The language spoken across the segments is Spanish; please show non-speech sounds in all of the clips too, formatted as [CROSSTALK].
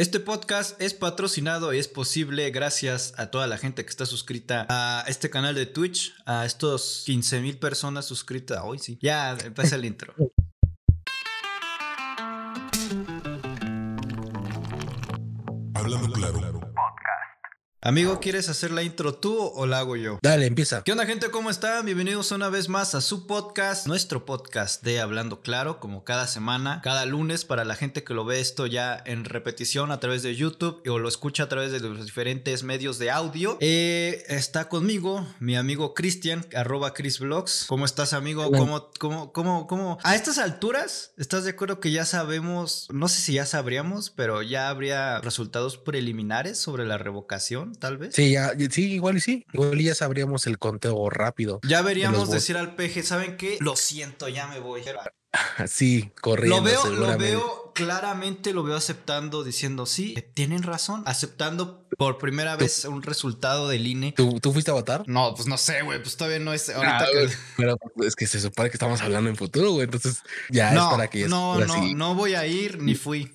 Este podcast es patrocinado y es posible gracias a toda la gente que está suscrita a este canal de Twitch, a estos 15 mil personas suscritas. Hoy sí. Ya empieza el intro. Hablando claro. Amigo, ¿quieres hacer la intro tú o la hago yo? Dale, empieza. ¿Qué onda gente? ¿Cómo están? Bienvenidos una vez más a su podcast, nuestro podcast de Hablando Claro, como cada semana, cada lunes para la gente que lo ve esto ya en repetición a través de YouTube o lo escucha a través de los diferentes medios de audio. Eh, está conmigo mi amigo Cristian, arroba ChrisVlogs. ¿Cómo estás amigo? ¿Cómo, cómo, cómo, cómo? A estas alturas, ¿estás de acuerdo que ya sabemos, no sé si ya sabríamos, pero ya habría resultados preliminares sobre la revocación? Tal vez. Sí, ya, sí, igual y sí. Igual y ya sabríamos el conteo rápido. Ya veríamos decir al peje, ¿saben qué? Lo siento, ya me voy. [LAUGHS] Sí, corriendo. Lo veo, lo veo claramente, lo veo aceptando, diciendo sí, tienen razón, aceptando por primera vez un resultado del INE. ¿Tú, fuiste a votar? No, pues no sé, güey, pues todavía no es. Ahorita ah, [LAUGHS] Pero es que se supone que estamos hablando en futuro, güey, entonces ya es para que. No, no, no voy a ir ni fui.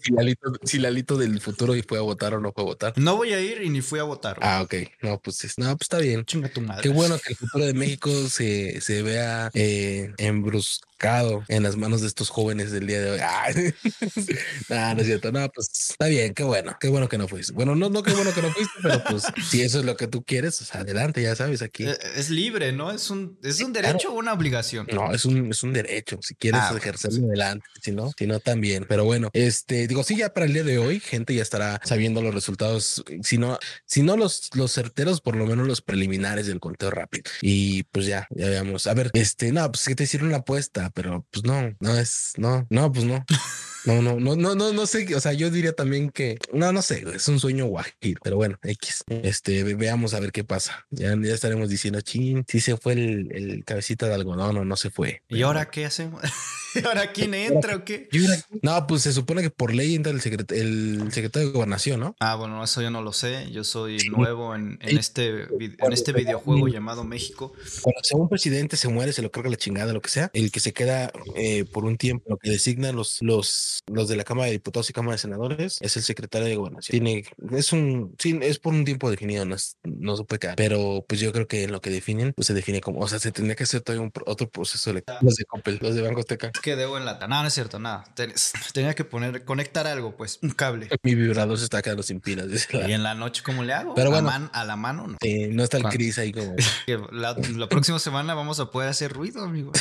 Si Lalito, del futuro fue a votar o no fue a votar. No voy a ir y ni fui a votar. Ah, ok. No, pues, no, pues está bien. Chinga tu madre. Qué bueno que el futuro de México se, se vea eh, embruscado en las manos de estos jóvenes del día de hoy. [LAUGHS] no, no es cierto. No, pues está bien, qué bueno, qué bueno que no fuiste. Bueno, no, no qué bueno que no fuiste, pero pues si eso es lo que tú quieres, pues, adelante, ya sabes, aquí. Eh, es libre, ¿no? Es un, es un derecho o una obligación. No, es un, es un derecho. Si quieres ah, ejercerlo adelante, si no, si no también. Pero bueno, este, digo, sí, ya para el día de hoy, gente ya estará sabiendo los resultados, si no, si no los, los certeros, por lo menos los preliminares del conteo rápido. Y pues ya, ya veamos. A ver, este, no, pues que te hicieron la apuesta, pero pues no, no es, no, no, pues no. [LAUGHS] No, no, no, no, no, no sé. O sea, yo diría también que no, no sé, es un sueño guajiro, pero bueno, X. Este, veamos a ver qué pasa. Ya, ya estaremos diciendo, chin, si se fue el, el cabecita de algodón o no se fue. ¿Y ahora qué hacemos? [LAUGHS] ¿Y ahora quién [LAUGHS] entra o qué? No, pues se supone que por ley entra el, el secretario de gobernación, ¿no? Ah, bueno, eso yo no lo sé. Yo soy nuevo en, en este, en este videojuego llamado México. Cuando un presidente se muere, se lo carga la chingada, lo que sea, el que se queda eh, por un tiempo, lo que designan los, los los, de la Cámara de Diputados y Cámara de Senadores, es el secretario de Gobernación. Tiene, es un, sí, es por un tiempo definido, no, no se puede quedar. Pero pues yo creo que en lo que definen, pues se define como, o sea, se tendría que hacer todavía un, otro proceso electivo. Los de Coppel, los de Banco Azteca. Que debo en la No, no es cierto, nada. [LAUGHS] Tenía que poner, conectar algo, pues, un cable. Mi vibrador se está quedando sin pilas. Y en la noche, ¿cómo le hago? Pero bueno, a, la mano, no. no está el Cris ahí como. [LAUGHS] la, próxima semana vamos a poder hacer ruido, amigo.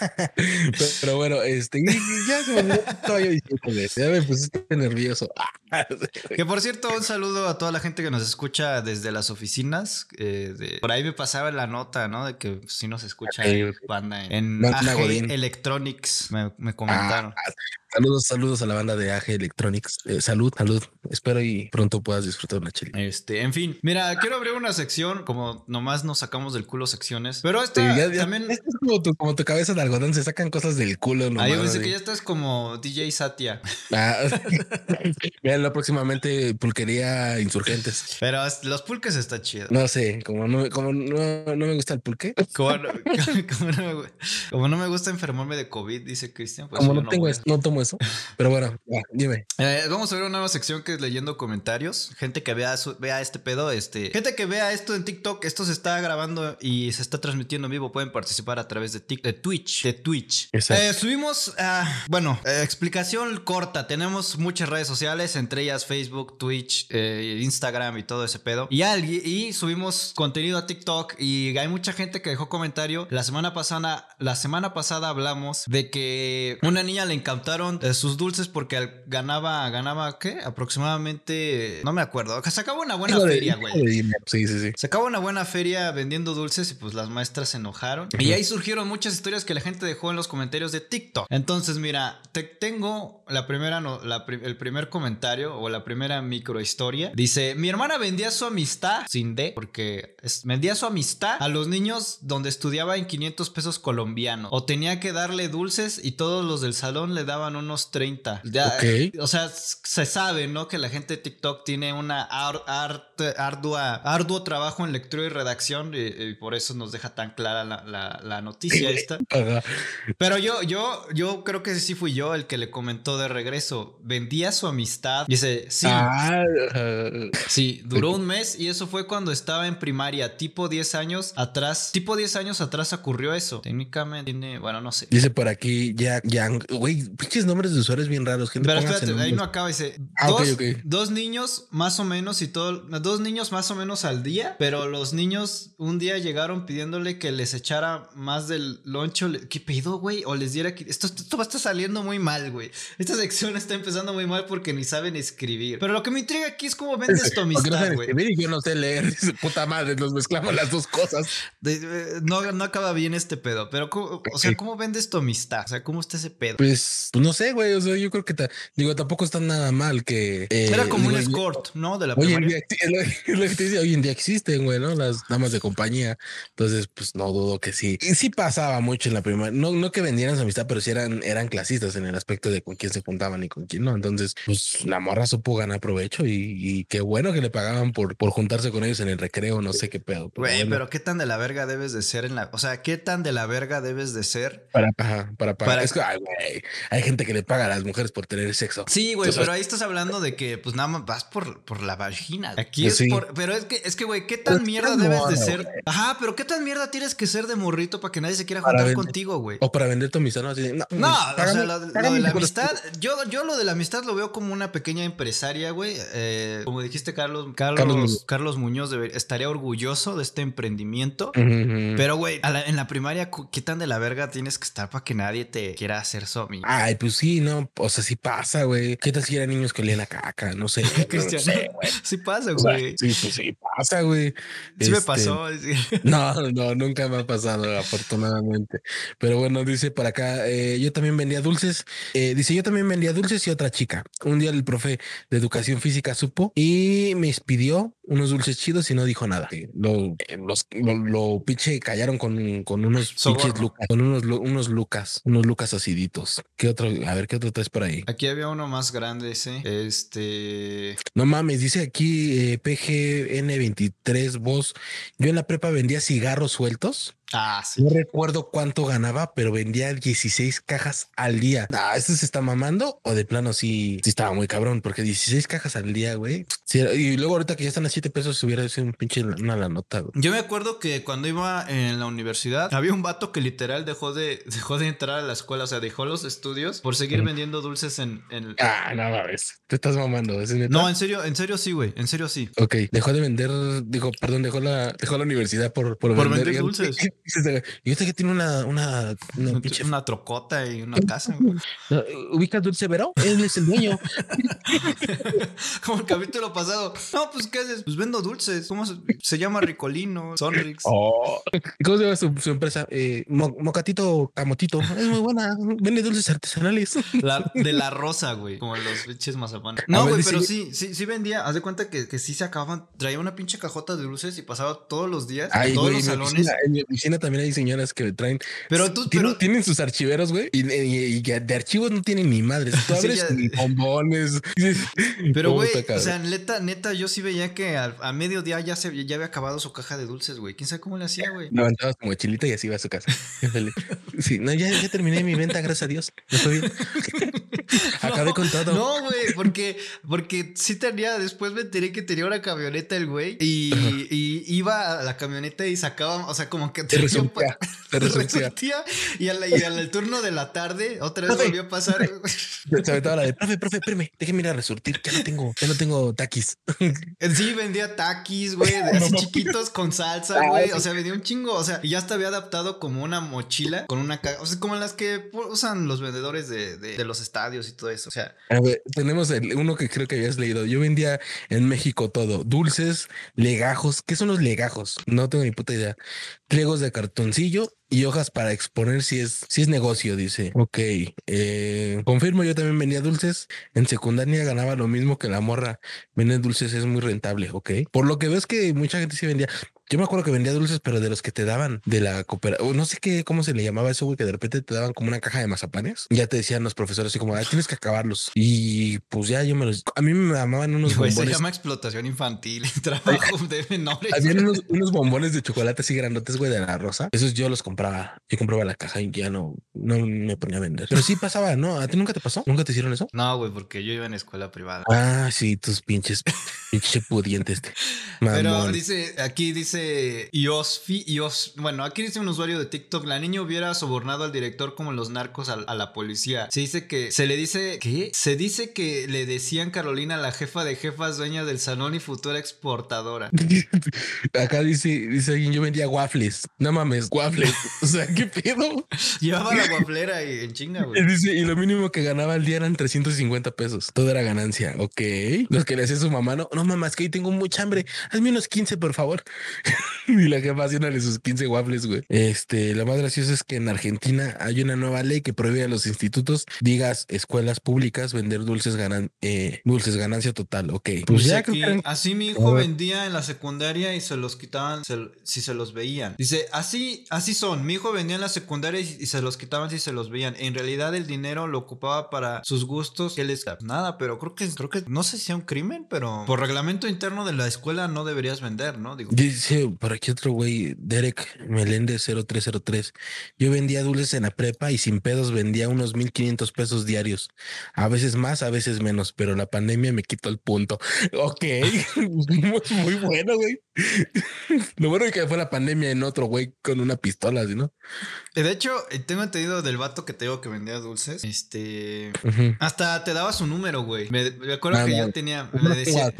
[LAUGHS] pero, bueno, este, ya se me todavía [LAUGHS] ya me pusiste nervioso. [LAUGHS] que por cierto, un saludo a toda la gente que nos escucha desde las oficinas. Eh, por ahí me pasaba la nota, ¿no? De que sí nos escucha banda en, en Electronics. Me, comentaron. Ah, Saludos, saludos a la banda de AG Electronics. Eh, salud, salud. Espero y pronto puedas disfrutar una chile. Este, en fin, mira, quiero abrir una sección, como nomás nos sacamos del culo secciones, pero esta también. es como tu, como tu cabeza de algodón, se sacan cosas del culo. Nomás, Ahí pensé que ya estás como DJ Satya. [LAUGHS] Ah, [LAUGHS] próximamente pulquería insurgentes. Pero los pulques está chido. No sé, como no, como no, no me gusta el pulque. Como no, [LAUGHS] como no, me, gusta enfermarme de COVID, dice Cristian. Pues como no, tengo, no tomo eso. Pero bueno, dime. Eh, vamos a ver una nueva sección que es leyendo comentarios. Gente que vea, vea este pedo, este. Gente que vea esto en TikTok, esto se está grabando y se está transmitiendo en vivo. Pueden participar a través de, de Twitch. De Twitch. Eh, subimos, ah, bueno, eh, explicación corta. Tenemos muchas redes sociales, entre ellas Facebook, Twitch, Instagram y todo ese pedo. Y, y subimos contenido a TikTok y hay mucha gente que dejó comentario. La semana pasada, la semana pasada hablamos de que una niña le encantaron sus dulces porque ganaba, ganaba, ¿qué? Aproximadamente, no me acuerdo. Se acabó una buena feria, güey. Sí, sí, sí. Se acabó una buena feria vendiendo dulces y pues las maestras se enojaron. Y ahí surgieron muchas historias que la gente dejó en los comentarios de TikTok. Entonces, mira, te tengo la primera, no, el primer comentario o la primera microhistoria. Dice, mi hermana vendía su amistad, sin D, porque vendía su amistad a los niños donde estudiaba en 500 pesos colombianos. O tenía que darle dulces y todos los del salón le daban un unos 30. Ya, O sea, se sabe, ¿no? que la gente de TikTok tiene una ardua, arduo trabajo en lectura y redacción y, por eso nos deja tan clara la, noticia esta. Pero yo, yo, yo creo que sí fui yo el que le comentó de regreso. Vendía su amistad. Dice, sí. Ah, sí, duró un mes y eso fue cuando estaba en primaria, tipo 10 años atrás. Tipo 10 años atrás ocurrió eso. Técnicamente tiene, bueno, no sé. Dice por aquí, ya, ya, güey, pinches nombres de usuarios bien raros. Pero espérate, ahí no acaba. Dice, ah, dos, dos niños más o menos y todo, dos niños más o menos al día, pero los niños un día llegaron pidiéndole que les echara más del loncho. ¿Qué pedido, güey? O les diera esto, esto va a estar saliendo muy mal, güey. Esta sección está empezando muy mal porque ni saben escribir. Pero lo que me intriga aquí es cómo vendes tu amistad, güey. yo no sé leer. [LAUGHS] Puta madre, nos mezclamos las dos cosas. no, no acaba bien este pedo. Pero, o sea, ¿cómo vendes tu amistad? O sea, ¿cómo está ese pedo? Pues, pues no sé, güey. O sea, yo creo que digo, tampoco está nada mal que. Eh, Era como un escort, ¿no? De la hoy en lo que te dice, hoy en día existen, güey, ¿no? Las damas de compañía. Entonces, pues no dudo que sí. Y sí pasaba mucho en la primera. No, no que vendieran su amistad, pero sí eran, eran clasistas en el aspecto de con quién se juntaban y con quién no. Entonces, pues la morra supo ganar provecho y, qué bueno que le pagaban por, por juntarse con ellos en el recreo, no sé qué pedo. Güey, pero qué tan de la verga debes de ser en la. O sea, qué tan de la verga debes de ser para, para pagar. Es que, ay, güey, hay gente que le paga a las mujeres por tener sexo. Sí, güey, pero ahí estás hablando de que, pues nada más vas por, por la vagina. Aquí pues es por. Pero es que, es que, güey, qué tan pues mierda debes de ser. Ajá, pero qué tan mierda tienes que ser de morrito para que nadie se quiera juntar contigo, güey. O para vender tu amistad, no, no, no o sea, lo, de la amistad, yo, yo lo de la amistad lo veo como una pequeña empresaria, güey. Eh, como dijiste, Carlos, Carlos, Carlos, Muñoz estaría orgulloso de este emprendimiento. Pero, güey, en la primaria, ¿qué tan de la verga tienes que estar para que nadie te quiera hacer somi? Ay, pues sí, no, o sea, sí pasa, güey. ¿Qué tal si eran niños que olían a caca? No sé. [LAUGHS] Cristian, [LAUGHS] sí pasa, güey. Sí, pues sí pasa, güey. Sí me este, pasó. [LAUGHS] No, no, nunca me ha pasado, afortunadamente. Pero bueno, dice para acá, eh, yo también vendía dulces. Eh, dice, yo también vendía dulces y otra chica. Un día el profe de educación física supo y me pidió unos dulces chidos y no dijo nada. Lo, los, lo, pinche callaron con, con unos pinches lucas, con unos, unos lucas, unos lucas aciditos. ¿Qué otro? A ver, ¿qué otro traes por ahí? Aquí había uno más grande ese. Este. No mames, dice aquí eh, PGN23 voz. Yo en la prepa vendía cigarros sueltos Ah, sí. No recuerdo cuánto ganaba, pero vendía 16 cajas al día. Ah, ¿esto se está mamando? O de plano sí, sí estaba muy cabrón, porque 16 cajas al día, güey. y luego ahorita que ya están a 7 pesos, hubiera sido un pinche una la nota. Yo me acuerdo que cuando iba en la universidad, había un vato que literal dejó de, [LAUGHS] dejó de entrar a la escuela, o sea, dejó los estudios por seguir vendiendo dulces en, en... Ah, no mames. Te estás mamando. No, en serio, en serio sí, güey. En serio sí. Ok, dejó de vender, digo, perdón, dejó la, dejó la universidad por, por, vender dulces. [LAUGHS] Y usted que tiene una, una, una, trocota y una casa. ¿Ubica Dulce Vero? Él es el dueño. [LAUGHS] Como el capítulo pasado. No, pues, ¿qué haces? Pues vendo dulces. ¿Cómo se, llama Ricolino? Sonrix. Oh. ¿Cómo se llama su, empresa? Eh, Mocatito Camotito. Es muy buena. Vende dulces artesanales. de la rosa, güey. Como los pinches mazapanes. No, güey, pero sí, sí, sí vendía. Haz de cuenta que, que sí se acababan. Traía una pinche cajota de dulces y pasaba todos los días. en todos los salones. en también hay señoras que traen. Pero tú tienen, tienen sus archiveros, güey, y, de archivos no tienen ni madres. [LAUGHS] Tú abres ni bombones. [LAUGHS] Pero, güey, o sea, neta, neta, yo sí veía que a, mediodía ya se ya había acabado su caja de dulces, güey. ¿Quién sabe cómo le hacía, güey? Levantabas como chilita y así iba a su casa. [LAUGHS] sí, no, ya, ya terminé mi venta, gracias a Dios. Estoy bien. Acabé con todo. No, güey, porque, porque sí tenía, después me enteré que tenía una camioneta el güey y, y, iba a la camioneta y sacaba, o sea, como que te resultía, [LAUGHS] y, al, y al turno de la tarde otra vez volvió a pasar. Se aventaba la de, profe, profe, espérame, déjeme ir a resurtir, ya no tengo, ya no tengo taquis. [LAUGHS] Sí, vendía taquis, güey, [LAUGHS] de así chiquitos con salsa, ah, güey, o sea, vendía un chingo, o sea, y ya hasta había adaptado como una mochila con una, o sea, como las que usan los vendedores de, de, los estadios y todo eso, o sea. tenemos el, uno que creo que habías leído, yo vendía en México todo, dulces, legajos, ¿qué son legajos? No tengo ni puta idea. Pliegos de cartoncillo y hojas para exponer si es, si es negocio, dice. Ok, eh, confirmo, yo también vendía dulces. En secundaria ganaba lo mismo que la morra. Vender dulces es muy rentable, ok. Por lo que ves que mucha gente sí vendía. Yo me acuerdo que vendía dulces, pero de los que te daban de la cooperativa. No sé qué, cómo se le llamaba eso, güey, que de repente te daban como una caja de mazapanes. Ya te decían los profesores así como, tienes que acabarlos. Y pues ya yo me los. A mí me amaban unos bombones. Se llama explotación infantil, trabajo [LAUGHS] de menores. Habían unos, unos, bombones de chocolate así grandotes, güey, de la rosa. Esos yo los compraba. Yo compraba la caja y ya no, no me ponía a vender. Pero sí pasaba, ¿no? ¿A ti nunca te pasó? ¿Nunca te hicieron eso? No, güey, porque yo iba en escuela privada. Ah, sí, tus pinches, pinche pudientes. Este. Pero dice, aquí dice Iosfi, Ios, bueno, aquí dice un usuario de TikTok, la niña hubiera sobornado al director como los narcos a, a la policía. Se dice que, se le dice, ¿qué? Se dice que le decían Carolina, la jefa de jefas, dueña del salón y futura exportadora. [LAUGHS] Acá dice, dice alguien, yo vendía waffles. No mames, waffles. O sea, ¿qué pedo? [LAUGHS] Llevaba la wafflera y en chinga, güey. Dice, y lo mínimo que ganaba al día eran 350 pesos. Todo era ganancia. Ok. Los que le hacía su mamá, no, no mamá, es que hoy tengo mucha hambre. Hazme unos 15, por favor. [LAUGHS] y la jefa haciéndole sus 15 waffles, güey. Este, lo más gracioso es que en Argentina hay una nueva ley que prohíbe a los institutos, digas, escuelas públicas, vender dulces, ganan, eh, dulces ganancia total. Ok. Pues ya Así mi hijo vendía en la secundaria y se los quitaban si se los veían. Dice, así, así son. Mi hijo vendía en la secundaria y, se los quitaban si se los veían. En realidad el dinero lo ocupaba para sus gustos. Que les nada, pero creo que, creo que no sé si sea un crimen, pero por reglamento interno de la escuela no deberías vender, ¿no? Digo. Dice por aquí otro güey, Derek Meléndez 0303. Yo vendía dulces en la prepa y sin pedos vendía unos 1500 pesos diarios. A veces más, a veces menos, pero la pandemia me quitó el punto. [LAUGHS] Ok, [LAUGHS] muy bueno, güey. [LAUGHS] Lo bueno es que fue la pandemia en otro güey con una pistola, ¿no? De hecho, eh, tengo entendido del vato que te digo que vendía dulces. Este. Hasta te daba su número, güey. Me, acuerdo ah, que ya tenía. Me decía.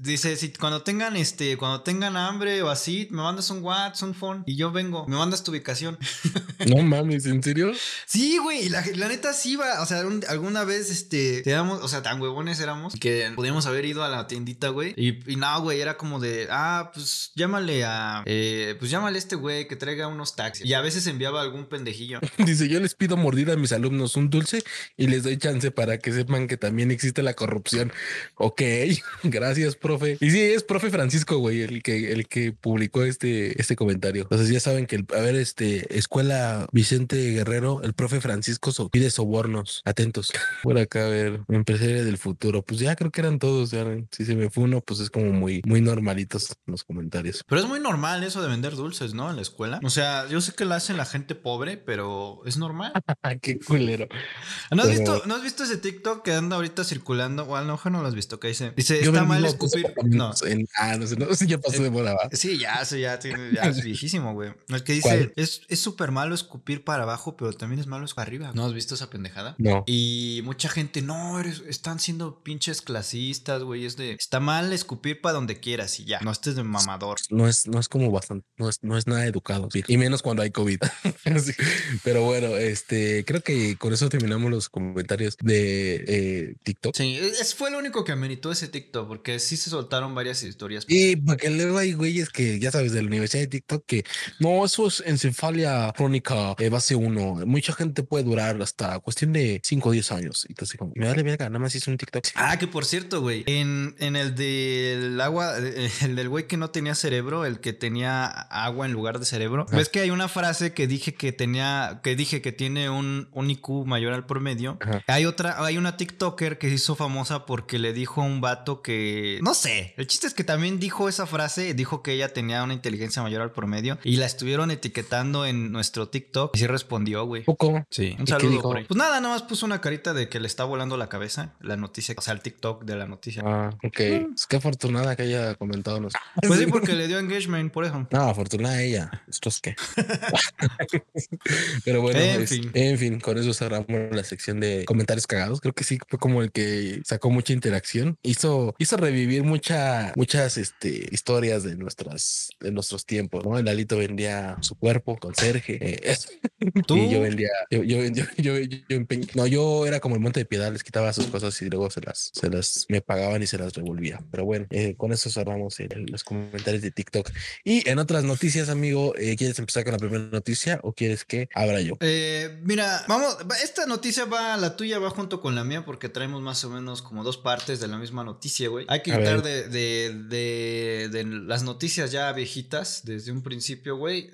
dice: si cuando tengan este, cuando tengan hambre o así, me mandas un WhatsApp, un phone y yo vengo. Me mandas tu ubicación. [LAUGHS] no mames, ¿en serio? Sí, güey. La, la neta sí iba. O sea, alguna vez, este, te damos, o sea, tan huevones éramos que podíamos haber ido a la tiendita, güey. Y, y no, güey, era como de ah, pues llámale a, eh, pues llámale a este güey que traiga unos taxis. Y a veces enviaba algún pendejillo. [LAUGHS] Dice, yo les pido mordida a mis alumnos un dulce y les doy chance para que sepan que también existe la corrupción. Ok, [LAUGHS] gracias, profe. Y sí, es profe Francisco, güey, el que, el que publicó este, este comentario. Entonces ya saben que, a ver, este, escuela Vicente Guerrero, el profe Francisco pide sobornos. Atentos. [LAUGHS] Por acá, a ver, empresaria del futuro. Pues ya creo que eran todos. Ya, si se me fue uno, pues es como muy, muy normalitos los comentarios. Pero es muy normal eso de vender dulces, ¿no? En la escuela. O sea, yo sé que lo hacen la gente pobre, pero es normal. [LAUGHS] Qué culero. ¿No has, visto, ¿No has visto ese TikTok que anda ahorita circulando? O a lo mejor no lo has visto, que dice, dice, está mal escupir. No. ah, no sé, no sé, ya pasó de moda, Sí, ya, eso ya, ya es [LAUGHS] viejísimo, güey. El que dice, es súper malo escupir para abajo, pero también es malo escupir para arriba. ¿No has visto esa pendejada? No. Y mucha gente, no, están siendo pinches clasistas, güey. Es de, está mal escupir para donde quieras y ya. No estés de mamador. No es, no es como bastante, no es, no es nada educado. Y menos cuando hay COVID. [LAUGHS] Pero bueno, este, creo que con eso terminamos los comentarios de eh, TikTok. Sí, es, fue lo único que ameritó ese TikTok, porque sí se soltaron varias historias. Y porque luego hay güeyes que, ya sabes, de la Universidad de TikTok, que no, eso es encefalia crónica eh, base 1. Mucha gente puede durar hasta cuestión de 5 o 10 años. Entonces, como, me vale verga, nada más hice un TikTok. Ah, que por cierto, güey, en, en el del agua, [LAUGHS] el del güey que no tenía cerebro, el que tenía agua en lugar de cerebro. Ves que hay una frase que dije que tenía, que dije que tiene un, un IQ mayor al promedio. Hay otra, hay una TikToker que se hizo famosa porque le dijo a un vato que, no sé, el chiste es que también dijo esa frase, dijo que ella tenía una inteligencia mayor al promedio y la estuvieron etiquetando en nuestro TicTok y sí respondió, güey. Poco. Sí, un saludo por ahí. Pues nada, nada más puso una carita de que le está volando la cabeza la noticia, o sea, el TikTok de la noticia. Ah, ok. Mm. Es que afortunada que haya comentado. Pues sí, porque le dio engagement, por eso. No, afortunada ella. Esto es que. Pero bueno, en, fin. en fin, con eso cerramos la sección de comentarios cagados. Creo que sí fue como el que sacó mucha interacción. Hizo, hizo revivir mucha, muchas este, historias de nuestras, de nuestros tiempos. ¿no? El Alito vendía su cuerpo con Sergio. Eh, ¿Tú? [LAUGHS] Y yo vendía, yo, yo, yo, [LAUGHS] yo, yo no, yo era como el monte de piedad, les quitaba sus cosas y luego se las, se las me pagaban y se las revolvía. Pero bueno, eh, con eso cerramos el, los comentarios de TikTok. Y en otras noticias, amigo, eh, ¿quieres empezar con la primera noticia o quieres que abra yo? Eh, mira, vamos, esta noticia va, la tuya va junto con la mía porque traemos más o menos como dos partes de la misma noticia, güey. Hay que quitar de, de, de, las noticias ya viejitas desde un principio, güey.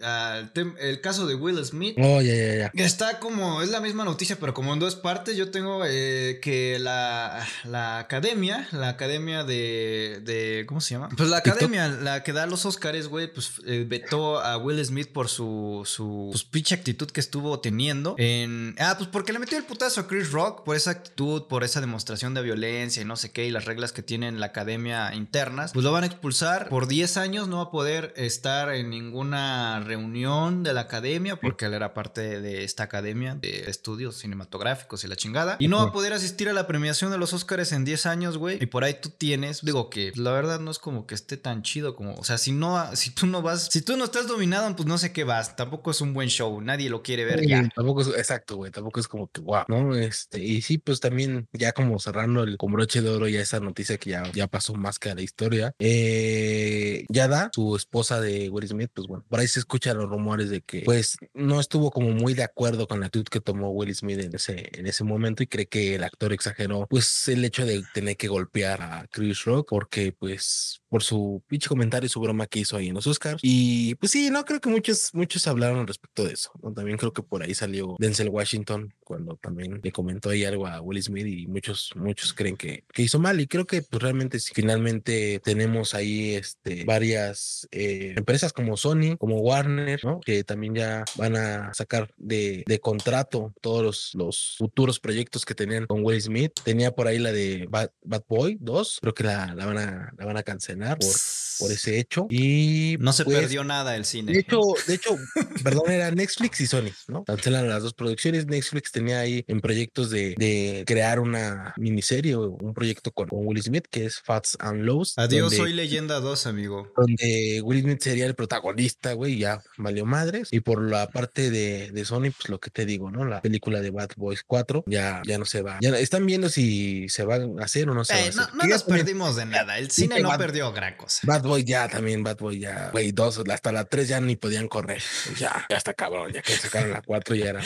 el, caso de Will Smith. Oh, ya, ya, ya. Está como, es la misma noticia, pero como en dos partes. Yo tengo eh, que la, la academia, la academia de, de, ¿cómo se llama? Pues la academia, la que da los Oscars, güey, pues eh, vetó a Will Smith por su, su pues, pinche actitud que estuvo teniendo en... Ah, pues porque le metió el putazo a Chris Rock por esa actitud, por esa demostración de violencia y no sé qué, y las reglas que tiene la academia internas, pues lo van a expulsar por 10 años, no va a poder estar en ninguna reunión de la academia porque él era parte de esta academia de estudios cinematográficos y la chingada, y no va a poder asistir a la premiación de los Oscars en 10 años, güey, y por ahí tú tienes, digo que la verdad no es como que esté tan chido como, o sea, si no, si tú no vas, si tú no estás dominado, pues no sé qué vas, tampoco es un buen show, nadie lo quiere ver ya. Tampoco es, exacto, güey, tampoco es como que, wow, ¿no? Este, y sí, pues también ya como cerrando el con broche de oro ya esa noticia que ya, ya pasó más que a la historia, eh, da su esposa de Will Smith, pues bueno, por ahí se escuchan los rumores de que, pues, no estuvo como muy de acuerdo con la actitud que tomó Will Smith en ese, en ese momento y cree que el actor exageró, pues, el hecho de tener que golpear a Chris Rock porque, pues, por su pinche comentario y su broma que hizo ahí en los Oscars. Y pues sí, no creo que muchos, muchos hablaron respecto de eso. También creo que por ahí salió Denzel Washington cuando también le comentó ahí algo a Will Smith y muchos, muchos creen que, que hizo mal. Y creo que pues realmente si finalmente tenemos ahí este, varias eh, empresas como Sony, como Warner, ¿no? Que también ya van a sacar de, de contrato todos los, los, futuros proyectos que tenían con Will Smith. Tenía por ahí la de Bad, Bad Boy 2, creo que la, la, van a, la van a cancelar por, por ese hecho. Y no se pues, perdió nada el cine. De hecho, de hecho, perdón, era Netflix y Sony, ¿no? Cancelan las dos producciones. Netflix tenía ahí en proyectos de, de crear una miniserie o un proyecto con, Will Smith que es Fats and Lows. Adiós, soy leyenda 2, amigo. Donde Will Smith sería el protagonista, güey, ya valió madres. Y por la parte de, de Sony, pues lo que te digo, ¿no? La película de Bad Boys 4 ya, ya no se va. Ya están viendo si se va a hacer o no se va a eh, hacer. No, no nos perdimos de nada. El cine no perdió gran cosa. Bad Boy ya también, Bad Boy ya, güey, dos, hasta la tres ya ni podían correr. Ya, ya está cabrón, ya que sacaron la cuatro ya era,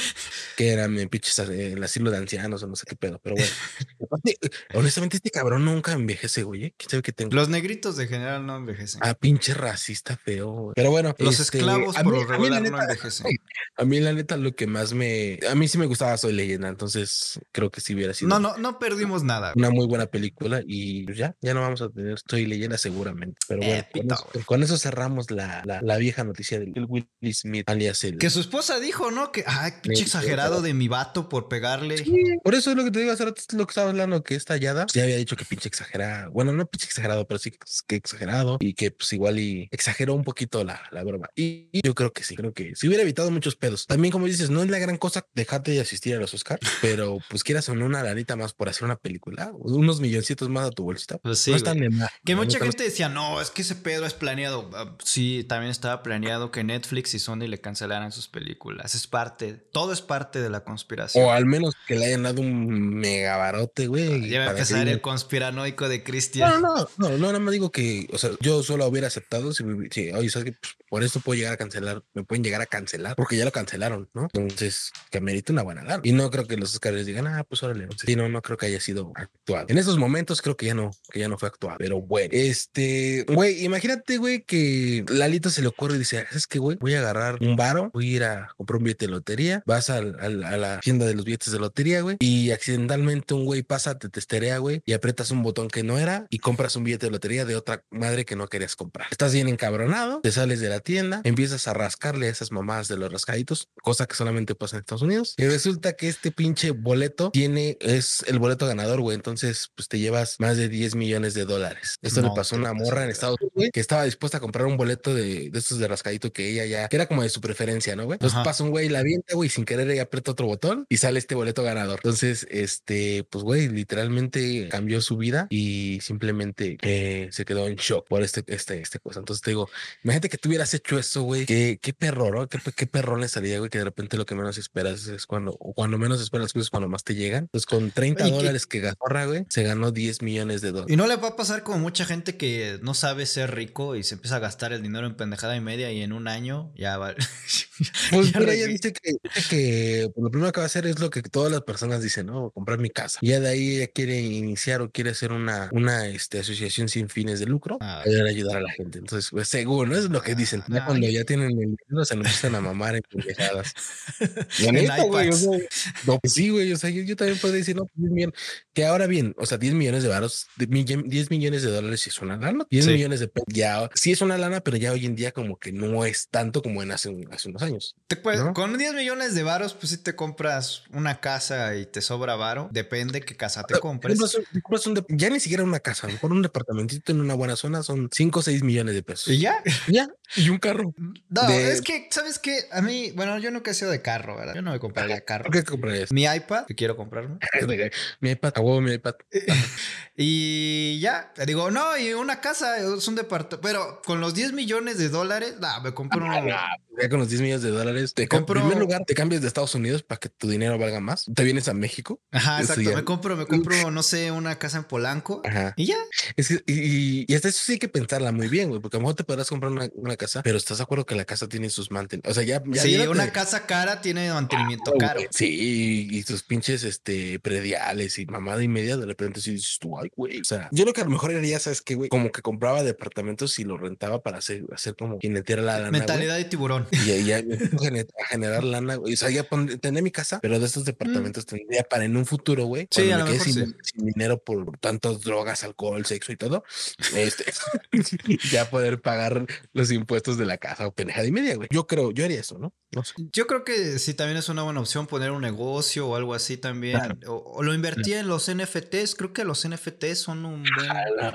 que era mi pinches el asilo de ancianos o no sé qué pedo, pero bueno. honestamente, este cabrón nunca envejece, güey. ¿eh? ¿Quién sabe qué tengo? Los negritos de general no envejecen. Ah, pinche racista feo. Pero bueno. Los este, esclavos por lo regular no envejecen. A mí, la neta, lo que más me. A mí sí me gustaba Soy Leyenda, entonces creo que sí hubiera sido. No, no, no perdimos nada. Una muy buena película y ya, ya no vamos a tener Soy Leyenda seguramente. Pero bueno, con, eso, cerramos la, la, vieja noticia del Will Smith, alias el. Que su esposa dijo, ¿no? Que, ay, pinche exagerado de mi vato por pegarle. por eso es lo que te digo, hace rato lo que estaba hablando, que esta Yada ya había dicho que pinche exagerado. Bueno, no pinche exagerado, pero sí que exagerado y que pues igual y exageró un poquito la, la broma. Y, yo creo que sí, creo que si hubiera evitado muchos pedos. También, como dices, no es la gran cosa dejarte de asistir a los Oscars, [LAUGHS] pero pues quieras no una lanita más por hacer una película, unos milloncitos más a tu bolsita. Pues sí, no están de más. Que mucha gente decía, no, es que ese pedo es planeado. Ah, sí, también estaba planeado que Netflix y Sony le cancelaran sus películas. Es parte, todo es parte de la conspiración. O al menos que le hayan dado un megabarote, güey. Ya va a empezar el conspiranoico de Cristian. No, no, no, no, nada más digo que, o sea, yo solo hubiera aceptado si, si oye, ¿sabes qué? Pues, por esto puedo llegar a cancelar, me pueden llegar a cancelar, porque ya lo cancelaron, ¿no? Entonces, que amerita una buena lana. Y no creo que los Oscars digan, ah, pues órale. Sí, no, no creo que haya sido actuado. En esos momentos creo que ya no, que ya no fue actuado. Pero bueno, este, güey, imagínate, güey, que Lalito se le ocurre y dice, es que, güey, voy a agarrar un varo, voy a ir a comprar un billete de lotería, vas a, la tienda de los billetes de lotería, güey, y accidentalmente un güey pasa, te testerea, güey, y aprietas un botón que no era y compras un billete de lotería de otra madre que no querías comprar. Estás bien encabronado, te sales de la tienda, empiezas a rascarle a esas mamás de los rascaditos, cosa que solamente pasa en Estados Unidos, y resulta que este pinche boleto tiene, es el boleto ganador, güey, entonces pues te llevas más de 10 millones de dólares. Esto le pasó una morra en Estados Unidos que estaba dispuesta a comprar un boleto de, de estos de rascadito que ella ya, que era como de su preferencia, ¿no, güey? Entonces pasa un güey, la avienta, güey, sin querer ella aprieta otro botón y sale este boleto ganador. Entonces, este, pues, güey, literalmente cambió su vida y simplemente eh, se quedó en shock por este, este, este cosa. Entonces te digo, imagínate que tú hubieras hecho eso, güey, qué, qué perro, ¿no? Qué, qué perrón le salía, güey, que de repente lo que menos esperas es cuando, o cuando menos esperas las cosas cuando más te llegan. Entonces, con 30 dólares que ganó, güey, se ganó 10 millones de dólares. Y no le va a pasar como mucha gente que no sabe ser rico y se empieza a gastar el dinero en pendejada y media y en un año ya va. [LAUGHS] Pues mira, ella dice que, que pues, lo primero que va a hacer es lo que todas las personas dicen, ¿no? Comprar mi casa. Y ya de ahí ella quiere iniciar o quiere hacer una, una este, asociación sin fines de lucro Ah. para ayudar a la gente. Entonces, pues seguro, ¿no? Es lo que dicen. Ya Ah, cuando ya tienen el dinero se lo empiezan a mamar en pendejadas. [LAUGHS] Güey, o sea, no, pues sí, güey, o sea, yo, yo también puedo decir, no, pues 10 millones, que ahora bien, o sea, 10 millones de varos, de mill- 10 millones de dólares es una lana, 10 Sí. millones de pesos ya, sí es una lana, pero ya hoy en día como que no es tanto como en hace, un- hace unos años. Te puedes- ¿No? Con 10 millones de varos, pues si te compras una casa y te sobra varo. Depende qué casa te Te compres. compras un- te compras un dep- ya ni siquiera una casa, mejor un departamentito en una buena zona son 5 o 6 millones de pesos. ¿Y ya? Ya, y un carro. No, De- es que, ¿sabes qué? A mí, bueno, yo nunca he sido de carro, ¿verdad? Yo no me compraría [LAUGHS] carro. ¿Por qué comprarías? Mi iPad, que quiero comprarme. [LAUGHS] mi iPad, a huevo, mi iPad. [LAUGHS] Y ya, digo, no, y una casa, es un departamento. Pero con los 10 millones de dólares, nah, me compro Ah, ya con los 10 millones de dólares, te Compro- En primer lugar, te cambias de Estados Unidos para que tu dinero valga más. Te vienes a México. Ajá, exacto. ya- Me compro, me compro, no sé, una casa en Polanco. Ajá. Y ya. Es que- y, y hasta eso sí hay que pensarla muy bien, güey, porque a lo mejor te podrás comprar una, una casa, pero estás de acuerdo que la casa tiene sus mantenimientos. O sea, ya. ya sí, una casa cara tiene mantenimiento Ah, caro. güey, Sí, y, y tus pinches este, prediales y mamada y media, de repente sí dices tú, ay, güey. O sea, yo lo que a lo mejor haría, ¿sabes qué, güey? Como que compraba departamentos y lo rentaba para hacer, hacer como quien le tira la lana. Mentalidad de tiburón. Y ahí ya me [LAUGHS] empiezo a gener- a generar lana, güey. O sea, ya tendré mi casa, pero de estos departamentos tendría para en un futuro, güey. Mm. Sí, cuando a me lo mejor sin, sí. sin dinero por tantas drogas, alcohol, sexo y todo, este, [LAUGHS] [LAUGHS] ya poder pagar los impuestos de la casa o pendejada y media, güey. Yo creo, yo haría eso, ¿no? No sé. Yo creo que sí también es una buena opción poner un negocio o algo así también. Claro. O, o lo invertía en los NFTs. Creo que los NFTs son un buen.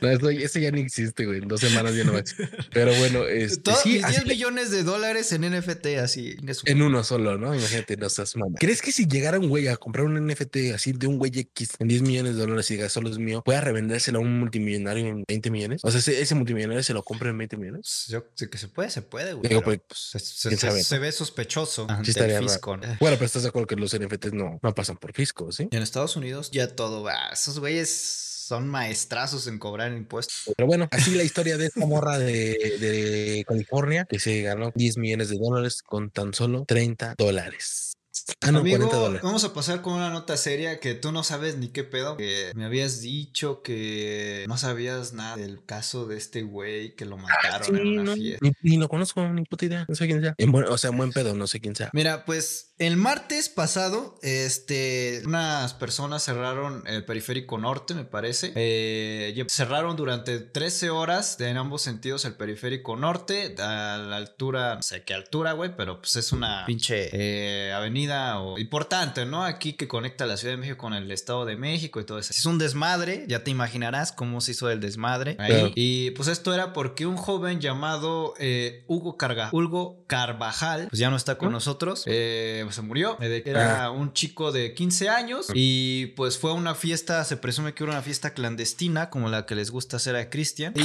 No, eso, eso ya ni existe, güey. En dos semanas ya no va a existir. Pero bueno, este, Todos sí, mis 10 así- millones de dólares en NFT, así. en En uno solo, ¿no? Imagínate, no seas mamá. ¿Crees que si llegara un güey a comprar un NFT así de un güey X en 10 millones de dólares y diga solo es mío, pueda revendérselo a un multimillonario en 20 millones? O sea, ese, ese multimillonario se lo compra en 20 millones. Pues, Yo sé que se puede, se puede, güey. Digo, pero, pues, pues, se, se- sabe, se ¿no? ve sospechoso. Sí ante estaría el raro. fisco. ¿no? Bueno, pero estás de acuerdo que los NFTs no, no pasan por fisco, ¿sí? En Estados Unidos ya todo va. Esos güeyes son maestrazos en cobrar impuestos. Pero bueno, así la historia de esta morra de, de California que se ganó 10 millones de dólares con tan solo 30 dólares. Ah, no, Amigo, 40 dólares. vamos a pasar con una nota seria que tú no sabes ni qué pedo. Que me habías dicho que no sabías nada del caso de este güey que lo mataron en Sí, una no, fiesta. ni, ni lo conozco, ni puta idea. No sé quién sea. En o sea, en buen pedo, no sé quién sea. Mira, pues el martes pasado, este, unas personas cerraron el periférico norte, me parece. Eh, cerraron durante 13 horas en ambos sentidos el periférico norte, a la altura, no sé qué altura, güey, pero pues es una pinche eh, avenida o- importante, ¿no? Aquí que conecta la Ciudad de México con el Estado de México y todo eso. Es un desmadre, ya te imaginarás cómo se hizo el desmadre ahí. Claro. Y pues esto era porque un joven llamado eh, Hugo Carga, Hugo Carvajal, pues ya no está con nosotros, eh, se murió. Era un chico de 15 años y pues fue a una fiesta, se presume que era una fiesta clandestina, como la que les gusta hacer a Cristian. [LAUGHS]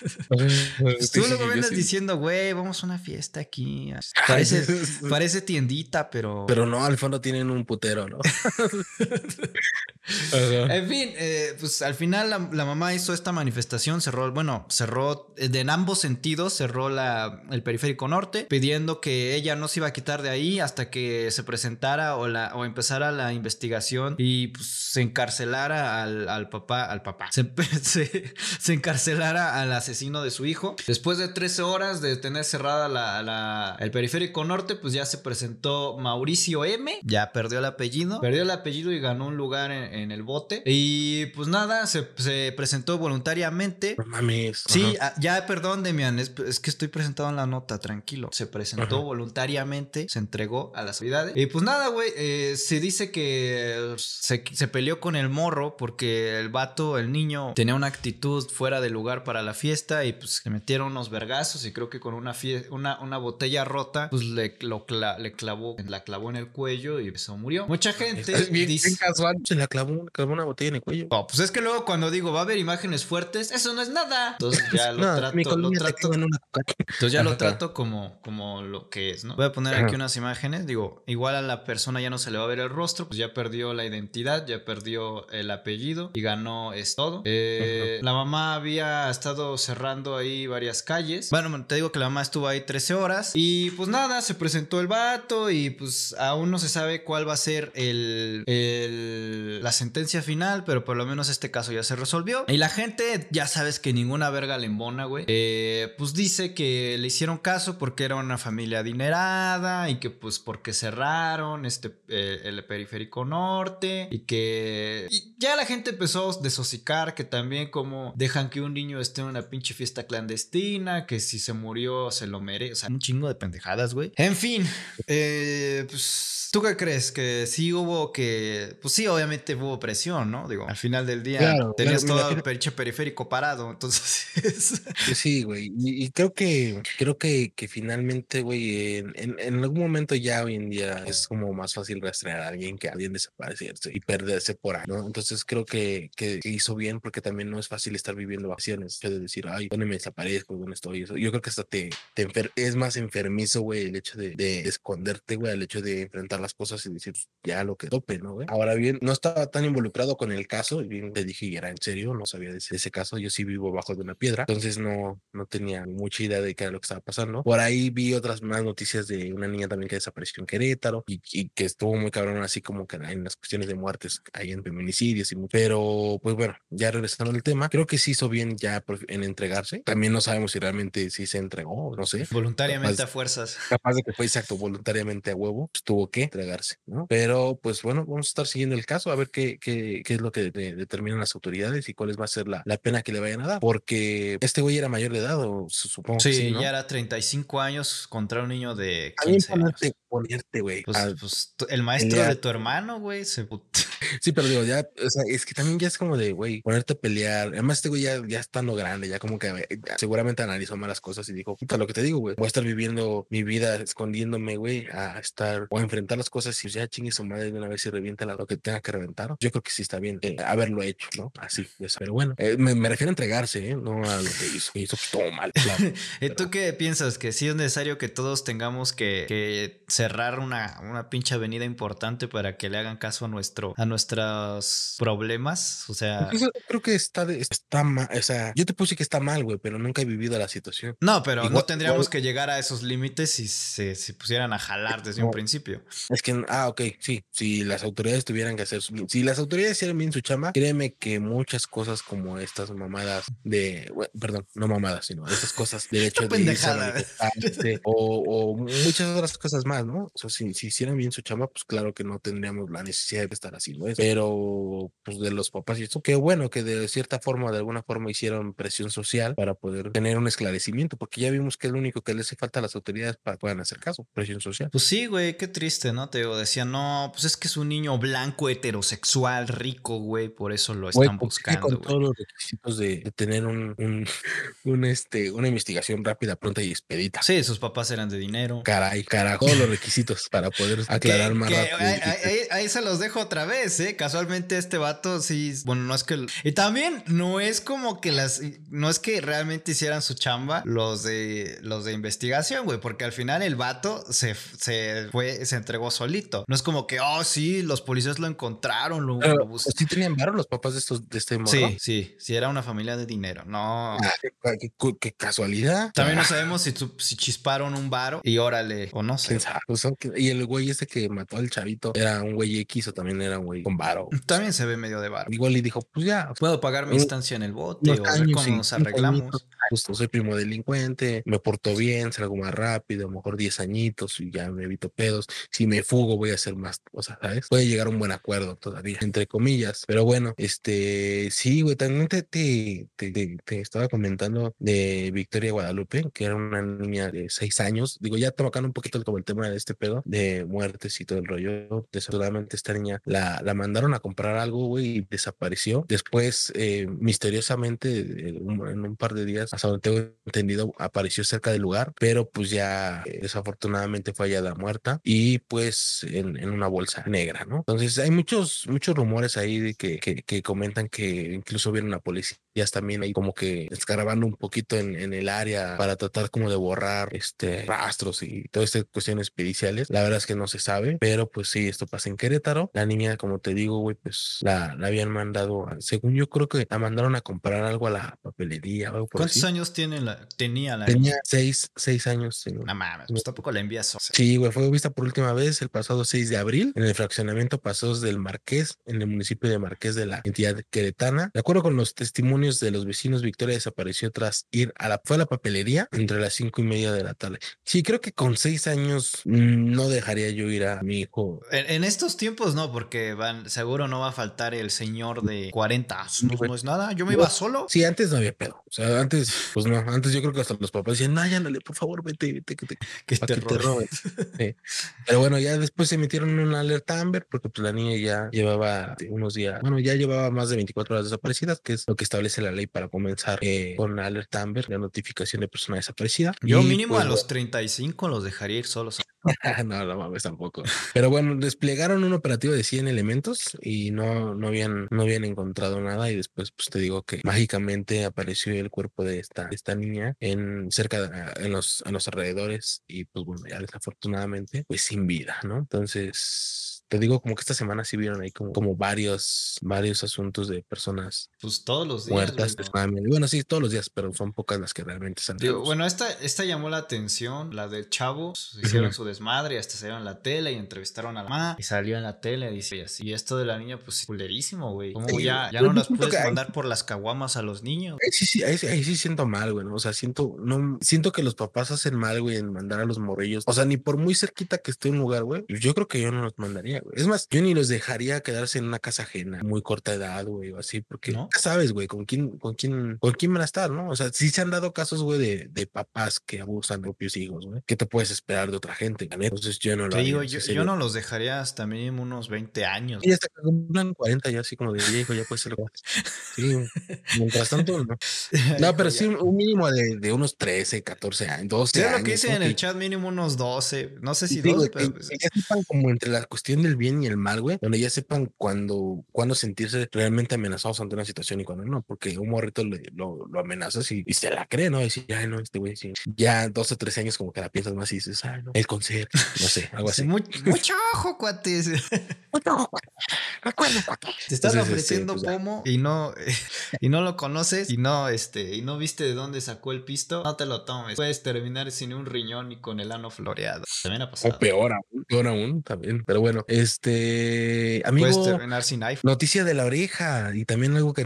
Y [LAUGHS] tú luego sí. diciendo, güey, vamos a una fiesta aquí. Parece, [LAUGHS] parece tiendita, pero... Pero no, al fondo tienen un putero, ¿no? En fin, eh, pues al final la, la mamá hizo esta manifestación, cerró, bueno, cerró eh, en ambos sentidos, cerró la, el periférico norte, pidiendo que ella no se iba a quitar de ahí hasta que se presentara o, la, o empezara la investigación y pues, se encarcelara al, al papá, al papá, [LAUGHS] se, se, se encarcelara al asesino de su hijo. Después de 13 horas de tener cerrada la, la- el periférico norte, pues ya se presentó Mauricio M, ya perdió el apellido, perdió el apellido y ganó un lugar en, en el bote. Y pues nada, se, se presentó voluntariamente. No mames. Sí, ah, ya, perdón, Demian, es, es que estoy presentado en la nota, tranquilo. Se presentó Ajá. voluntariamente, se entregó a las autoridades. Y pues nada, güey, eh, se dice que se, se peleó con el morro porque el vato, el niño, tenía una actitud fuera de lugar para la fiesta y pues le metieron unos vergazos y creo que con una, una, una botella rota, pues le, lo cla- le clavó, la clavó en el cuello y eso murió. Mucha gente Bien, dice... bien casual, se la clavó, clavó una botella en el cuello. No, pues es que luego cuando digo va a haber imágenes fuertes, eso no es nada. Entonces ya [LAUGHS] lo No, trato, lo se trato. en una. Entonces ya lo trato como, como lo que es, ¿no? Voy a poner Ajá. aquí imágenes. Digo, igual a la persona ya no se le va a ver el rostro, pues ya perdió la identidad, ya perdió el apellido y ganó es todo. Eh, La mamá había estado cerrando ahí varias calles. Bueno, te digo que la mamá estuvo ahí 13 horas y pues nada, se presentó el vato y pues aún no se sabe cuál va a ser el, el- la sentencia final, pero por lo menos este caso ya se resolvió. Y la gente, ya sabes que ninguna verga le embona, güey. Eh, pues dice que le hicieron caso porque era una familia adinerada y que pues porque cerraron este, eh, el periférico norte y que ya la gente empezó a desocicar que también como dejan que un niño esté en una pinche fiesta clandestina, que si se murió se lo merece, o sea, un chingo de pendejadas, güey. En fin, eh, pues, ¿tú qué crees? Que sí hubo que, pues sí, obviamente hubo presión, ¿no? Digo, al final del día Claro, tenías claro, todo el pinche periférico parado, entonces... Sí, [LAUGHS] Sí, güey. Y, y creo que, creo que, que finalmente, güey, en, en, en algún momento ya hoy en día es como más fácil rastrear a alguien que a alguien desaparecerse y perderse por ahí, ¿no? Entonces creo que, que, que hizo bien porque también no es fácil estar viviendo vacaciones, de decir, ay, ¿dónde me desaparezco? ¿Dónde estoy? Eso- Yo creo que hasta te, te enfer- es más enfermizo, güey, el hecho de, de esconderte, güey, el hecho de enfrentar las cosas y decir, ya lo que tope, ¿no, güey? Ahora bien, no estaba tan involucrado con el caso, y bien te dije, y era en serio, no sabía de ese, de ese caso, yo sí vivo bajo de una piedra, entonces no, no tenía mucha idea de qué era lo que estaba pasando. Por ahí vi otras más noticias de una niña también que desapareció en Querétaro y, y que estuvo muy cabrón así como que en las cuestiones de muertes, ahí en feminicidios y mu- pero pues bueno, ya regresando al tema, creo que sí hizo bien ya en entregarse. También no sabemos si realmente sí se entregó, no sé. Voluntariamente Capaz- a fuerzas. capaz de que fue exacto voluntariamente a huevo, pues tuvo que entregarse, ¿no? Pero pues bueno, vamos a estar siguiendo el caso a ver qué, qué, qué es lo que de- determinan las autoridades y cuál va a ser la, la pena que le vayan a dar, porque este güey era mayor de edad o su- supongo que Sí, sí, ¿no? ya era 35 años contra un niño de También 15 años. Ponerte, güey. Pues, a- pues, el maestro pelear. de tu hermano, güey, se [LAUGHS] Sí, pero digo, ya, o sea, es que también ya es como de, güey, ponerte a pelear. Además, este güey ya, ya estando grande, ya como que eh, ya seguramente analizó malas cosas y dijo, puta, lo que te digo, güey, voy a estar viviendo mi vida escondiéndome, güey, a estar o a enfrentar las cosas y ya chingue su madre de una vez y revienta lo que tenga que reventar. Yo creo que sí está bien eh, haberlo hecho, ¿no? Así, ya sabes. Pero bueno, eh, me, me refiero a entregarse, ¿eh? No a lo que hizo. Hizo pues, todo mal, claro. [LAUGHS] ¿Y tú qué piensas? ¿Que sí es necesario que todos tengamos que, que cerrar una, una pinche avenida importante para que le hagan caso a nuestro a nuestros problemas? O sea, Pues eso creo que está, de- está mal, o sea, yo te puse que está mal, güey, pero nunca he vivido la situación. no, pero no tendríamos igual- que llegar a esos límites si se si pusieran a jalar desde un principio. Es que, ah, ok, sí, si las autoridades tuvieran que hacer, si las autoridades hicieran bien su chamba, créeme que muchas cosas como estas mamadas de, bueno, perdón, no mamadas, sino estas cosas del [LAUGHS] hecho de pendejada. [LAUGHS] o, o muchas otras cosas más, ¿no? O sea, si, si hicieran bien su chamba, pues claro que no tendríamos la necesidad de estar haciendo eso, pero pues de los papás y eso, qué bueno que de cierta forma, de alguna forma hicieron presión social para poder tener un esclarecimiento, porque ya vimos que es lo único que le hace falta a las autoridades para que puedan hacer caso, presión social. Pues sí, güey, qué triste, ¿no? Te digo, decían, no, pues es que es un niño blanco, heterosexual, rico, güey, por eso lo Güey, están ¿por qué buscando, con güey. todos los requisitos de, de tener un, un, [LAUGHS] un, este, una investigación rápida, pronta y expedita. Sí, sus papás eran de dinero. Caray, carajo, los requisitos para poder aclarar Que- más que rápido. ahí, ahí- ahí- ahí se los dejo otra vez, ¿eh? Casualmente este vato sí, bueno, no es que... Y también no es como que las... No es que realmente hicieran su chamba los de los de investigación, güey, porque al final el vato se, se fue, se entregó solito. No es como que, oh, sí, los policías lo encontraron, lo, Pero, lo pues, sí tenían varo los papás de estos, de este morro. Sí, sí, sí, era una familia de dinero, no... Ah, qué, qué- qué- qué casualidad. También no sabemos si, si chisparon un varo y órale, o no sé. Y el güey este que mató al chavito era un güey X o también era un güey con varo. También se ve medio de varo. Igual y dijo, pues ya, Puedo pagar mi estancia en el bote o ver cómo nos arreglamos. añitos. justo soy primo delincuente, me porto bien, salgo más rápido, a lo mejor 10 añitos y ya me evito pedos. Si me fugo, voy a hacer más cosas, ¿sabes? Puede llegar a un buen acuerdo todavía, entre comillas. Pero bueno, este, sí, güey, también te, te, te, te- te estaba comentando de Victoria Guadalupe, que era una niña de 6 años. Digo, ya tocando un poquito como el tema de este pedo de muertes y todo el rollo. Desafortunadamente esta niña la, la mandaron a comprar algo, güey, y desapareció. Después, eh, misteriosamente, en un par de días, hasta donde tengo entendido, apareció cerca del lugar, pero pues ya eh, desafortunadamente fue hallada muerta y pues en, una bolsa negra, ¿no? Entonces hay muchos, muchos rumores ahí de que, que, comentan que incluso vieron a policía también ahí como que escarabando un poquito en, en, el área para tratar como de borrar este rastros y todas estas cuestiones periciales. La verdad es que no se sabe, pero pues sí, esto pasa en Querétaro. La niña, como te digo, güey, pues la, la habían mandado, según yo creo que la mandaron a comprar algo a la papelería. ¿Cuántos años tiene la, tenía la Tenía seis, seis años. No mames, pues tampoco la envías. O sea. Sí, güey, fue vista por última vez el pasado 6 de abril en el fraccionamiento Pasos del Marqués, en el municipio de Marqués de la entidad queretana. De acuerdo con los testimonios de los vecinos, Victoria desapareció tras ir a la, fue a la papelería entre las cinco y media de la tarde. Sí, creo que con seis años mm, no dejaría yo ir a mi hijo. En, estos tiempos no, porque van, seguro no va a faltar el señor de 40. No, no es nada. Yo me iba solo. Sí, antes no había pedo. O sea, antes, pues no, antes yo creo que hasta los papás decían, no, ya por favor, vete, vete, que te, [LAUGHS] que te, te roben. [LAUGHS] Pero bueno, ya después se emitieron una alerta Amber porque pues la niña ya llevaba unos días, bueno, ya llevaba más de 24 horas desaparecidas, que es lo que establece la ley para comenzar eh, con alerta Amber, la notificación de persona desaparecida. Yo mínimo a pues, los 35 los dejaría ir solos. [LAUGHS] no, no mames tampoco. Pero bueno, desplegaron un operativo de 100 elementos y no, no, habían, no habían encontrado nada y después pues te digo que mágicamente apareció el cuerpo de esta, esta niña en cerca de, en los, en los alrededores y pues bueno, ya desafortunadamente pues sin vida, ¿no? Entonces te digo como que esta semana sí vieron ahí como, como varios, varios asuntos de personas. Pues todos los días. Muertas. Bueno, sí, todos los días, pero son pocas las que realmente están. bueno, esta, esta llamó la atención, la del chavo. Hicieron su desmadre, hasta salieron en la tele y entrevistaron a la mamá y salió en la tele. Dice, y así. Y esto de la niña, pues culerísimo, güey. Como ya, ya no las puedes mandar por las caguamas a los niños. sí, sí, ahí, sí siento mal, güey. O sea, siento, no, siento que los papás hacen mal, güey, en mandar a los morrillos. O sea, ni por muy cerquita que esté un lugar, güey. Yo creo que yo no los mandaría. Es más, yo ni los dejaría quedarse en una casa ajena, muy corta edad, güey, o así, porque ¿No? sabes, güey, con quién, con quién, con quién van a estar, ¿no? O sea, sí se han dado casos, güey, de, de papás que abusan de propios hijos, güey. ¿Qué te puedes esperar de otra gente? Entonces yo no lo Te digo, yo, yo, no los dejaría hasta mínimo unos 20 años. Y hasta que cumplan 40 ya así como de viejo, ya puede ser. [LAUGHS] Sí, mientras tanto, no. [LAUGHS] No, pero sí un mínimo de, de unos 13, 14 años, 12 años. lo que dice en el chat mínimo unos 12, no sé si 12, pero... Pues como entre la cuestión del bien y el mal, güey, donde ya sepan cuándo, cuándo sentirse realmente amenazados ante una situación y cuando no, porque un morrito lo, lo, amenazas y, se la cree, ¿no? Y dice, ay, no, este güey, sí. ya 12 o 13 años como que la piensas más y dices, ay, no, el consejo, no sé, algo [LAUGHS] así. [LAUGHS] mucho ojo, cuates. mucho ojo, Recuerda, Te estás este, ofreciendo pues, pomo y no, [LAUGHS] y no lo conoces y no, este, y no viste de dónde sacó el pisto, no te lo tomes. Puedes terminar sin un riñón y con el ano floreado. También ha pasado. O peor aún, peor aún también. Pero bueno, este, amigo. IPhone. Noticia de la oreja y también algo que,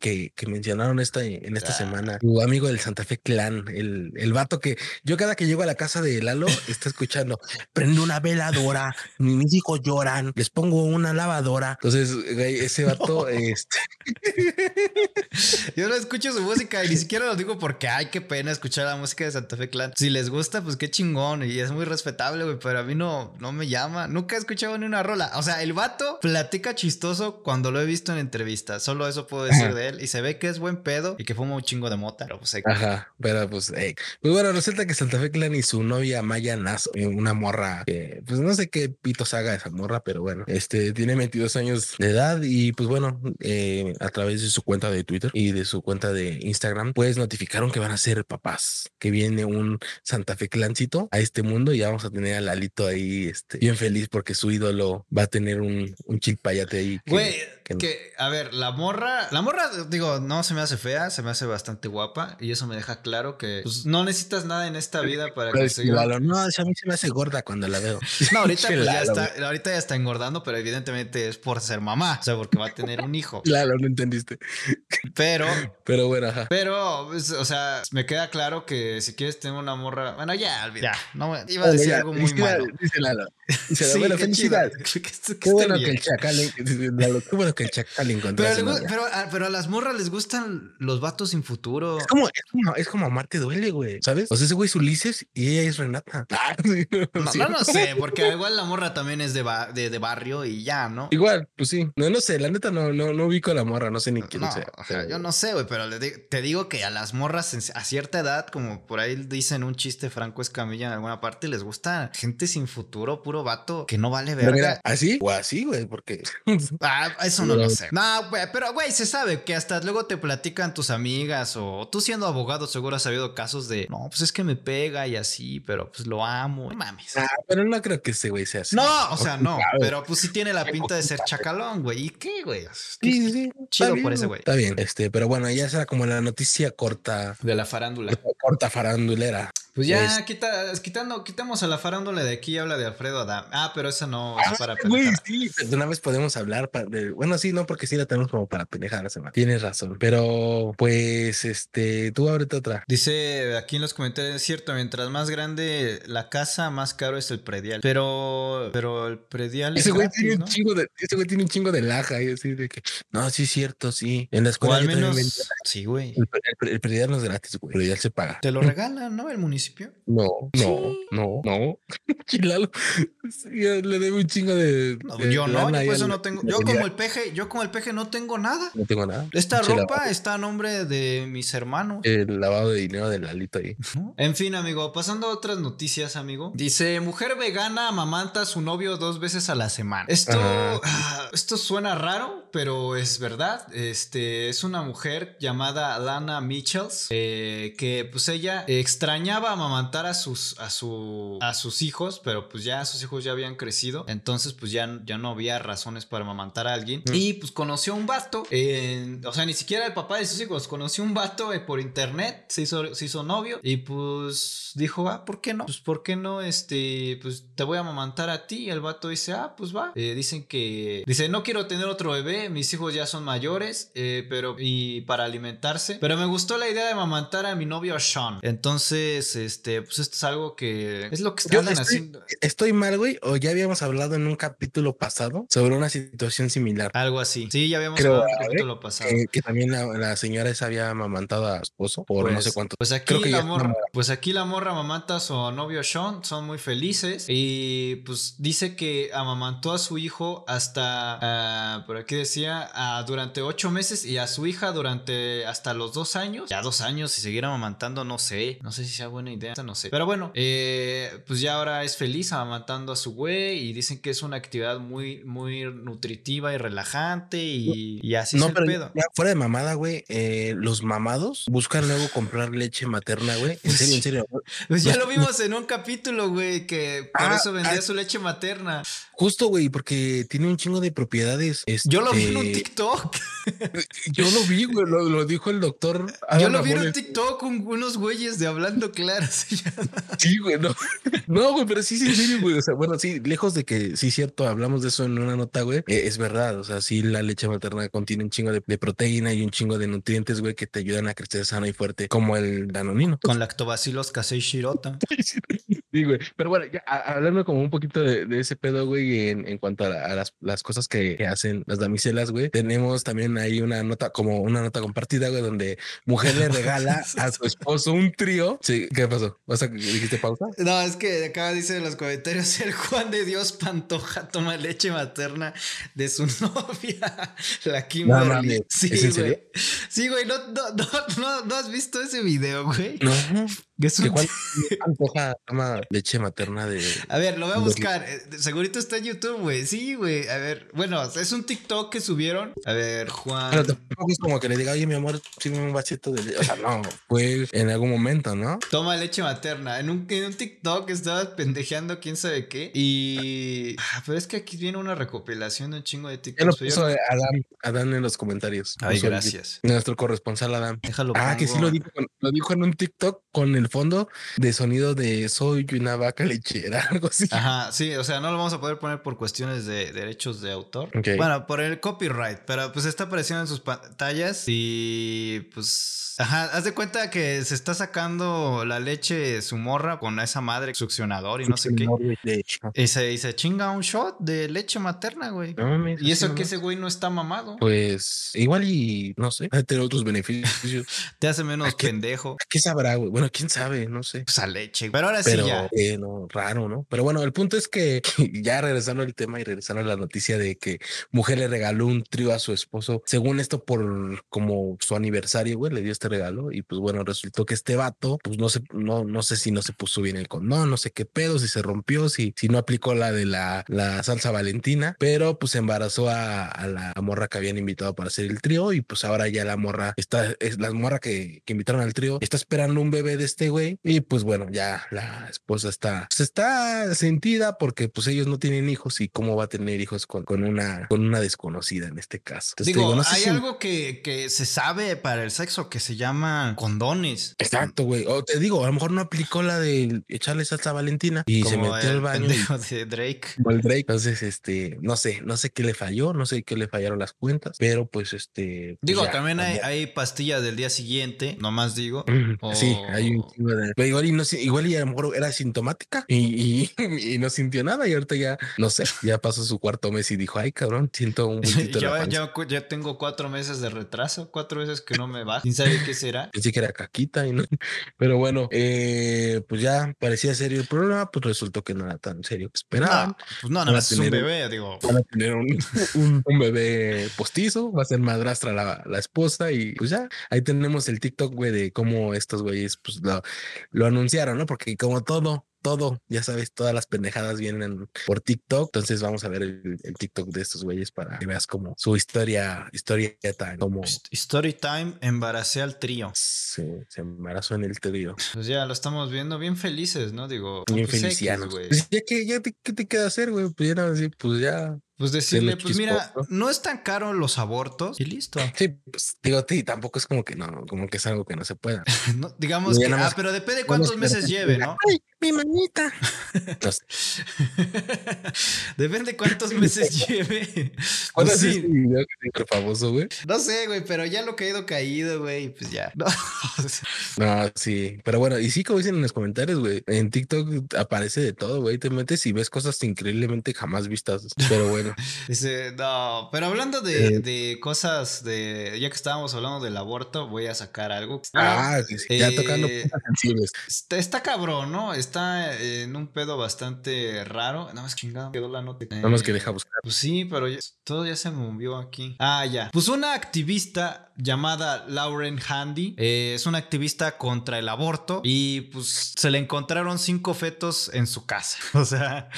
que, que, mencionaron esta, en esta semana. Tu amigo del Santa Fe Clan, el, el vato que yo cada que llego a la casa de Lalo está escuchando, prendo una veladora, mis hijos lloran, les pongo una lavadora. Entonces, ese [LAUGHS] vato, este. [LAUGHS] yo no escucho su música y ni siquiera lo digo porque, ay, qué pena escuchar la música de Santa Fe Clan. Si les gusta, pues qué chingón y es muy respetable, güey, pero a mí no, no me llama. Nunca he escuchado ni una rola. O sea, el vato platica chistoso cuando lo he visto en entrevistas. Solo eso puedo decir de él. Y se ve que es buen pedo y que fuma un chingo de mota. Pero pues, Ajá, pero pues, pues bueno, resulta que Santa Fe Clan y su novia Maya Nazo, eh, una morra que, pues no sé qué pitos haga esa morra, pero bueno, este tiene 22 años de edad y pues bueno, eh, a través de su cuenta de Twitter y de su cuenta de Instagram, pues notificaron que van a ser papás, que viene un Santa Fe Clancito a este mundo y ya vamos a tener a Lalito ahí, este, bien feliz porque su ídolo va a tener un, un chilpayate ahí. Güey, que, a ver, la morra, la morra, digo, no se me hace fea, se me hace bastante guapa y eso me deja claro que pues, no necesitas nada en esta vida para conseguir. No, a mí se me hace gorda cuando la veo. [LAUGHS] No, ahorita pues, ya está, ahorita ya está engordando, pero evidentemente es por ser mamá, o sea, porque va a tener un hijo. [LAUGHS] Claro, no entendiste. Pero [LAUGHS] pero bueno, ajá. Pero, pues, o sea, me queda claro que si quieres tener una morra. Bueno, ya, olvida. Ya, no, iba a decir algo muy malo. Dice Lalo. Dice, bueno. Qué, bueno que el chacal, qué bueno que el chacal encontró. Pero, pero, pero, a las morras les gustan los vatos sin futuro. Es como, es como, es como Marte duele, güey, ¿sabes? O sea, ese güey es Ulises y ella es Renata. [LAUGHS] [LAUGHS] no, no, sé, porque igual la morra también es de, de, de, barrio y ya, ¿no? Igual, pues sí. No, no sé, la neta no, no, no ubico a la morra, no sé ni quién sea. O sea, yo no sé, güey, pero te digo que a las morras a cierta edad, como por ahí dicen un chiste Franco Escamilla en alguna parte, les gusta gente sin futuro, puro vato que no vale verga. ¿Así? O así, güey, porque. [LAUGHS] ah, eso no lo sé. No, güey, pero güey, se sabe que hasta luego te platican tus amigas o tú siendo abogado seguro has habido casos de, no, pues es que me pega y así, pero pues lo amo. mames. Ah, pero no creo que ese güey sea así. No, o sea, no, pero pues sí tiene la pinta de ser chacalón, güey. ¿Y qué, güey? Sí, sí, Chido por ese güey. Está bien, este, pero bueno, ya será como la noticia corta. De la farándula. Corta farandulera. Pues ya quita, quitando, quitamos a la farándula de aquí habla de Alfredo Adam. Ah, pero esa no es ah, para Güey, sí, de una vez podemos hablar de, bueno, sí, no, porque sí la tenemos como para pendejar la semana. Tienes razón. Pero pues este, tú ábrete otra. Dice aquí en los comentarios, es cierto, mientras más grande la casa, más caro es el predial. Pero, pero el predial ese güey tiene un chingo de, ese güey tiene un chingo de laja y así de que no, sí es cierto, sí. En la escuela. O al menos, sí, güey. El, predial no es gratis, güey. El predial se paga. Te lo regalan, ¿no? El municipio. No, no, no, no. [LAUGHS] Chilalo. le debo un chingo de. yo no, yo eso no tengo. Yo como el peje, yo como el peje no tengo nada. No tengo nada. Esta ropa está a nombre de mis hermanos. El lavado de dinero del Lalito ahí. En fin, amigo, pasando a otras noticias, amigo. Dice: Mujer vegana amamanta a su novio dos veces a la semana. Esto, ah, esto suena raro, pero es verdad. Este es una mujer llamada Lana Mitchells. Eh, que pues ella extrañaba amamantar a sus, a su, a sus hijos, pero pues ya sus hijos ya habían crecido. Entonces, pues ya, ya no había razones para amamantar a alguien. Mm. Y pues conoció a un vato. o sea, ni siquiera el papá de sus hijos. Conoció a un vato eh, por internet. Se hizo, se hizo novio. Y pues dijo, ah, ¿por qué no? Pues, ¿por qué no? Este, pues te voy a amamantar a ti. Y el vato dice, ah, pues va. Eh, dicen que. Dice, no quiero tener otro bebé. Mis hijos ya son mayores. Eh, pero. Y para alimentarse. Pero me gustó la idea de amamantar a mi novio Sean. Entonces, este, pues esto es algo que es lo que están haciendo. Estoy mal, güey, o ya habíamos hablado en un capítulo pasado sobre una situación similar. Algo así. Sí, ya habíamos hablado en un capítulo pasado. Que, también la, señora esa había amamantado a su esposo por no pues, sé cuánto. Pues aquí la morra, pues aquí la morra amamanta a su novio Sean, son muy felices y pues dice que amamantó a su hijo hasta, ah, por aquí decía, ah, durante ocho meses y a su hija durante hasta los dos años. Ya dos años y seguir amamantando, no sé, no sé si sea buena idea, no sé. Pero bueno, eh, pues ya ahora es feliz amamantando a su güey y dicen que es una actividad muy, muy nutritiva y relajante y, así no, es el pedo. fuera de mamada, güey, eh, los mamados buscan luego comprar leche materna, güey. En serio, en serio. [LAUGHS] Pues ya lo vimos en un capítulo, güey, que por ah, eso vendía ah. su leche materna. Justo, güey, porque tiene un chingo de propiedades. Yo lo vi en un este, TikTok. Yo lo vi, güey, lo, dijo el doctor. Yo lo vi en un TikTok con unos güeyes de hablando claro. [LAUGHS] Sí, güey, no. [LAUGHS] No, güey, pero sí, sí, sí, güey. O sea, bueno, sí, lejos de que sí, cierto, hablamos de eso en una nota, güey. Eh, es verdad. O sea, sí, la leche materna contiene un chingo de, proteína y un chingo de nutrientes, güey, que te ayudan a crecer sano y fuerte, como el danonino. Con lactobacilos casei shirota. [LAUGHS] Sí, güey. Pero bueno, ya, hablando como un poquito de, ese pedo, güey, en, en cuanto a, las, las, cosas que, hacen las damiselas, güey, tenemos también ahí una nota, como una nota compartida, güey, donde mujer le regala a su esposo un trío. Sí, ¿qué pasó? ¿Vas a, dijiste pausa? No, es que acá dice en los comentarios, el Juan de Dios Pantoja toma leche materna de su [LAUGHS] novia, la Kimberly. sí, güey. Sí, güey, no, no, no, no, has visto ese video, güey. No. Pantoja [LAUGHS] toma leche materna de. A ver, lo voy a buscar. Eh, segurito está en YouTube, güey. Sí, güey. A ver, bueno, es un TikTok que subieron. A ver, Juan. Pero tampoco es como que le diga, oye, mi amor, sí un vasito de leche. O sea, no, fue en algún momento, ¿no? Toma leche materna. En un, en un TikTok estabas pendejeando quién sabe qué. Y. Ah, pero es que aquí viene una recopilación de un chingo de TikToks. Ya lo puso Adam, Adam en los comentarios. Ay, gracias. Nuestro corresponsal Adam. Déjalo. Ah, que sí lo dijo, lo dijo en un TikTok con el el fondo de sonido de soy una vaca lechera, [LAUGHS] algo así. Ajá, sí, o sea, no lo vamos a poder poner por cuestiones de derechos de autor. Bueno, por el copyright, pero pues está apareciendo en sus pantallas y pues, ajá, haz de cuenta que se está sacando la leche su morra con esa madre succionador y no sé qué. Y se, chinga un shot de leche materna, güey. y eso que ese güey no está mamado. Pues igual y no sé, tener otros beneficios. [LAUGHS] Te hace menos pendejo. ¿Qué sabrá, güey? Bueno, quién sabe, no sé. Pues a leche. Pero ahora sí ya. Eh, no, raro, ¿no? Pero bueno, el punto es que [LAUGHS] ya regresando al tema y regresando a la noticia de que mujer le regaló un trío a su esposo, según esto por como su aniversario, güey, le dio este regalo y pues bueno, resultó que este vato, pues no sé, no, no sé si no se puso bien el condón, no sé qué pedo, si se rompió, si, si no aplicó la de la, la salsa valentina, pero pues embarazó a, a la morra que habían invitado para hacer el trío y pues ahora ya la morra está, es la morra que, que invitaron al trío, está esperando un bebé de este güey y pues bueno, ya la esposa está, pues está sentida porque pues ellos no tienen hijos y cómo va a tener hijos con, con una, con una desconocida en este caso. digo, hay algo que, que se sabe para el sexo que se llama condones. Exacto, güey. O te digo, a lo mejor no aplicó la de echarle salsa Valentina y se metió al baño. de Drake. el Drake. Entonces, este, no sé, no sé qué le falló, no sé qué le fallaron las cuentas, pero pues este. Pues digo, también hay, hay, pastillas del día siguiente, nomás digo. Sí, hay un de. igual y, no, igual y a lo mejor era sintomática y, [LAUGHS] y, no sintió nada y ahorita ya, no sé, ya pasó su cuarto mes y dijo, ay, cabrón, siento un [LAUGHS] bultito ya, ya, ya, tengo cuatro meses de retraso, cuatro meses que no me va. ¿Quién sabe qué será? [LAUGHS] Pensé que era caquita y no. Pero bueno, eh, pues ya parecía serio el problema, pues resultó que no era tan serio que esperaban. No, pues no, no, es un bebé, digo. Van a tener un, un, bebé postizo, va a ser madrastra la, la, esposa y pues ya, ahí tenemos el TikTok, güey, de cómo estos güeyes pues lo, lo anunciaron, ¿no? Porque como todo, todo, ya sabes, todas las pendejadas vienen por TikTok. Entonces vamos a ver el, TikTok de estos güeyes para que veas como su historia, historia time, como Story time, embaracé al trío. Sí, se embarazó en el trío. Pues ya lo estamos viendo bien felices, ¿no? Digo, bien felicianos, güey. Pues ya que ya te, ¿qué te queda hacer, güey? Pues ya, pues ya pues decirle, pues mira, no es tan caro los abortos y listo. Sí, pues digo, sí, tampoco es como que no, como que es algo que no se pueda. [LAUGHS] digamos que, ah, pero depende de cuántos meses lleve, ¿no? Ay, mi manita. [LAUGHS] depende de cuántos meses lleve. [LAUGHS] Pues sí. famoso, güey? No sé, güey, pero ya lo que ha ido caído, güey, pues ya. No. no, sí, pero bueno, y sí, como dicen en los comentarios, güey, en TikTok aparece de todo, güey, te metes y ves cosas increíblemente jamás vistas, pero bueno. [LAUGHS] Dice, no, pero hablando de, de, cosas de, ya que estábamos hablando del aborto, voy a sacar algo. Ah, ya tocando eh, cosas sensibles. Está, está, cabrón, ¿no? Está en un pedo bastante raro. Nada más chingado, quedó la nota. Nada más que deja buscar. Pues sí, pero todo ya se movió aquí. Ah, ya. Pues una activista llamada Lauren Handy eh, es una activista contra el aborto y pues se le encontraron cinco fetos en su casa. [LAUGHS] O sea,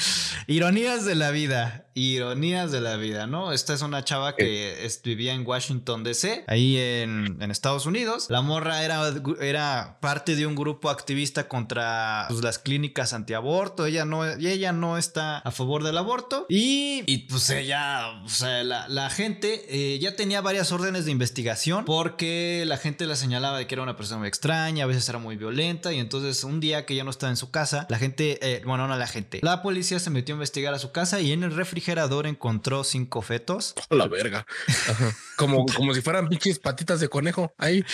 ironías de la vida. Ironías de la vida, ¿no? Esta es una chava que vivía en Washington, D.C., ahí en, Estados Unidos. La morra era, era parte de un grupo activista contra pues, las clínicas antiaborto. Ella no, ella no está a favor del aborto. Y, pues ella, o sea, la, gente eh, ya tenía varias órdenes de investigación porque la gente la señalaba de que era una persona muy extraña, a veces era muy violenta. Y entonces un día que ya no estaba en su casa, la gente, eh, bueno, no la gente, la policía se metió a investigar a su casa y en el refrigerador encontró cinco fetos. la verga. [LAUGHS] Como, como si fueran pinches patitas de conejo ahí.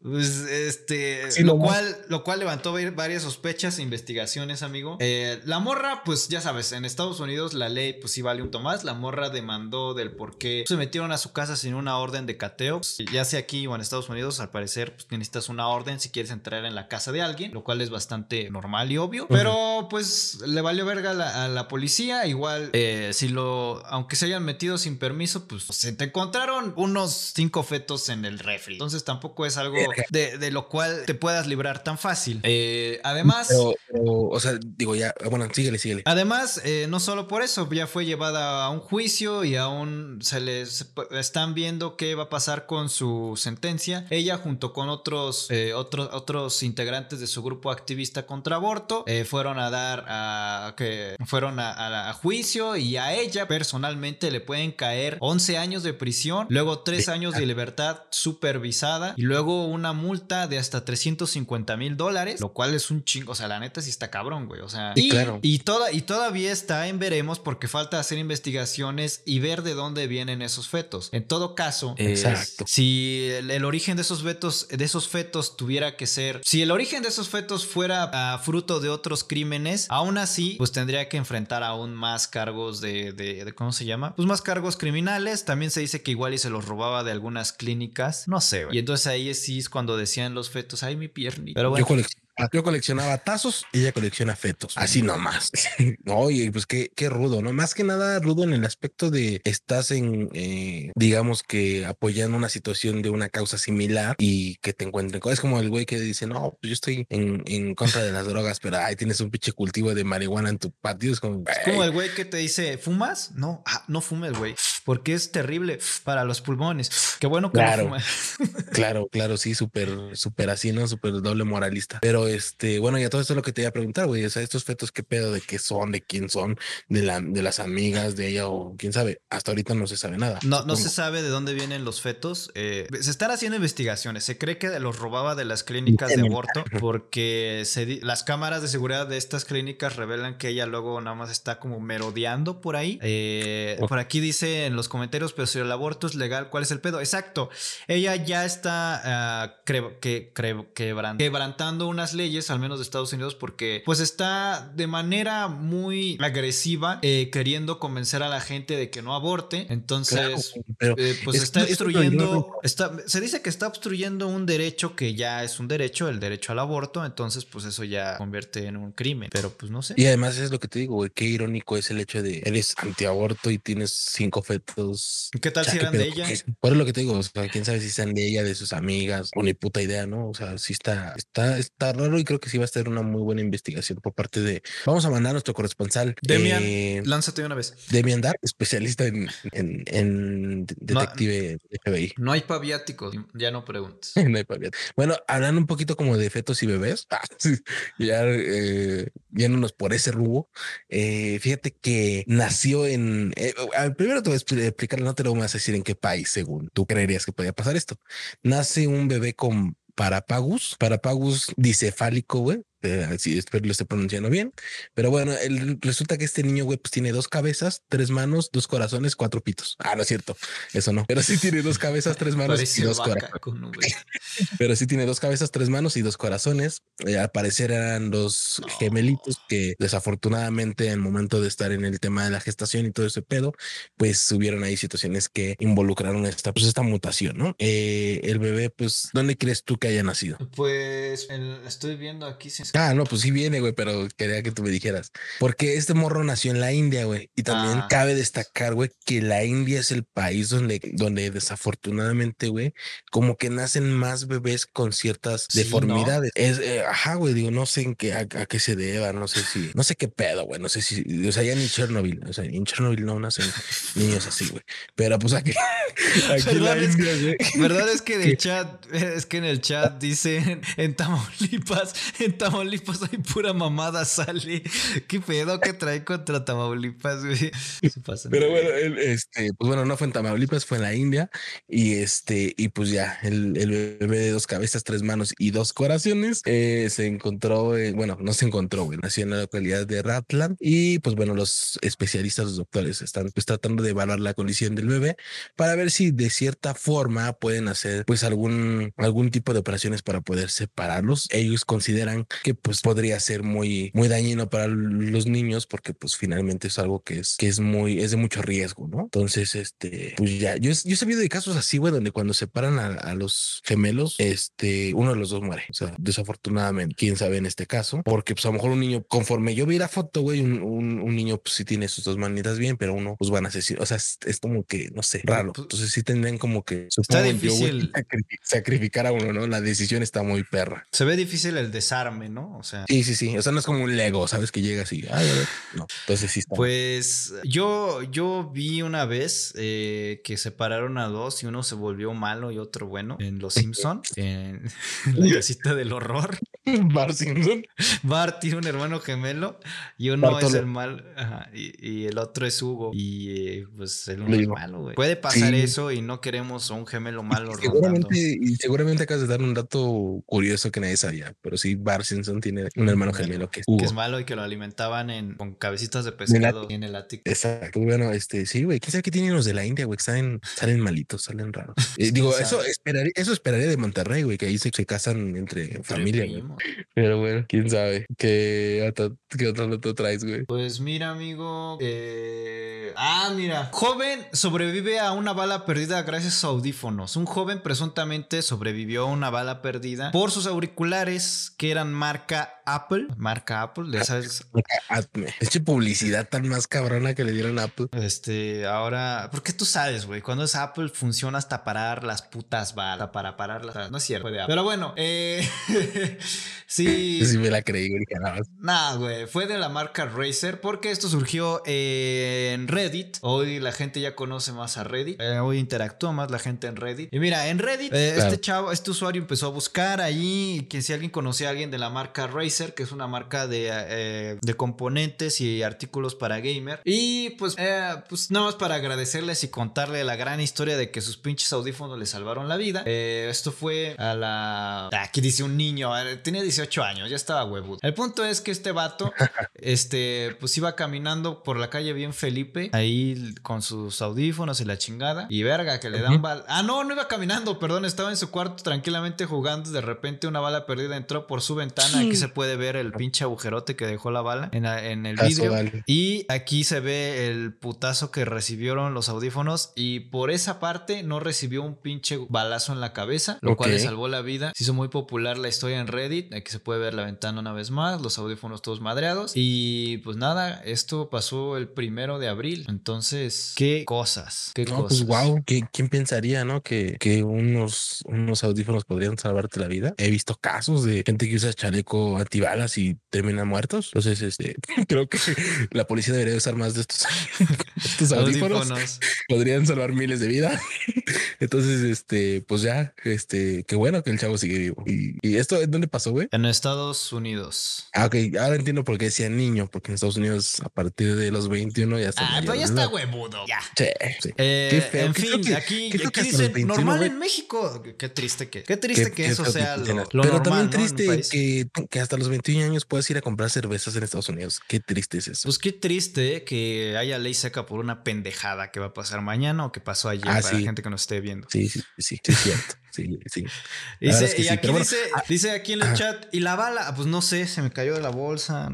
Pues, este, lo, cual, lo cual levantó varias sospechas e investigaciones, amigo. Eh, la morra, pues ya sabes, en Estados Unidos la ley, pues sí vale un tomás. La morra demandó del por qué se metieron a su casa sin una orden de cateo. Pues, ya sea aquí o en Estados Unidos, al parecer, pues necesitas una orden si quieres entrar en la casa de alguien, lo cual es bastante normal y obvio. Pero pues le valió verga a la, policía. Igual, eh, si lo, aunque se hayan metido sin permiso, pues se te encontraron unos cinco fetos en el refri. Entonces tampoco es algo de, lo cual te puedas librar tan fácil. Eh, además, o sea, digo ya, bueno, síguele, síguele. Además, eh, no solo por eso, ya fue llevada a un juicio y aún se les están viendo qué va a pasar con su sentencia. Ella junto con otros, eh, otros, otros integrantes de su grupo activista contra aborto fueron a dar a que fueron a, a, juicio y a ella personalmente le pueden caer 11 años de prisión, luego 3 años de libertad supervisada y luego un una multa de hasta 350 mil dólares, lo cual es un chingo. O sea, la neta sí está cabrón, güey. O sea, y, claro. y, toda, y todavía está en veremos porque falta hacer investigaciones y ver de dónde vienen esos fetos. En todo caso, Exacto. si el, el, origen de esos fetos, de esos fetos tuviera que ser, si el origen de esos fetos fuera uh, fruto de otros crímenes, aún así, pues tendría que enfrentar aún más cargos de, de, de, ¿cómo se llama? Pues más cargos criminales. También se dice que igual y se los robaba de algunas clínicas. No sé, güey. Y entonces ahí sí es cuando decían los fetos, ay, mi piernita. Pero bueno. Yo yo coleccionaba tazos y ella colecciona fetos. Así nomás. [LAUGHS] Oye, pues qué, qué rudo, ¿no? Más que nada rudo en el aspecto de estás en, eh, digamos que apoyando una situación de una causa similar y que te encuentren. Es como el güey que dice, no, pues yo estoy en, en contra de las drogas, pero ahí tienes un pinche cultivo de marihuana en tu patio. Es como, es como el güey que te dice, ¿fumas? No, ah, no fumes, güey, porque es terrible para los pulmones. Qué bueno que claro, no fumas. [LAUGHS] claro, claro, sí, súper, súper así, ¿no? Súper doble moralista. Pero este, bueno, ya todo esto es lo que te iba a preguntar, güey. O sea, estos fetos, ¿qué pedo? ¿De qué son? ¿De quién son? ¿De, la, de las amigas de ella o quién sabe? Hasta ahorita no se sabe nada. No, no se sabe de dónde vienen los fetos. Eh, se están haciendo investigaciones. Se cree que los robaba de las clínicas de aborto porque se, las cámaras de seguridad de estas clínicas revelan que ella luego nada más está como merodeando por ahí. Eh, por aquí dice en los comentarios, pero si el aborto es legal, ¿cuál es el pedo? Exacto. Ella ya está uh, que, quebrantando unas leyes, al menos de Estados Unidos, porque pues está de manera muy agresiva eh, queriendo convencer a la gente de que no aborte. Entonces, Claro, pero eh, pues es- está es- obstruyendo, está, se dice que está obstruyendo un derecho que ya es un derecho, el derecho al aborto, entonces pues eso ya convierte en un crimen, pero pues no sé. Y además es lo que te digo, güey, qué irónico es el hecho de eres antiaborto y tienes cinco fetos. ¿Qué tal si ¿qué eran de ella? Por lo que te digo, o sea, quién sabe si sean de ella, de sus amigas, o ni puta idea, ¿no? O sea, sí está, está, está raro y creo que sí va a ser una muy buena investigación por parte de. Vamos a mandar a nuestro corresponsal, Demian, eh, lánzate una vez. Demian Dark, especialista en, en, en detective FBI. No hay paviáticos, ya no preguntes. [LAUGHS] No hay paviat. Bueno, hablando un poquito como de fetos y bebés, [LAUGHS] ah, ya eh, yéndonos por ese rubo, eh, fíjate que nació en. eh, primero te voy a expli- explicar, no te lo voy a decir en qué país, según tú creerías que podía pasar esto. Nace un bebé con parapagus, parapagus dicefálico, güey. Eh, sí, espero lo esté pronunciando bien. Pero bueno, el- resulta que este niño, güey, pues tiene dos cabezas, tres manos, dos corazones, cuatro pitos. Ah, no es cierto. Eso no. Pero sí tiene dos cabezas, tres manos y Parece dos vaca corazones. [LAUGHS] Pero sí tiene dos cabezas, tres manos y dos corazones. Eh, al parecer eran dos gemelitos que desafortunadamente en el momento de estar en el tema de la gestación y todo ese pedo, pues hubieron ahí situaciones que involucraron esta, pues esta mutación, ¿no? Eh, el bebé, pues, ¿dónde crees tú que haya nacido? Pues el- estoy viendo aquí sin Ah, no, pues sí viene, güey, pero quería que tú me dijeras. Porque este morro nació en la India, güey. Y también Ah. cabe destacar, güey, que la India es el país donde, donde desafortunadamente, güey, como que nacen más bebés con ciertas Sí, ¿no? deformidades. Es, eh, ajá, güey, digo, no sé en qué, a, a qué se deba, no sé si, no sé qué pedo, güey, no sé si, o sea, ya ni Chernobyl, o sea, en Chernobyl no nacen niños así, güey. Pero pues aquí, [LAUGHS] [LAUGHS] aquí en la es- India, güey. ¿Verdad? Es que en el chat, es que en el chat dicen en Tamaulipas, en Tamaulipas hay pura mamada, sale. ¿Qué pedo que trae contra Tamaulipas, güey? Se de Pero bueno, él, este, pues bueno, no fue en Tamaulipas, fue en la India. Y este, y pues ya, el, el bebé de dos cabezas, tres manos y dos corazones eh, se encontró, eh, bueno, no se encontró, güey, nació en la localidad de Ratland. Y pues bueno, los especialistas, los doctores, están pues tratando de evaluar la condición del bebé para ver si de cierta forma pueden hacer pues algún, algún tipo de operaciones para poder separarlos. Ellos consideran que pues podría ser muy, muy dañino para los niños porque pues finalmente es algo que es, que es muy, es de mucho riesgo, ¿no? Entonces, este, pues ya, yo, yo he sabido de casos así, güey, donde cuando separan a, a los gemelos, este, uno de los dos muere. O sea, desafortunadamente, quién sabe en este caso, porque pues a lo mejor un niño, conforme yo vi la foto, güey, un, un, un niño pues sí tiene sus dos manitas bien, pero uno pues van a asesinar. O sea, es, es como que, no sé, raro. Pues- Entonces sí tendrían como que Está supongo yo, güey, difícil. sacri- [LAUGHS] sacrificar a uno, ¿no? La decisión está muy perra. Se ve difícil el desarme, ¿no? O sea. Sí, sí, sí. O sea, no es como un Lego, ¿sabes? Que llega así. Ay, a ver. No, entonces sí está. Pues yo, yo vi una vez eh, que separaron a dos y uno se volvió malo y otro bueno en Los Simpson, en [LAUGHS] la casita del horror. Bart Simpson. Bart tiene un hermano gemelo y uno es el mal y, el otro es Hugo y eh, pues el uno es malo, güey. Puede pasar eso y no queremos un gemelo malo. Seguramente, y seguramente acabas de dar un dato curioso que nadie sabía, pero sí, Bart Simpson tiene un hermano gemelo que es Que es malo y que lo alimentaban en, con cabecitas de pescado en el ático. Exacto. Bueno, este, sí, güey. ¿Quién sabe qué tienen los de la India, güey? Que salen, salen malitos, salen raros. [LAUGHS] Eh, digo, eso esperaría, eso esperaría de Monterrey, güey, que ahí se, se casan entre, familia. Pero bueno, quién sabe. ¿Qué qué otro traes, güey? Pues mira, amigo. Eh... Ah, mira. Joven sobrevive a una bala perdida gracias a audífonos. Un joven presuntamente sobrevivió a una bala perdida por sus auriculares que eran marca marca Apple. Marca Apple, ya sabes. Eche publicidad tan más cabrona que le dieron a Apple. Este, ahora, porque tú sabes, güey, cuando es Apple funciona hasta parar las putas balas, para pararlas. No es cierto, Pero bueno, eh, [LAUGHS] sí. Sí, me la creí, güey. Nada, güey, fue de la marca Razer porque esto surgió en Reddit. Hoy la gente ya conoce más a Reddit. Eh, hoy interactúa más la gente en Reddit. Y mira, en Reddit, eh, este chavo, este usuario empezó a buscar ahí que si alguien conocía a alguien de la marca Razer, que es una marca de, de componentes y artículos para gamer. Y pues, pues nada más para agradecerles y contarle la gran historia de que sus pinches audífonos le salvaron la vida. esto fue a la... Aquí dice un niño, tenía 18 años, ya estaba huevudo. El punto es que este vato, [LAUGHS] este, pues iba caminando por la calle bien Felipe, ahí con sus audífonos y la chingada. Y verga, que le dan bala. Ah, no, no iba caminando, perdón, estaba en su cuarto tranquilamente jugando. De repente una bala perdida entró por su ventana. Aquí [SNIFFS] se puede ver el pinche agujerote que dejó la bala en, en el vídeo. Y aquí se ve el putazo que recibieron los audífonos. Y por esa parte no recibió un pinche balazo en la cabeza, lo cual le salvó la vida. Se hizo muy popular la historia en Reddit. Aquí se puede ver la ventana una vez más, los audífonos todos madreados. Y pues nada, esto pasó el primero de abril. Entonces, qué cosas, qué no, Pues wow, ¿quién pensaría, no? Que, que unos, unos audífonos podrían salvarte la vida. He visto casos de gente que usa chaleco antibalas y terminan muertos. Entonces, este, [LAUGHS] creo que la policía debería usar más de estos, [LAUGHS] estos audífonos. Podrían salvar miles de vidas. [LAUGHS] Entonces, este, pues ya, este, qué bueno que el chavo sigue vivo. ¿Y, y esto en dónde pasó, güey? En Estados Unidos. Ah, ok, ahora entiendo por qué decía niño, porque en Estados Unidos a partir de los 21 ya está. Ah, pero ya está huevudo. Ya. Sí, sí. Eh, qué feo. En fin, aquí, aquí normal en México. Qué triste que, qué triste que eso sea lo, Pero también triste que, que, hasta los 21 años puedas ir a comprar cervezas en Estados Unidos. Qué triste es eso. Pues qué triste que haya ley seca por una pendejada que va a pasar mañana o que pasó ayer ah, para la gente que nos esté viendo. Sí, sí, sí, sí, es cierto. [LAUGHS] Sí, sí. Dice, y aquí dice, ah, dice aquí en el chat, ¿y la bala? Ah, pues no sé, se me cayó de la bolsa.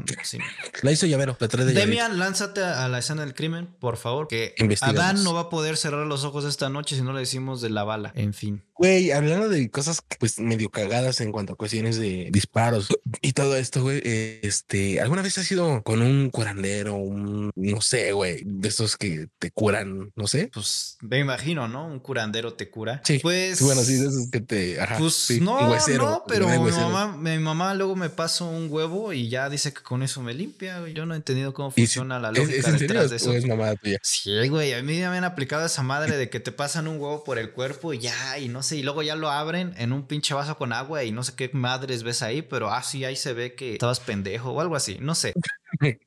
La hizo llavero, la trae de Demian, lánzate a la escena del crimen, por favor, que Adán no va a poder cerrar los ojos esta noche si no le decimos de la bala. En fin. Güey, hablando de cosas pues medio cagadas en cuanto a cuestiones de disparos y todo esto, güey, este, ¿alguna vez has ido con un curandero, un, no sé, güey, de esos que te curan, no sé? Pues me imagino, ¿no? Un curandero te cura. Sí. Pues. bueno, sí, esos que te. Ajá, pues no, no, pero mi mamá, mi mamá luego me pasa un huevo y ya dice que con eso me limpia. Yo no he entendido cómo funciona la lógica detrás de eso. es mamá tuya? Sí, güey, a mí me han aplicado esa madre de que te pasan un huevo por el cuerpo y ya, y no sé, y luego ya lo abren en un pinche vaso con agua y no sé qué madres ves ahí, pero ah, sí, ahí se ve que estabas pendejo o algo así, no sé. [LAUGHS]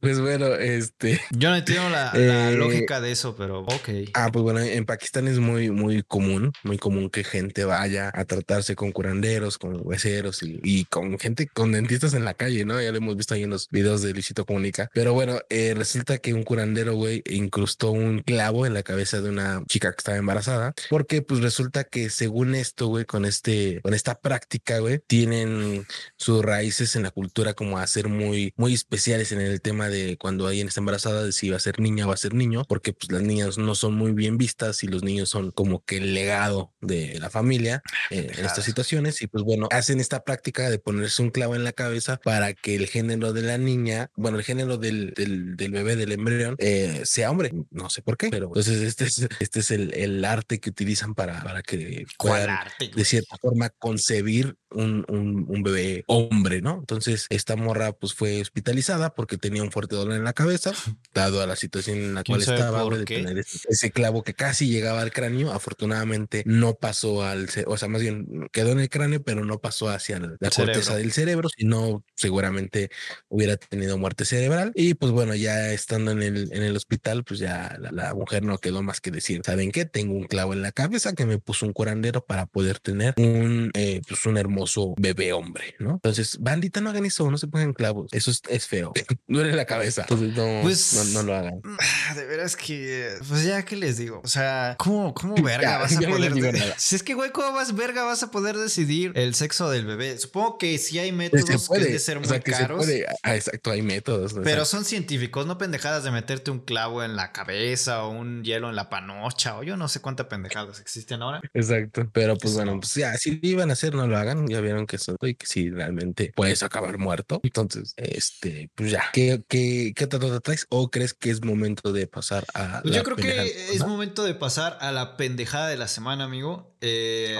Pues bueno, este. [LAUGHS] Yo no entiendo la, eh, lógica de eso, pero ok. Ah, pues bueno, en Pakistán es muy, muy común, muy común que gente vaya a tratarse con curanderos, con hueseros y, con gente, con dentistas en la calle, ¿no? Ya lo hemos visto ahí en los videos de Luisito Comunica. Pero bueno, eh, resulta que un curandero, güey, incrustó un clavo en la cabeza de una chica que estaba embarazada, porque pues resulta que según esto, güey, con este, con esta práctica, güey, tienen sus raíces en la cultura como a ser muy, muy en el tema de cuando alguien está embarazada, de si va a ser niña o va a ser niño, porque pues las niñas no son muy bien vistas y los niños son como que el legado de la familia eh, en estas situaciones. Y pues bueno, hacen esta práctica de ponerse un clavo en la cabeza para que el género de la niña, bueno, el género del, del, del bebé, del embrión, eh, sea hombre. No sé por qué, pero entonces este es, este es el, el arte que utilizan para, para que puedan de cierta forma concebir un, un, un bebé hombre, ¿no? Entonces esta morra pues fue hospitalizada porque tenía un fuerte dolor en la cabeza, dado a la situación en la cual estaba, de tener ese, clavo que casi llegaba al cráneo. Afortunadamente no pasó al, o sea, más bien quedó en el cráneo, pero no pasó hacia la corteza del cerebro, sino seguramente hubiera tenido muerte cerebral. Y pues bueno, ya estando en el, en el hospital, pues ya la, mujer no quedó más que decir, ¿saben qué? Tengo un clavo en la cabeza que me puso un curandero para poder tener un, eh, pues un hermoso bebé hombre, ¿no? Entonces, bandita, no hagan eso, no se pongan clavos. Eso es, feo. [LAUGHS] Duele la cabeza. Entonces, no, pues, no, lo hagan. Ah, de veras que, pues ya que les digo, o sea, ¿cómo, cómo [LAUGHS] verga vas a poder? si es que, güey, ¿cómo vas verga vas a poder decidir el sexo del bebé? Supongo que sí hay métodos que de ser muy caros. Ah, exacto, hay métodos. Pero son científicos, no pendejadas de meterte un clavo en la cabeza o un hielo en la panocha o yo no sé cuántas pendejadas existen ahora. Exacto. Pero pues bueno, pues ya, si iban a hacer, no lo hagan. Ya vieron que eso y que sí, realmente puedes acabar muerto. Entonces, este, pues ya, ¿qué, qué, qué te traes? ¿O crees que es momento de pasar a... Pues yo creo que es momento de pasar a la pendejada de la semana, amigo. Eh,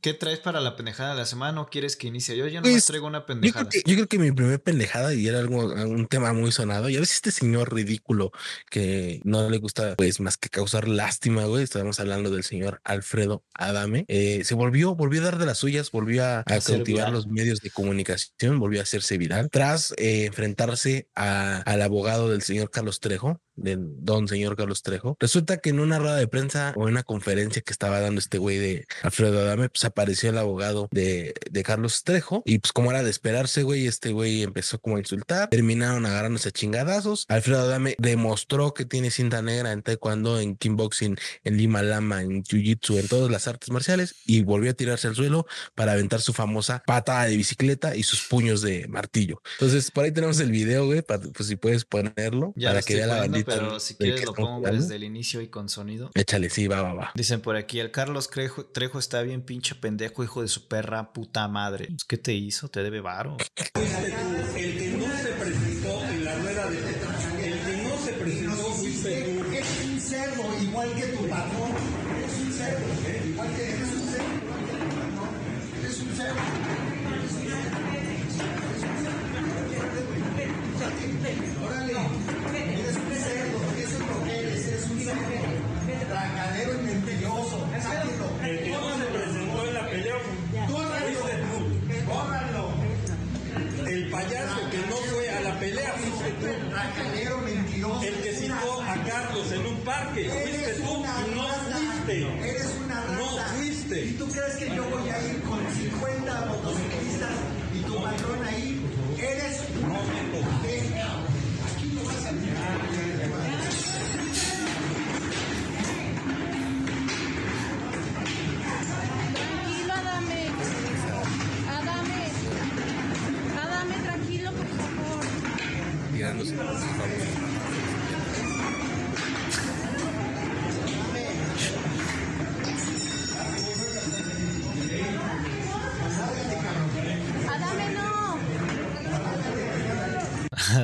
¿Qué traes para la pendejada de la semana? ¿O quieres que inicie yo? Ya no pues, traigo una pendejada. Yo creo, que, mi primer pendejada, y era algo, un tema muy sonado, y a veces este señor ridículo que no le gusta, pues, más que causar lástima, güey. Estábamos hablando del señor Alfredo Adame. Eh, se volvió, volvió a dar de las suyas, volvió a, a cautivar los medios de comunicación, volvió a hacerse viral tras eh, enfrentarse al abogado del señor Carlos Trejo, del don señor Carlos Trejo. Resulta que en una rueda de prensa o en una conferencia que estaba dando este güey de Alfredo Adame, pues apareció el abogado de, de Carlos Trejo y pues como era de esperarse, güey, este güey empezó como a insultar, terminaron agarrándose a chingadazos. Alfredo Adame demostró que tiene cinta negra en taekwondo, en kickboxing, en lima lama, en jiu-jitsu, en todas las artes marciales y volvió a tirarse al suelo para aventar su famosa patada de bicicleta y sus puños de martillo. Entonces, por ahí tenemos el video, güey, para, pues si puedes ponerlo para que vea la bandita pero si quieres lo pongo desde el inicio y con sonido. Échale, sí, va, va, va. Dicen por aquí, el Carlos Trejo, Trejo está bien pinche pendejo, hijo de su perra puta madre. Pues, ¿Qué te hizo? ¿Te debe varo? Citó a Carlos en un parque. Fuiste tú no fuiste. Eres una rata. No fuiste. ¿Y tú crees que yo voy a ir con 50 motociclistas y tu patrón ahí? Eres un Aquí no vas a Tranquilo,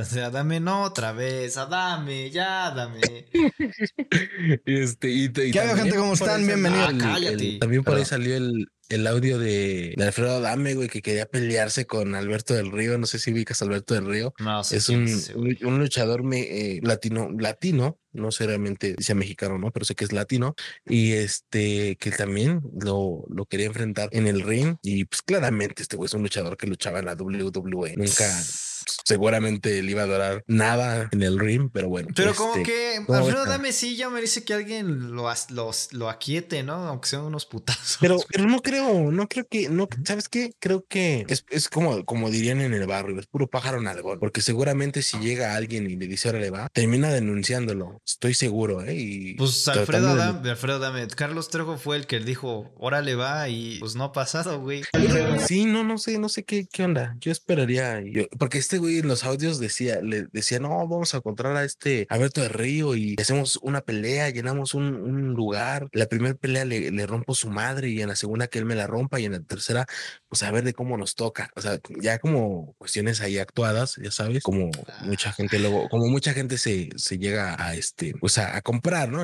o sea, dame no otra vez, dame, ya dame. [LAUGHS] este, y, ¿Qué hago, gente? ¿Cómo están? Bienvenidos. Ah, también por ahí salió el, el audio de, Alfredo Adame, güey, que quería pelearse con Alberto del Río. No sé si ubicas a Alberto del Río. No, es un, un, luchador me, eh, latino, latino, no sé realmente si sea mexicano no, pero sé que es latino. Y este, que también lo, lo quería enfrentar en el ring. Y pues claramente este güey es un luchador que luchaba en la WWE. Nunca seguramente le iba a durar nada en el ring, pero bueno. Pero como este, que Alfredo Dame sí ya merece que alguien lo, los, lo aquiete, ¿no? Aunque sean unos putazos. Pero, [LAUGHS] pero no creo, no creo que, no, ¿sabes qué? Creo que es, es como, como dirían en el barrio, es puro pájaro gol porque seguramente si llega alguien y le dice ahora le va, termina denunciándolo, estoy seguro, ¿eh? Y pues Alfredo Dame, Alfredo Dame, Carlos Trejo fue el que dijo, órale va y pues no ha pasado, güey. Sí, no, no sé, no sé qué, qué onda. Yo esperaría, yo, porque este güey en los audios decía, le decía, no, vamos a encontrar a este Alberto de Río y hacemos una pelea, llenamos un, un lugar. La primera pelea le, le, rompo su madre y en la segunda que él me la rompa y en la tercera, pues a ver de cómo nos toca. O sea, ya como cuestiones ahí actuadas, ya sabes, como mucha gente luego, como mucha gente se, se llega a este, pues a, a comprar, ¿no?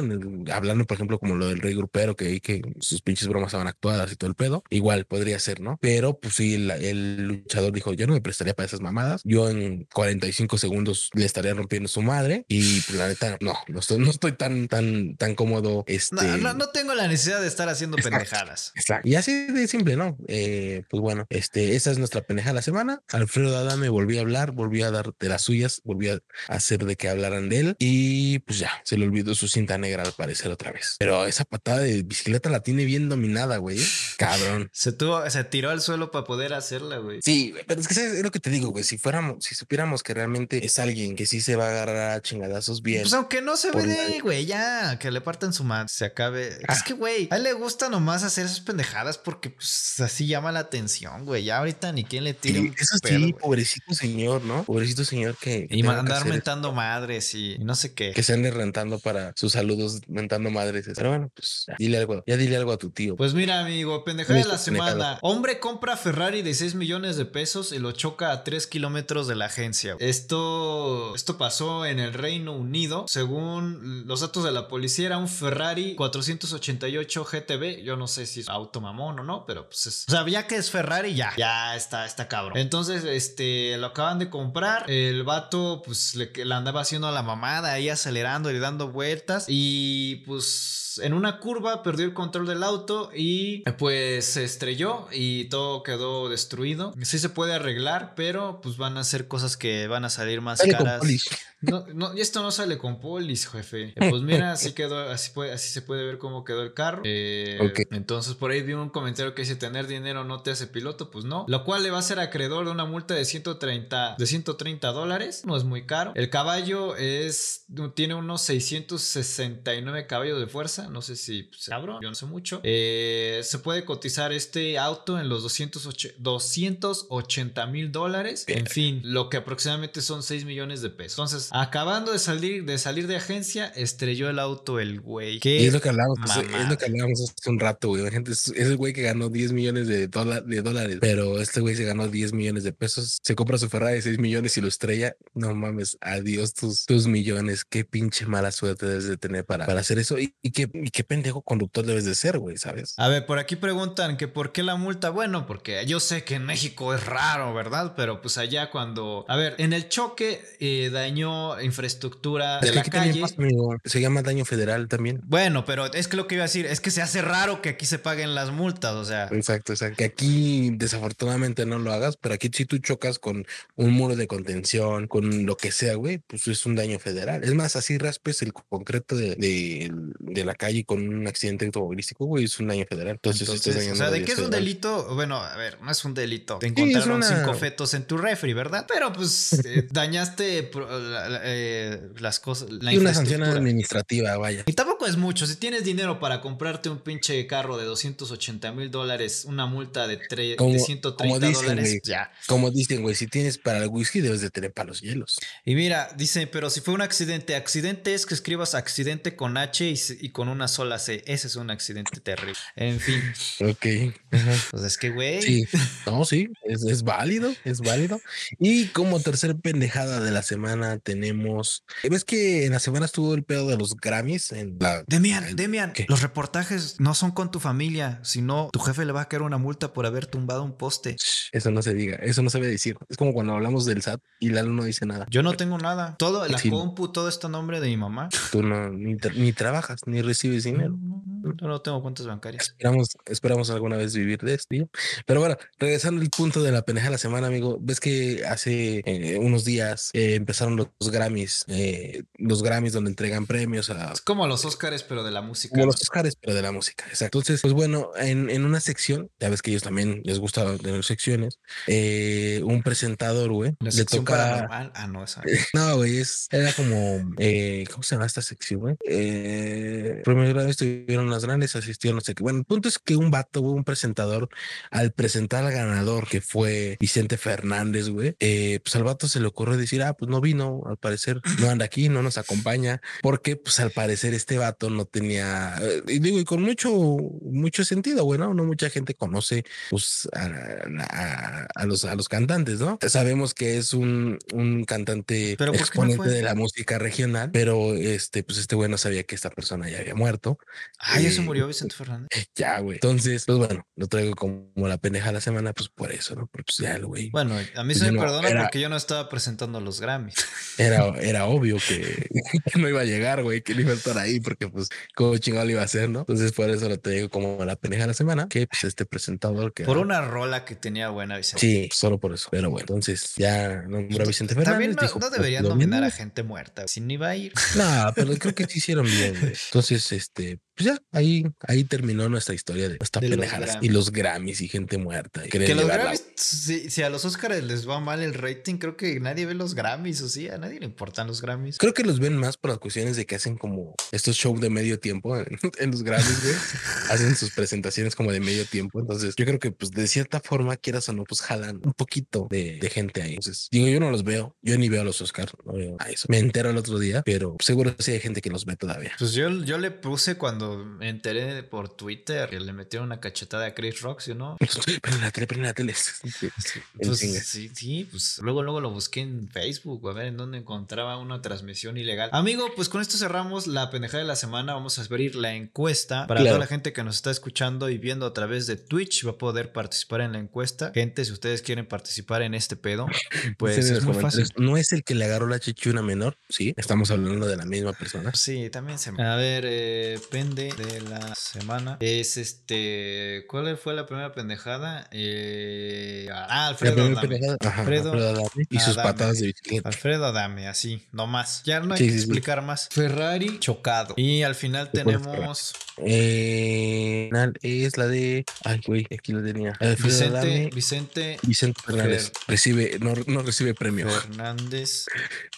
hablando, por ejemplo, como lo del rey grupero, que ahí que sus pinches bromas estaban actuadas y todo el pedo, igual podría ser, ¿no? Pero pues sí, el, el luchador dijo, yo no me prestaría para esas mamadas. Yo yo en 45 segundos le estaría rompiendo su madre y pues, la neta no, no estoy, no estoy tan, tan, tan cómodo. Este, No, no, no tengo la necesidad de estar haciendo Exacto. pendejadas. Exacto. Y así de simple, ¿no? Eh, pues bueno, este, esa es nuestra pendeja de la semana. Alfredo Adame volvió a hablar, volvió a dar de las suyas, volvió a hacer de que hablaran de él y pues ya, se le olvidó su cinta negra al parecer otra vez. Pero esa patada de bicicleta la tiene bien dominada, güey. Cabrón. Se tuvo, se tiró al suelo para poder hacerla, güey. Sí, pero es que es lo que te digo, güey. Si si supiéramos que realmente es alguien que sí se va a agarrar a chingadazos bien. Pues aunque no se Por ve, nadie. güey, ya que le partan su madre, se acabe. Ah. Es que, güey, a él le gusta nomás hacer esas pendejadas porque pues, así llama la atención, güey. Ya ahorita ni quien le tire Sí, un eso pedo, sí, pobrecito señor, ¿no? Pobrecito señor que. Y tenga que andar hacer mentando madres y, no sé qué. que se ande rentando para sus saludos mentando madres. Pero bueno, pues ya, dile algo, ya dile algo a tu tío. Pues mira, amigo, pendejada de la semana. Hombre compra Ferrari de 6 millones de pesos y lo choca a 3 kilómetros de la agencia. Esto, esto pasó en el Reino Unido. Según los datos de la policía, era un Ferrari 488 GTB. Yo no sé si es auto mamón o no, pero pues es. O sea, ya que es Ferrari, ya, ya está, está cabrón. Entonces, este, lo acaban de comprar. El vato, pues, le, le andaba haciendo a la mamada ahí acelerando y dando vueltas. Y pues en una curva perdió el control del auto y pues se estrelló y todo quedó destruido. Sí se puede arreglar, pero pues van a ser cosas que van a salir más caras. No, no, y esto no sale con polis, jefe. Pues mira, así [LAUGHS] quedó, así puede, así se puede ver cómo quedó el carro. Eh. Entonces por ahí vi un comentario que dice tener dinero no te hace piloto, pues no. Lo cual le va a ser acreedor de una multa de 130, de 130 dólares. No es muy caro. El caballo es, tiene unos 669 caballos de fuerza. No sé si pues, cabrón, yo no sé mucho. Eh, se puede cotizar este auto en los 208 280 mil dólares. En fin, lo que aproximadamente son 6 millones de pesos. Entonces, acabando de salir de salir de agencia, estrelló el auto el güey. ¿Qué? Es lo que hablábamos, hace- es lo que hablábamos hace un rato, güey. La gente es, es el güey que ganó 10 millones de, dola- de dólares, pero este güey se ganó 10 millones de pesos. Se compra su Ferrari de 6 millones y lo estrella. No mames, adiós tus, tus millones. Qué pinche mala suerte debes de tener para, para hacer eso. Y, y qué, y qué pendejo conductor debes de ser, güey, ¿sabes? A ver, por aquí preguntan que por qué la multa. Bueno, porque yo sé que en México es raro, ¿verdad? Pero pues allá cuando. A ver, en el choque eh, dañó infraestructura de Es que la aquí calle. pasa, amigo. Se llama daño federal también. Bueno, pero es que lo que iba a decir es que se hace raro que aquí se paguen las multas, o sea. Exacto, exacto. Que aquí desafortunadamente no lo hagas, pero aquí si tú chocas con un muro de contención, con lo que sea, güey, pues es un daño federal. Es más, así raspes el concreto de, de, de la calle con un accidente automovilístico, güey, es un daño federal. Entonces, Entonces, o sea, ¿de qué es un delito? Bueno, a ver, no es un delito. Te encontraron una- cinco fetos en tu refri, ¿verdad? Pero pues [LAUGHS] eh, dañaste la- la- eh, las cosas, la Y una sanción administrativa, vaya. Y tampoco es mucho. Si tienes dinero para comprarte un pinche carro de 280 mil dólares, una multa de, tre- Como- de como 130 dicen, dólares, ya. Como dicen, güey, si tienes para el whisky, debes de tener para los hielos. Y mira, dice, pero si fue un accidente, accidente es que escribas accidente con H y, con una sola C. Ese es un accidente terrible. En fin, [LAUGHS] Ok. Ajá. pues es que, güey. Sí, no, sí, es, es válido, es válido. Y como tercer pendejada de la semana tenemos, ves que en la semana estuvo el pedo de los Grammys en la... Demian, el- Demian, ¿Qué? los reportajes no son con tu familia, sino tu jefe le va a caer una multa por haber tumbado un poste. Eso no se diga, eso no se debe decir. Es como cuando hablamos del SAT y Lalo no dice nada. Yo no tengo nada. Todo, la Sí. compu, todo está a nombre de mi mamá. Tú no, ni, tra- ni trabajas, ni recibes dinero. No, no, no, yo no tengo cuentas bancarias. Esperamos, esperamos alguna vez vivir de esto. ¿ya? Pero bueno, regresando al punto de la pendeja de la semana, amigo, ves que hace eh, unos días eh, empezaron los, los Grammys, eh, los Grammys donde entregan premios a Es como los Óscares, pero de la música. como los Oscars, pero de la música. Exacto. Entonces, pues bueno, en, en una sección, ya ves que ellos también les gusta tener secciones, eh, un presentador, güey, le toca. paranormal. Ah, no, esa. [LAUGHS] No, güey, es, era como, eh, ¿cómo se llama esta sección, güey? Eh, vez estuvieron las grandes, asistió no sé qué. Bueno, el punto es que un vato, güey, un presentador, al presentar al ganador, que fue Vicente Fernández, güey, eh, pues al vato se le ocurrió decir, ah, pues no vino, al parecer no anda aquí, no nos acompaña, porque pues al parecer este vato no tenía, eh, y digo, y con mucho, mucho sentido, güey, ¿no? Mucha gente conoce, pues, a, a- a los, a los cantantes, ¿no? Sabemos que es un, un cantante Pero ¿por qué no exponente de la música regional, pero este, pues este güey no sabía que esta persona ya había muerto. Ah, ya se murió Vicente Fernández. [LAUGHS] Ya, güey. Entonces, pues bueno, lo traigo como la pendeja de la semana, pues por eso, ¿no? Porque pues ya, güey. Bueno, a mí Pues se me no, perdona era- porque yo no estaba presentando los Grammys. [LAUGHS] Era, era obvio que, [LAUGHS] que no iba a llegar, güey, que no iba a estar ahí, porque pues, como chingado lo iba a hacer, ¿no? Entonces, por eso lo traigo como la pendeja de la semana, que pues este presentador que. Por era- una rola que tenía buena Vicente. Sí, solo por eso. Pero bueno, entonces ya nombró a Vicente Fernández. También no, dijo, no pues, deberían nominar a gente muerta. Si no iba a ir. No, pero creo que sí hicieron bien. güey. [LAUGHS] Entonces, este, pues ya, ahí, ahí terminó nuestra historia de los pendejadas y los Grammys y gente muerta. y Que los Grammys, si, si a los Oscars les va mal el rating, creo que nadie ve los Grammys, o sí, a nadie le importan los Grammys. Creo que los ven más por las cuestiones de que hacen como estos shows de medio tiempo en, [LAUGHS] en los Grammys, güey. [LAUGHS] hacen sus presentaciones como de medio tiempo. Entonces, yo creo que, pues, de cierta forma, quieras o no, pues jalan un poquito de, de gente ahí. Entonces, digo, yo no los veo. Yo ni veo a los Oscars. No veo a eso. Me entero el otro día, pero seguro sí hay gente que los ve todavía. Pues yo, yo le puse cuando me enteré por Twitter que le metieron una cachetada a Chris Rock, ¿sí o no? Prende la tele, prende la tele. [LAUGHS] Pues, sí, sí, pues luego, luego lo busqué en Facebook a ver en dónde encontraba una transmisión ilegal. Amigo, pues con esto cerramos la pendejada de la semana. Vamos a abrir la encuesta para Claro. toda la gente que nos está escuchando y viendo a través de Twitch. Va a poder participar en la encuesta. Gente, si ustedes quieren participar en este pedo, [LAUGHS] pues es muy fácil. No es el que le agarró la chichuna menor. Sí, estamos hablando de la misma persona. Sí, también se A ver, eh, de la semana. Es este. ¿Cuál fue la primera pendejada? Eh, ah, Alfredo Adame. pendejada, ajá, Alfredo Alfredo Adame y sus Adame. patadas de bicicleta. Alfredo Adame, así, no más. Ya no hay Sí, que sí. explicar más. Ferrari chocado. Y al final ¿Qué fue tenemos Eh, final es la de. Ay, güey, aquí lo tenía. Alfredo Vicente, Adame, Vicente Vicente Fernández. Fer- Recibe, no, no recibe premio. Fernández.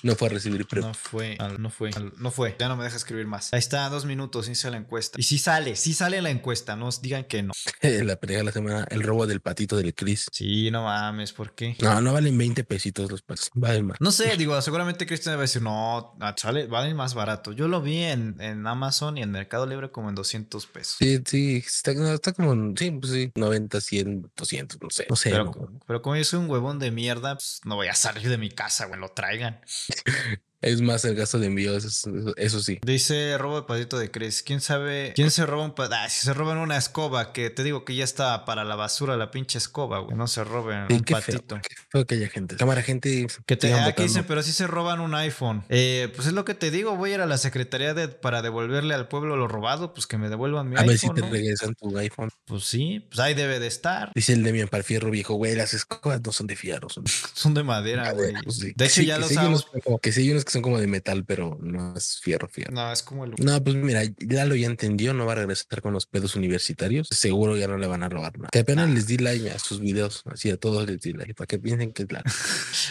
No fue a recibir premio. No fue, no fue, no fue. Ya no me deja escribir más. Ahí está, dos minutos, la encuesta. Y sí sale, sí sale la encuesta, no os digan que no. [LAUGHS] la pelea de la semana, el robo del patito del Chris. Sí, no mames, ¿por qué? No, no valen 20 pesitos los patos. Valen más. No sé, digo, seguramente Cristian va a decir, no, ah, sale, valen más barato. Yo lo vi en, en Amazon y en Mercado Libre como en 200 pesos. Sí, sí, está, no, está como, en- sí, pues sí, 90, 100, 200, no sé. No sé. Pero, no. pero como yo soy un huevón de mierda, pues no voy a salir de mi casa, güey, lo traigan. [LAUGHS] Es más el gasto de envío, eso, eso- eso sí. Dice robo de patito de Cris. ¿Quién sabe? ¿Quién se roba un patito? Ah, si se roban una escoba, que te digo que ya está para la basura la pinche escoba, güey. No se roben Sí, un qué feo, patito. qué feo que haya gente. Cámara, gente. Que te aquí votando. dicen, pero si se roban un iPhone. Eh, pues es lo que te digo, voy a ir a la secretaría de, para devolverle al pueblo lo robado, pues que me devuelvan mi A ver si iPhone. te ¿no? regresan tu iPhone. Pues sí, pues ahí debe de estar. Dice el Demian Parfierro viejo, güey, las escobas no son de fierro, son de [LAUGHS] Son de madera, güey. pues sí. De hecho, Sí, ya que sí unos usamos. que Que sí hay unos que son como de metal, pero no es fierro, fierro. No, es como el. No, pues mira, Lalo ya entendió, no va a regresar con los pedos universitarios. Seguro ya no le van a robar nada. Que apenas les di like a sus videos, así a todos les di like, para que piensen que es la. [LAUGHS]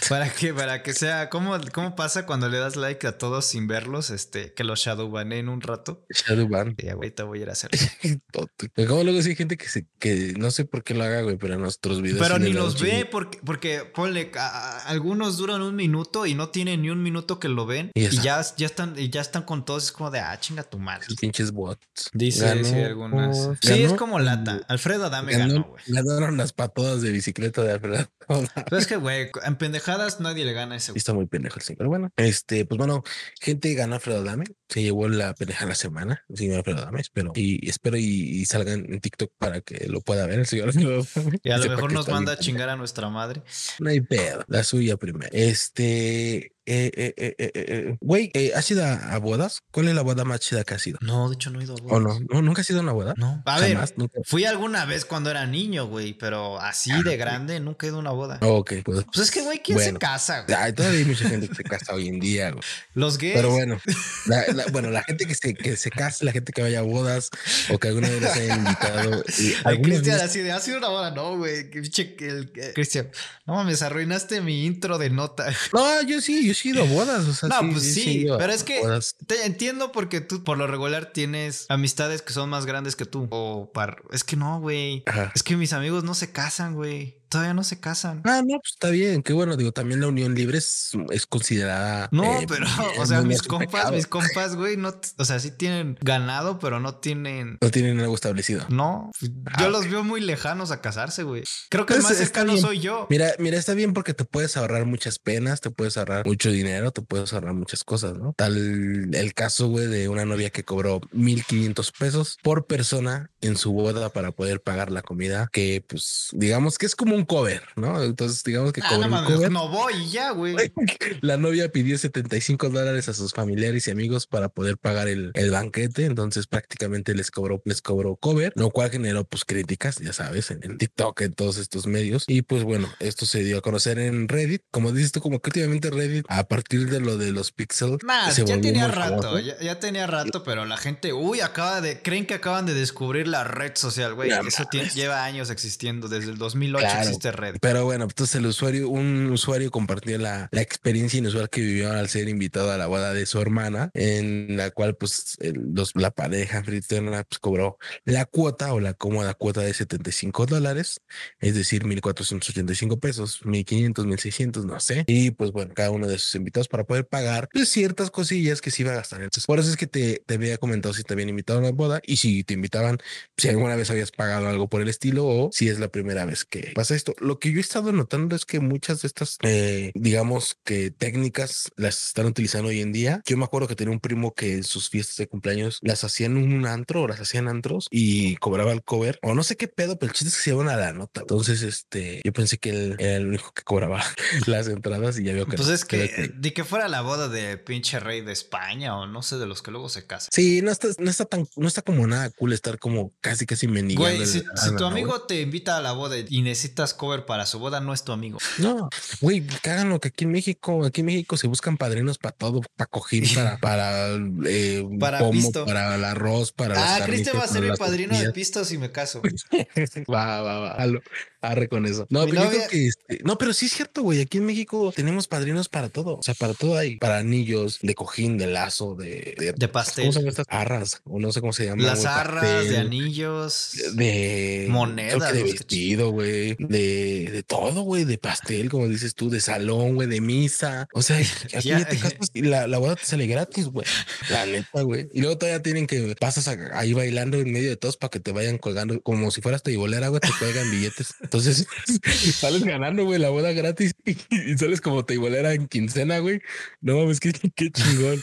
Para que, para que sea, ¿cómo, ¿cómo pasa cuando le das like a todos sin verlos? Este, que los shadowbaneen un rato. Shadowban. Y ahorita voy a ir a hacer. [LAUGHS] Como luego sí hay gente que se, que no sé por qué lo haga, güey, pero en nuestros videos. Pero ni los ve porque, porque ponle, a- a- algunos duran un minuto y no tienen ni un minuto que lo ven Y y, ya ya, están, y ya están con todos, es como de, ah, chinga tu madre. Pinches bots. Dice, Ganó- sí, algunas. Sí, es como lata. Alfredo Adame ganó- ganó, güey. Ganaron las patadas de bicicleta de Alfredo. [LAUGHS] Pero es que, güey, en pendejadas nadie le gana a ese güey. está muy pendejo el señor. Pero bueno, este, pues bueno, gente ganó Alfredo Dame. Se llevó la pendeja de la semana, el señor Alfredo Dame. Espero y espero y, y salgan en TikTok para que lo pueda ver el señor Alfredo Adame. Y a [LAUGHS] lo mejor nos manda a chingar a nuestra madre. No hay pedo, la suya primero. Este, eh, eh, eh, eh, eh, güey, eh, ¿has ido a, a bodas? ¿Cuál es la boda más chida que has ido? No, de hecho no he ido a ¿O no? bodas. no? ¿Nunca has ido a una boda? No. A Jamás, ver, nunca. fui alguna vez cuando era niño, güey, pero así Ah, de grande nunca he ido a una boda. Ok, pues. Pues es que, güey, ¿quién se Bueno. casa? güey? Ay, todavía hay mucha gente que se casa hoy en día, güey. Los gays. Pero bueno, la, la- bueno, la gente que se, que se case, la gente que vaya a bodas o que alguna vez les hayan invitado. y [LAUGHS] Cristian, vez- así de hace una hora, no, güey. que pinche que el- que- Cristian, no mames, arruinaste mi intro de nota. No, yo sí, yo sí he ido a bodas. O sea, No, pues sí, ido a pero es que bodas. te entiendo porque tú por lo regular tienes amistades que son más grandes que tú. O par... Es que no, güey. Es que mis amigos no se casan, güey. Todavía no se casan. Ah, no, pues está bien, qué bueno. Digo, también la unión libre es, es considerada. No, eh, pero, o sea, mis compas, pecado. mis compas, güey, no, o sea, sí tienen ganado, pero no tienen. No tienen algo establecido. No, yo Ah, los veo muy lejanos a casarse, güey. Creo que el más cercano soy yo. Mira, mira, está bien porque te puedes ahorrar muchas penas, te puedes ahorrar mucho dinero, te puedes ahorrar muchas cosas, ¿no? Tal el caso, güey, de una novia que cobró 1500 pesos por persona en su boda para poder pagar la comida, que pues digamos que es como un cover, ¿no? Entonces, digamos que Ah, cobró no un cover. no voy y ya, güey. [LAUGHS] La novia pidió 75 dólares a sus familiares y amigos para poder pagar el, el banquete. Entonces prácticamente les cobró, les cobró cover, lo cual generó pues críticas, ya sabes, en, en TikTok, en todos estos medios. Y pues bueno, esto se dio a conocer en Reddit. Como dices tú, como que últimamente Reddit, a partir de lo de los pixels, Nah, se ya volvió tenía rato, ya, ya tenía rato, pero la gente, uy, acaba de, creen que acaban de descubrir la red social, güey. Eso tiene- lleva años existiendo, desde el 2008 Claro. Existe Reddit. Pero bueno, entonces el usuario, un usuario compartió la, la experiencia inusual que vivió al ser invitado a la boda de su hermana, en la cual pues el- los, la pareja anfitriona pues cobró la cuota o la cómoda cuota de 75 dólares, es decir, 1485 pesos, 1500, 1600, no sé. Y pues bueno, cada uno de sus invitados para poder pagar pues, ciertas cosillas que se iba a gastar. Entonces, por eso es que te, te había comentado si te habían invitado a una boda y si te invitaban, si alguna vez habías pagado algo por el estilo o si es la primera vez que pasa esto. Lo que yo he estado notando es que muchas de estas, eh, digamos que técnicas las están utilizando hoy en día. Yo me acuerdo que tenía un primo que en sus fiestas de cumpleaños las hacían en un antro o las hacían antros y cobraba el cover o no sé qué pedo, pero el chiste es que se iban a la nota. Entonces, este, yo pensé que él era el único que cobraba [LAUGHS] las entradas y ya veo que Pues no. es que, de que fuera la boda de pinche rey de España o no sé, de los que luego se casan. Sí, no está, no está tan, no está como nada cool estar como casi casi mendigando. Güey, si, el- si tu ¿no, amigo te invita a la boda y necesitas cover para su boda, no es tu amigo. No, güey, que hagan lo que aquí en México, aquí en México se buscan padrinos para todo, para coger, para, para, eh, Para pomo, pisto. para el arroz, para Ah, Cristian va a ser mi padrino de pistos y me caso. [LAUGHS] Va, va, va, halo, arre con eso. No, pero yo novia- creo que este, no, pero sí es cierto, güey. Aquí en México tenemos padrinos para todo. O sea, para todo hay, para anillos, de cojín, de lazo, de, De pastel. ¿Cómo se llaman estas arras? O no sé cómo se llaman. Las arras de anillos. de Monedas, creo que de vestido, güey, de, de todo, güey, de pastel, como dices tú, de salón, güey, de misa. O sea, aquí [LAUGHS] Ya, ya te casas y la, la boda te sale gratis, güey. La neta, güey. Y luego todavía tienen que pasas a- ahí bailando en medio de todos para que te vayan colgando, como si fueras teibolera, güey, te cuelgan billetes. Entonces [LAUGHS] sales ganando, güey, la boda gratis y, y sales como teibolera en quincena, güey. No mames, qué, qué chingón.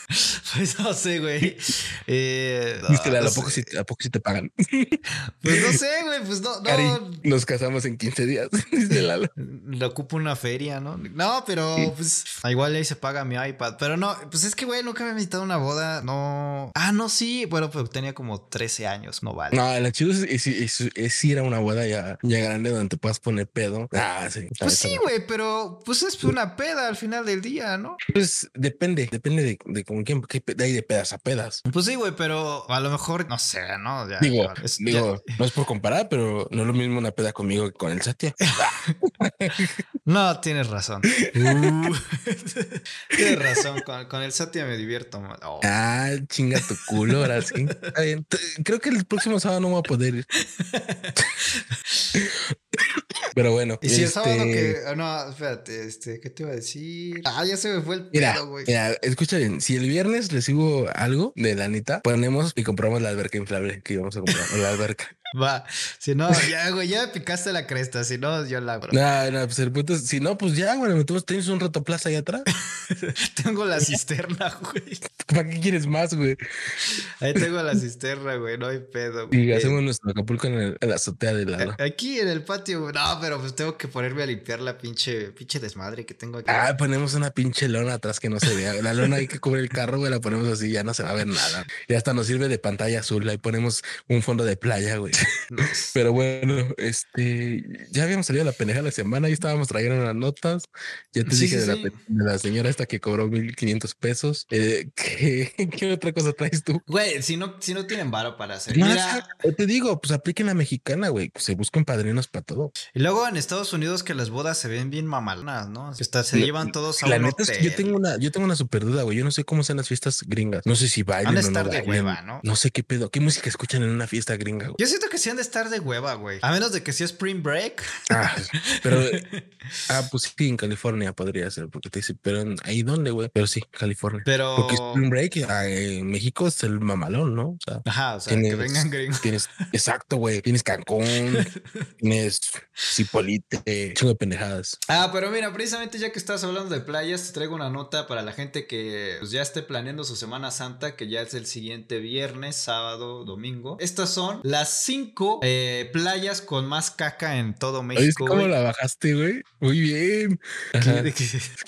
Pues no sé, güey. Eh, Viste, no ¿a sé. poco si, a poco si te pagan? Pues no [LAUGHS] sé, güey. Pues no, Cari, no. nos casamos en 15 días, [LAUGHS] dice Lalo. [LAUGHS] Le ocupo una feria, ¿no? No, pero pues igual ahí se paga mi iPad. Pero no, pues es que, güey, nunca me he invitado a una boda. No. Ah, no, sí. Bueno, pero tenía como 13 años. No vale. No, la chido es, es- es- es ir a una boda ya, ya grande donde te puedas poner pedo. Ah, sí. Pues sí, güey, pero pues es una peda al final del día, ¿no? Pues depende, depende de, de con quién, de ahí de pedas a pedas. Pues sí, güey, pero a lo mejor, no sé, ¿no? Ya, Digo, es- ya- digo, no es por comparar, pero no es lo mismo una peda conmigo que con el Satya. [LAUGHS] No, tienes razón. Uh. tienes razón. Con, con el Satya me divierto. Oh. Ah, chinga tu culo, ahora sí. Creo que el próximo sábado no voy a poder ir. Pero bueno. Y si el este, sábado que. ah, No, espérate, este, ¿qué te iba a decir? Ah, ya se me fue el Mira, pedo, güey. mira, escucha bien. Si el viernes recibo algo de la ponemos y compramos la alberca inflable que íbamos a comprar. o la alberca. Va. Si no, ya, güey, ya me picaste la cresta. Si no, yo la abro. No, no, pues el punto es, si no, pues ya, güey, tú tienes un rato plaza ahí atrás. [LAUGHS] Tengo la cisterna, güey. ¿Para qué quieres más, güey? Ahí tengo la cisterna, güey. No hay pedo. güey. Y hacemos nuestro Acapulco en, el- en la azotea de la. Aquí en el patio, güey. No, pero pues tengo que ponerme a limpiar la pinche, pinche desmadre que tengo aquí. Ah, ponemos una pinche lona atrás que no se vea. La lona hay que cubrir el carro, güey, la ponemos así, ya no se va a ver nada. Y hasta nos sirve de pantalla azul. Ahí ponemos un fondo de playa, güey. [LAUGHS] Pero bueno, este, ya habíamos salido a la pendeja de la semana, ahí estábamos trayendo las notas. Ya te Sí, dije sí, de, sí. La, de la señora esta que cobró 1500 pesos. Eh, Este, [LAUGHS] ¿qué otra cosa traes tú? Güey, si no, si no tienen varo para hacer. No, Mira, te digo, pues apliquen la mexicana, güey. Se buscan padrinos para todo. y luego en Estados Unidos que las bodas se ven bien mamalonas, ¿no? Se llevan todos a La un neta es que yo hotel. tengo una, yo tengo una super duda, güey. Yo no sé cómo sean las fiestas gringas. No sé si bailan o no bailan. hueva, ¿no? No sé qué pedo. ¿Qué música escuchan en una fiesta gringa, güey? Yo siento que sí han de estar de hueva, güey. A menos de que sea Spring Break. Ah, [LAUGHS] pero ah, pues sí, en California podría ser, porque te dice, pero ahí dónde, güey. Pero sí, California. Pero. Porque Spring Break ah, en México es el mamalón, ¿no? O sea, Ajá, o sea, que tienes- vengan gringos. Tienes, exacto, güey. Tienes Cancún, [LAUGHS] tienes Cipolite, chingo de pendejadas. Ah, pero mira, precisamente ya que estás hablando de playas, te traigo una nota para la gente que pues, ya esté planeando su Semana Santa, que ya es el siguiente viernes, sábado, domingo. Estas son las cinco eh, playas con más caca en todo ¿Oíste México. cómo güey. la bajaste, güey? Muy bien.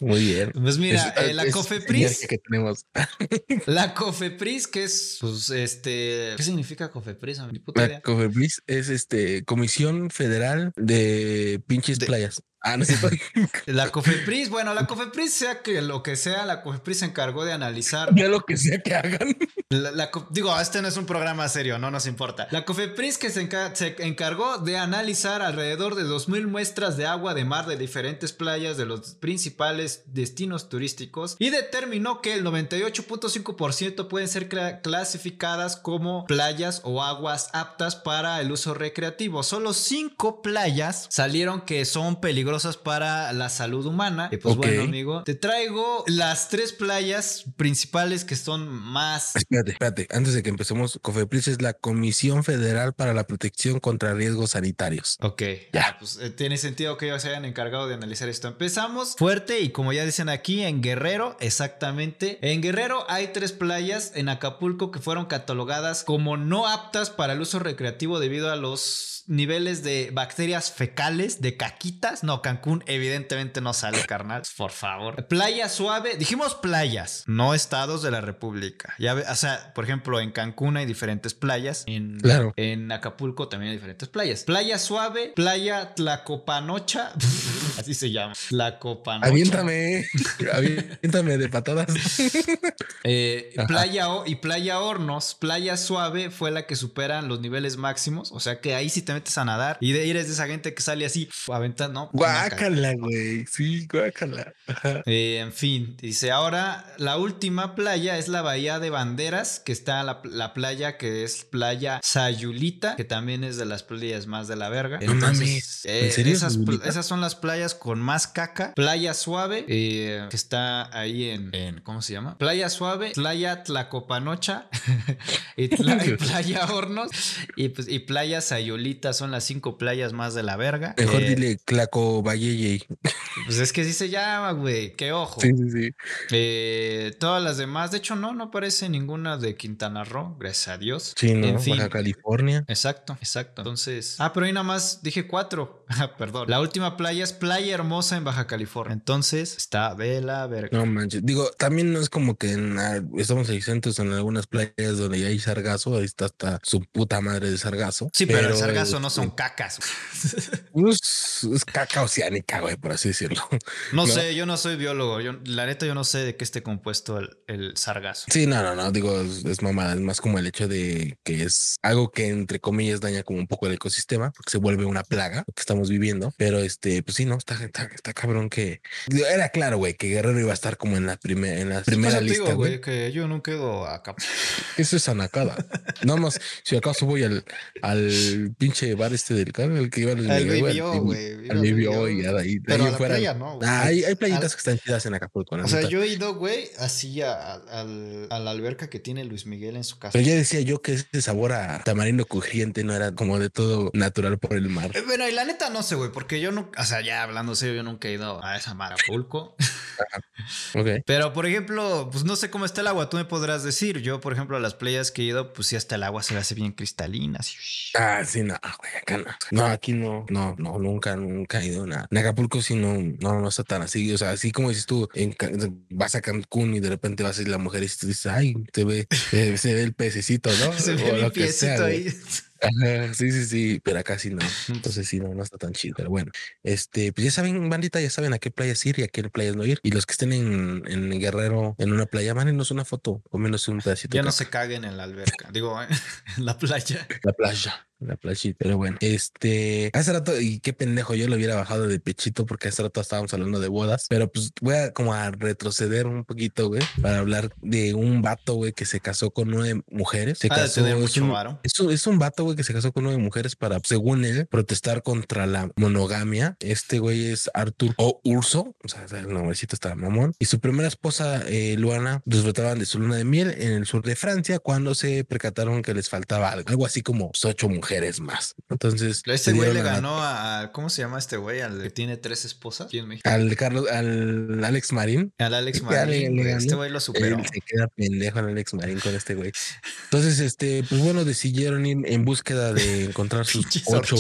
Muy bien. Pues mira, Es- eh, la Cofepris, que tenemos. [LAUGHS] la Cofepris, que es, pues, este, ¿qué significa Cofepris? A mi puta La idea. COFEPRIS es este Comisión Federal de pinches De- playas. Ah, no. [LAUGHS] La Cofepris, bueno, la Cofepris, sea que lo que sea, la Cofepris se encargó de analizar ya lo que sea que hagan. La- la digo, este no es un programa serio, no nos importa. La COFEPRIS que se, enca- se encargó de analizar alrededor de 2.000 muestras de agua de mar de diferentes playas de los principales destinos turísticos y determinó que el 98.5% pueden ser cla- clasificadas como playas o aguas aptas para el uso recreativo. Solo 5 playas salieron que son peligrosas para la salud humana. Y pues bueno, amigo, te traigo las tres playas principales que son más Espérate, espérate. Antes de que empecemos, COFEPRIS es la Comisión Federal para la Protección contra Riesgos Sanitarios. Ok, Ya. ya, pues eh, tiene sentido que ellos se hayan encargado de analizar esto. Empezamos fuerte y como ya dicen aquí, en Guerrero, exactamente. En Guerrero hay tres playas en Acapulco que fueron catalogadas como no aptas para el uso recreativo debido a los niveles de bacterias fecales, de caquitas. No, Cancún evidentemente no sale, carnal. [LAUGHS] Por favor. Playa suave. Dijimos playas, no estados de la República. Ya ve- o sea, por ejemplo, en Cancún hay diferentes playas. En, Claro. en Acapulco también hay diferentes playas. Playa suave, playa Tlacopanocha. [LAUGHS] [LAUGHS] Así se llama. Tlacopanocha. Aviéntame, [LAUGHS] aviéntame de patadas. [LAUGHS] Eh, playa O y Playa Hornos, Playa Suave fue la que superan los niveles máximos. O sea que ahí sí te metes a nadar y de ir es de esa gente que sale así aventando. Guácala, güey. Sí, guácala. Eh, en fin, dice ahora la última playa es la Bahía de Banderas, que está la, la playa que es Playa Sayulita, que también es de las playas más de la verga. No mames, ¿en eh, esas, esas son las playas con más caca. Playa Suave, eh, que está ahí en, en- ¿cómo se llama? Playa Suave, Playa Tlacopanocha [LAUGHS] y, Tla- y [LAUGHS] Playa Hornos y, pues, y Playa Sayulita son las cinco playas más de la verga. Mejor Eh, dile Claco Valleye. Pues es que sí se llama, güey. Qué ojo. Sí, sí, sí. Eh, todas las demás, de hecho, no, no aparece ninguna de Quintana Roo, gracias a Dios. Sí, ¿no? En fin. Baja California. Exacto, exacto. Entonces, ah, pero ahí nada más dije cuatro. [LAUGHS] Ah, Perdón. La última playa es Playa Hermosa en Baja California. Entonces, está de la verga. No manches. Digo, también no es como que en, estamos exentos en algunas playas donde ya hay sargazo. Ahí está hasta su puta madre de sargazo. Sí, pero, el sargazo no son cacas. pues, es caca oceánica, güey, por así decirlo. No, No. sé, yo no soy biólogo. Yo, la neta, yo no sé de qué esté compuesto el, el sargazo. Sí, no, no, no, digo, es, es mamada, es más como el hecho de que es algo que entre comillas daña como un poco el ecosistema, porque se vuelve una plaga que estamos viviendo, pero este, pues sí, no, está, está, está cabrón que era claro, güey, que Guerrero iba a estar como en la primera, en la primera eso te lista, güey. que yo no quedo acá. Eso es anacada. Nada más, si acaso voy al, al pinche bar este del carro, el que iba Al Miguel, Baby al O, Baby- güey. al Baby O y ahí, Pero fuera. playa no, hay, hay playitas que están chidas en Acapulco, O sea, yo he ido, güey, así a la alberca que tiene Luis Miguel en su casa. Pero ya decía yo que ese sabor a tamarindo crujiente no era como de todo natural por el mar. Eh, Bueno, y la neta no sé, güey, porque yo no, o sea, ya hablando serio, yo nunca he ido a esa Marapulco. Pero, por ejemplo, pues no sé cómo está el agua, tú me podrás decir. Yo, por ejemplo, a las playas que he ido, pues sí, hasta el agua se me hace bien cristalina. Así. Ah, sí, no, güey, acá no. No, aquí no, no, no, nunca, nunca he ido a nada. En Acapulco sí no, no, no está tan así. O sea, así como dices tú, en, vas a Cancún y de repente vas a ir la mujer y te dices, ay, te ve, se, se ve el pececito, ¿no? [LAUGHS] Se O ve lo que sea, piecito güey. ahí. Ajá, sí, sí, sí, pero acá sí no. Entonces sí, no, no está tan chido. Pero bueno, este, pues ya saben, bandita, ya saben a qué playas ir y a qué playas no ir. Y los que estén en, en Guerrero, en una playa, mándenos una foto, o menos un pedacito. Ya no se caguen en la alberca. Digo, [LAUGHS] en la playa. La playa. La playita, pero bueno, este, hace rato, y qué pendejo, yo lo hubiera bajado de pechito porque hace rato estábamos hablando de bodas, pero pues voy a como a retroceder un poquito, güey, para hablar de un vato, güey, que se casó con nueve mujeres. Se de casó, es mucho un, varo. es un, es un vato, güey, que se casó con nueve mujeres para, según él, protestar contra la monogamia. Este güey es Arthur O. Urso, o sea, el nombrecito está mamón. Y su primera esposa, eh, Luana, disfrutaban de su luna de miel en el sur de Francia cuando se percataron que les faltaba algo, algo así como ocho mujeres más. Entonces, Este güey le ganó a, a- ¿Cómo se llama este güey? Al que tiene tres esposas aquí en México. al Carlos, al Alex Marín. Al Alex Marín. Este güey lo superó. Él se queda pendejo el Alex Marín con este güey. Entonces, este, pues bueno, decidieron ir en búsqueda de encontrar sus ocho,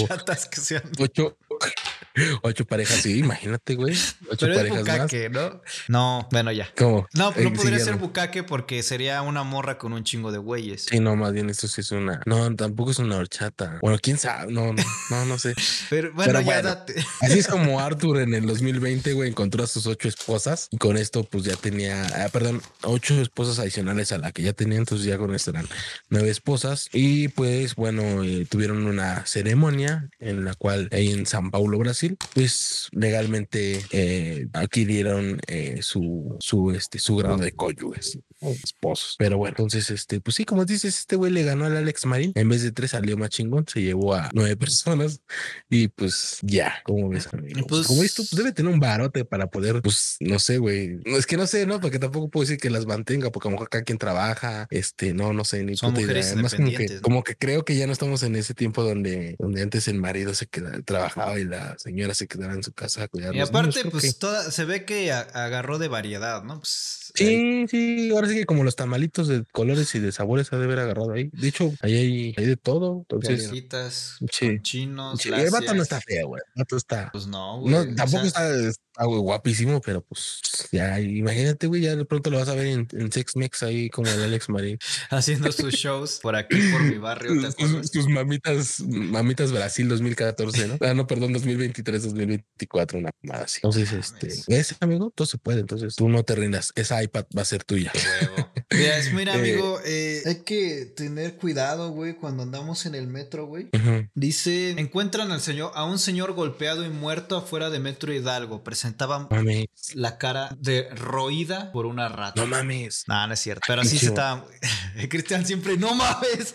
que sean. ocho, [LAUGHS] ocho parejas. Sí, imagínate, güey. Ocho Pero es parejas más. bucaque, ¿no? No, bueno, ya. ¿Cómo? No, Eh, no podría ser bucaque porque sería una morra con un chingo de güeyes. Sí, no, más bien esto sí es una. No, tampoco es una horchata. Bueno, quién sabe. No, no, no, no sé. [LAUGHS] Pero bueno, Pero ya bueno. date. [LAUGHS] Así es como Arthur en el 2020, güey, encontró a sus ocho esposas y con esto, pues ya tenía, ah, perdón, ocho esposas adicionales a la que ya tenía. Entonces, ya con esto eran nueve esposas. Y pues, bueno, eh, tuvieron una ceremonia en la cual ahí en San Paulo, Brasil, pues legalmente eh, adquirieron eh, su, su, este, su grado de cónyuges, esposos. Pero bueno, entonces, este, pues sí, como dices, este güey le ganó al Alex Marín. En vez de tres salió más chingón, se llevó a nueve [LAUGHS] personas y pues ya, como ves, amigo? Pues- como esto, pues debe tener un barote para poder, pues no sé, güey. Es que no sé, ¿no? Porque tampoco puedo decir que las mantenga, porque a lo mejor cada quien trabaja, este, no, no sé, ni Son puta idea. Además, como que, ¿no? como que creo que ya no estamos en ese tiempo donde, donde antes el marido se quedaba, trabajaba y la señora se quedaba en su casa a cuidar. Y los aparte, niños, pues que- toda, se ve que a- agarró de variedad, ¿no? Pues, ahí- Sí, sí, ahora sí que como los tamalitos de colores y de sabores ha de haber agarrado ahí. De hecho, ahí hay, hay de todo. Entonces, Sí. con chinos, sí, el vato no está feo, güey. El vato está. Pues no, güey. No, o tampoco sea, está, está guapísimo, pero pues ya, imagínate, güey, ya de pronto lo vas a ver en, en Sex Mex ahí como el Alex Marín. [LAUGHS] Haciendo sus shows por aquí, por mi barrio, ¿te Sus, mamitas, mamitas Brasil 2014, ¿no? Ah, no, perdón, 2023, 2024, una mamada así. Entonces, este, ese amigo, todo se puede. Entonces, tú no te rindas. Esa iPad va a ser tuya. Mira, es- mira, [LAUGHS] Eh, amigo, eh, hay que tener cuidado, güey, cuando andamos en el metro, güey. Dice, encuentran al señor, a un señor golpeado y muerto afuera de Metro Hidalgo. Presentaba Mames, la cara de roída por una rata. no mames. No, no es cierto. Pero sí se estaba. [LAUGHS] Cristian siempre, no mames.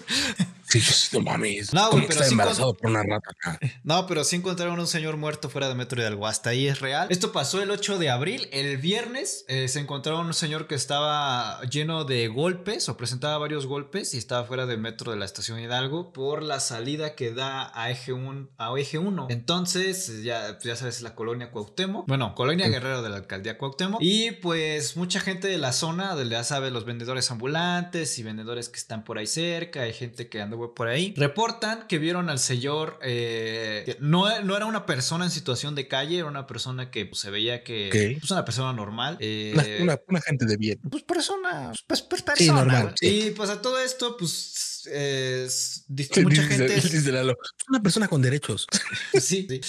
Sí, no mames. No, güey, ¿Cómo que pero sí embarazado por una rata. [LAUGHS] No, pero sí encontraron un señor muerto fuera de Metro Hidalgo. Hasta ahí es real. Esto pasó el 8 de abril. El viernes eh, se encontraron un señor que estaba lleno de golpes o presentaba varios golpes y estaba fuera de Metro de la estación Hidalgo por la salida que da a Eje 1. A eje 1. Entonces, ya, ya sabes, la colonia Cuauhtémoc. Bueno, colonia Guerrero de la alcaldía Cuauhtémoc. Y pues mucha gente de la zona, de, ya sabes, los vendedores ambulantes y vendedores que están por ahí cerca. Hay gente que anda por ahí. Reportan que vieron al señor. eh, no, no era una persona en situación de calle, era una persona que pues, se veía que. Ok. Pues una persona normal. eh, Una, una, una gente de bien. pues persona, pues, pues, Sí, persona. normal, sí. Y pues a todo esto, pues s- di- Sí, mucha dice- gente. [LAUGHS] dice Lalo, "Es una persona con derechos. [LAUGHS] Sí, sí.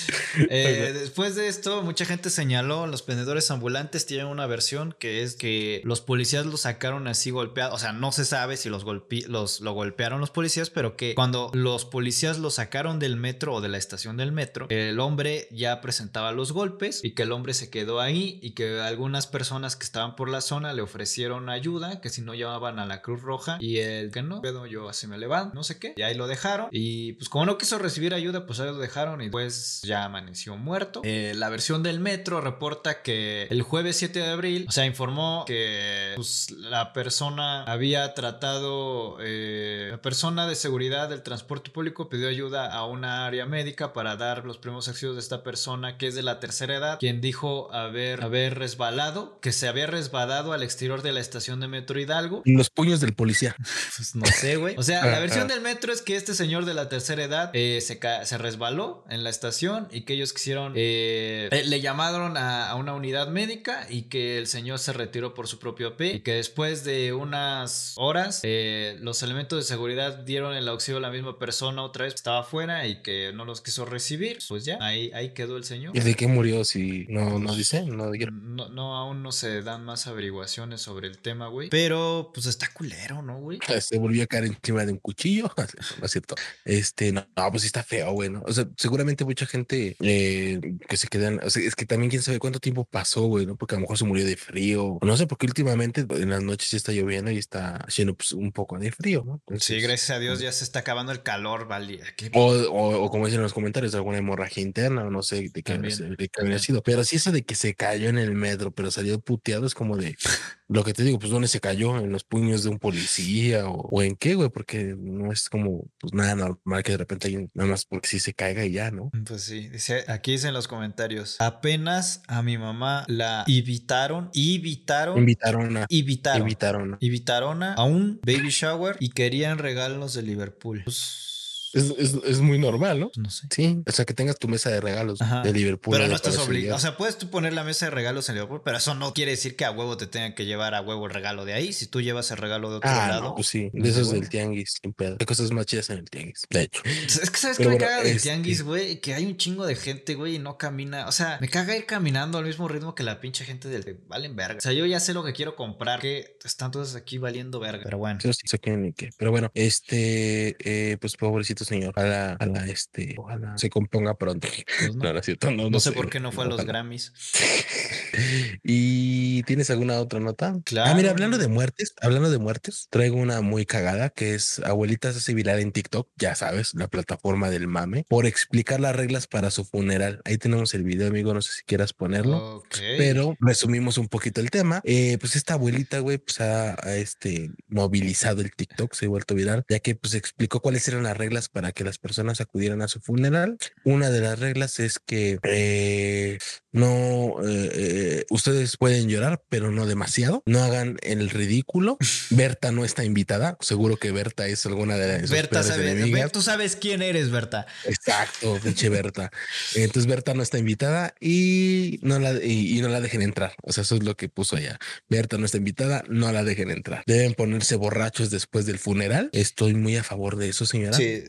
Eh, después de esto, mucha gente señaló, los vendedores ambulantes tienen una versión que es que los policías lo sacaron así golpeado, o sea, no se sabe si los, golpe los lo golpearon los policías, pero que cuando los policías lo sacaron del metro o de la estación del metro, el hombre ya presentaba los golpes y que el hombre se quedó ahí y que algunas personas que estaban por la zona le ofrecieron ayuda, que si no llamaban a la Cruz Roja y el que no, pedo, yo así me levanto, no sé qué, y ahí lo dejaron y pues como no quiso recibir ayuda, pues ahí lo dejaron y pues ya amaneció muerto. Eh, la versión del metro reporta que el jueves 7 de abril, o sea, informó que pues, la persona había tratado, eh, la persona de seguridad del transporte público pidió ayuda a una área médica para dar los primeros auxilios de esta persona que es de la tercera edad, quien dijo haber, haber resbalado, que se había resbalado al exterior de la estación de Metro Hidalgo Los puños del policía. pues no sé, güey. [LAUGHS] O sea, sea, la versión del metro es que este señor de la tercera edad eh, se, se resbaló en la estación y que ellos quisieron, eh, eh, le llamaron a, a una unidad médica y que el señor se retiró por su propio pie y que después de unas horas eh, los elementos de seguridad dieron el auxilio a la misma persona otra vez que estaba afuera y que no los quiso recibir. Pues ya, ahí, ahí quedó el señor. ¿Y de qué murió? Si no, no dice, no dijeron. No, no, aún no se dan más averiguaciones sobre el tema, güey. Pero, pues está culero, ¿no, güey? [LAUGHS] Se volvió a caer encima de un cuchillo. [LAUGHS] No es cierto. Este, no, no, pues sí está feo, güey. ¿no? O sea, seguramente mucha gente eh, que se quedan. O sea, es que también quién sabe cuánto tiempo pasó, güey, ¿no? Porque a lo mejor se murió de frío. No sé, porque últimamente en las noches sí está lloviendo y está haciendo pues, un poco de frío, ¿no? Sí, Entonces, gracias a Dios ya se está acabando el calor, vale. O, o, o como dicen en los comentarios, alguna hemorragia interna, o no sé de qué, habría sido. Pero sí, eso de que se cayó en el metro, pero salió puteado, es como de lo que te digo, pues dónde se cayó, en los puños de un policía o, o en qué, güey, porque no es como pues nada normal que de repente alguien nada más porque sí se caiga y ya, ¿no? Pues sí, dice, aquí dice en los comentarios, apenas a mi mamá la invitaron, invitaron, Invitaron a, invitaron, invitaron a. invitaron a un baby shower y querían regalos de Liverpool. Pues, Es, es, es muy normal, ¿no? no sé. Sí, o sea, que tengas tu mesa de regalos Ajá. de Liverpool. Pero no estás obligado. O sea, puedes tú poner la mesa de regalos en Liverpool, pero eso no quiere decir que a huevo te tengan que llevar a huevo el regalo de ahí. Si tú llevas el regalo de otro Ah, lado. no, pues sí, de es de esos del tianguis, sin pedo. Hay cosas más chidas en el tianguis, de hecho. [LAUGHS] Es que sabes que Pero me bueno, caga del este- tianguis, güey, que hay un chingo de gente, güey, y no camina. O sea, me caga ir caminando al mismo ritmo que la pinche gente del que valen verga. O sea, yo ya sé lo que quiero comprar, que están todos aquí valiendo verga. Pero bueno. Sí qué. Pero bueno, este, eh, pues pobrecito señor. Ojalá, ojalá, este, ojalá se componga pronto. Pues no. No, no es cierto. No, No, no sé por qué no fue a los. Grammys. [LAUGHS] ¿Y tienes alguna otra nota? Claro. Ah, mira, hablando de muertes, hablando de muertes, traigo una muy cagada que es abuelita se hace viral en TikTok, ya sabes, la plataforma del mame, por explicar las reglas para su funeral. Ahí tenemos el video, amigo, no sé si quieras ponerlo. Pero resumimos un poquito el tema. Eh, pues esta abuelita, güey, pues ha, ha, este, movilizado el TikTok, se ha vuelto viral, ya que pues explicó cuáles eran las reglas para que las personas acudieran a su funeral. Una de las reglas es que eh, no, eh, eh, ustedes pueden llorar, pero no demasiado. No hagan el ridículo. [LAUGHS] Berta no está invitada. Seguro que Berta es alguna de sus Berta sabe, tú sabes quién eres, Berta. Exacto, [LAUGHS] pinche Berta. Entonces Berta no está invitada y no la y, y no la dejen entrar. O sea, eso es lo que puso allá. Berta no está invitada, no la dejen entrar. Deben ponerse borrachos después del funeral. Estoy muy a favor de eso, señora. Sí.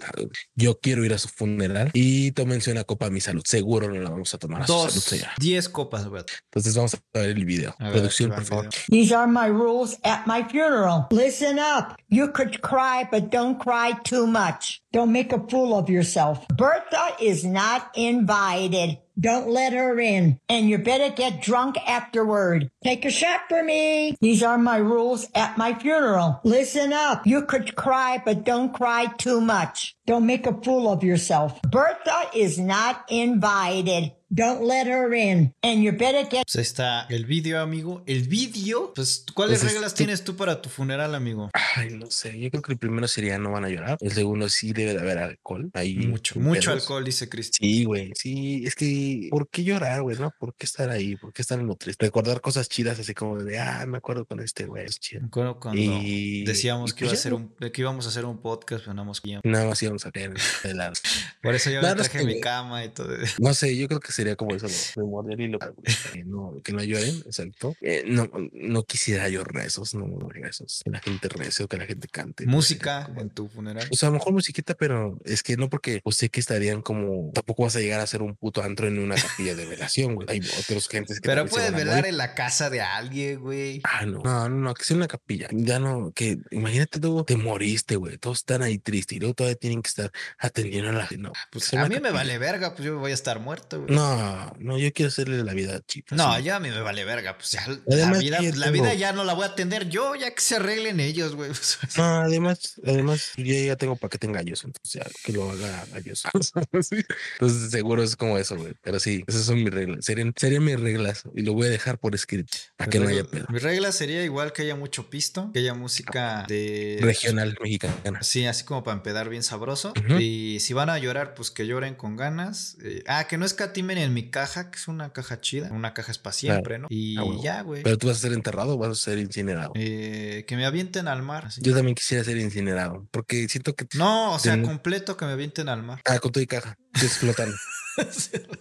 Yo quiero ir a su funeral y tómense una copa a mi salud. Seguro no la vamos a tomar a su salud, Dos, señora. diez copas, Berta. Entonces vamos a ver el video. Ver, Producción, por favor. These are my rules at my funeral. Listen up. You could cry, but don't cry too much. Don't make a fool of yourself. Bertha is not invited. Don't let her in. And you better get drunk afterward. Take a shot for me. These are my rules at my funeral. Listen up. You could cry, but don't cry too much. Don't make a fool of yourself. Bertha is not invited. Don't let her in. And you better get Pues ahí está el vídeo, amigo. El vídeo, pues, ¿cuáles Pues es- reglas tienes tú para tu funeral, amigo? Ay, no sé. Yo creo que el primero sería no van a llorar. El segundo sí debe de haber alcohol. Ahí Mucho, mucho pedos. alcohol, dice Cristi. Sí, güey, sí, es que, ¿por qué llorar, güey, no? ¿Por qué estar ahí? ¿Por qué estar en lo triste? Recordar cosas chidas, así como de, ah, me acuerdo con este güey, es chido. Me acuerdo cuando Y- decíamos y que, iba a pues hacer ¿no? un, de que íbamos a hacer un podcast, pero nada más que ya- Nada más íbamos a tener de lado. [LAUGHS] Por eso yo me traje que- mi cama y todo. No sé, yo creo que sería como eso, de morder y lo que no, que no lloren, exacto. Eh, no, no quisiera yo rezos, no, no rezos. Que la gente rece o que la gente cante. Música como- en tu funeral. O sea, a lo mejor musiquita, pero es que no porque pues sé que estarían como tampoco vas a llegar a ser un puto antro en una capilla de velación, güey. Hay otros gentes que Pero puedes velar morir. en la casa de alguien, güey. Ah, no. No, no, no, que sea una capilla. Ya no, que imagínate tú, te moriste, güey. Todos están ahí tristes y luego todavía tienen que estar atendiendo a la gente. No, Pues a mí me vale verga, pues yo voy a estar muerto, güey. No, no, yo quiero hacerle la vida chita. No, ya a mí me vale verga. Pues ya la vida, que la tengo- vida ya no la voy a atender yo, ya que se arreglen ellos, güey. [LAUGHS] No, además, además, yo ya tengo para que te engaños. pues entonces ya que lo haga. [LAUGHS] Sí. Entonces seguro es como eso, güey. Pero sí, esas son mis reglas. Serían, serían mis reglas y lo voy a dejar por escrito. A que no haya pedo. Mi regla sería igual que haya mucho pisto, que haya música de Regional mexicana. Sí, así como para empedar bien sabroso. Y si van a llorar, pues que lloren con ganas. Eh, ah, que no escatimen en mi caja, que es una caja chida. Una caja es para siempre, ¿no? Y Ah, huevo. ya, güey. Pero tú vas a ser enterrado o vas a ser incinerado. Eh, que me avienten al mar. así. Yo también quisiera ser incinerado porque siento que. No, o sea, Ten- completo que me avienten al mar. Ah, con y caja. Explotando. [LAUGHS]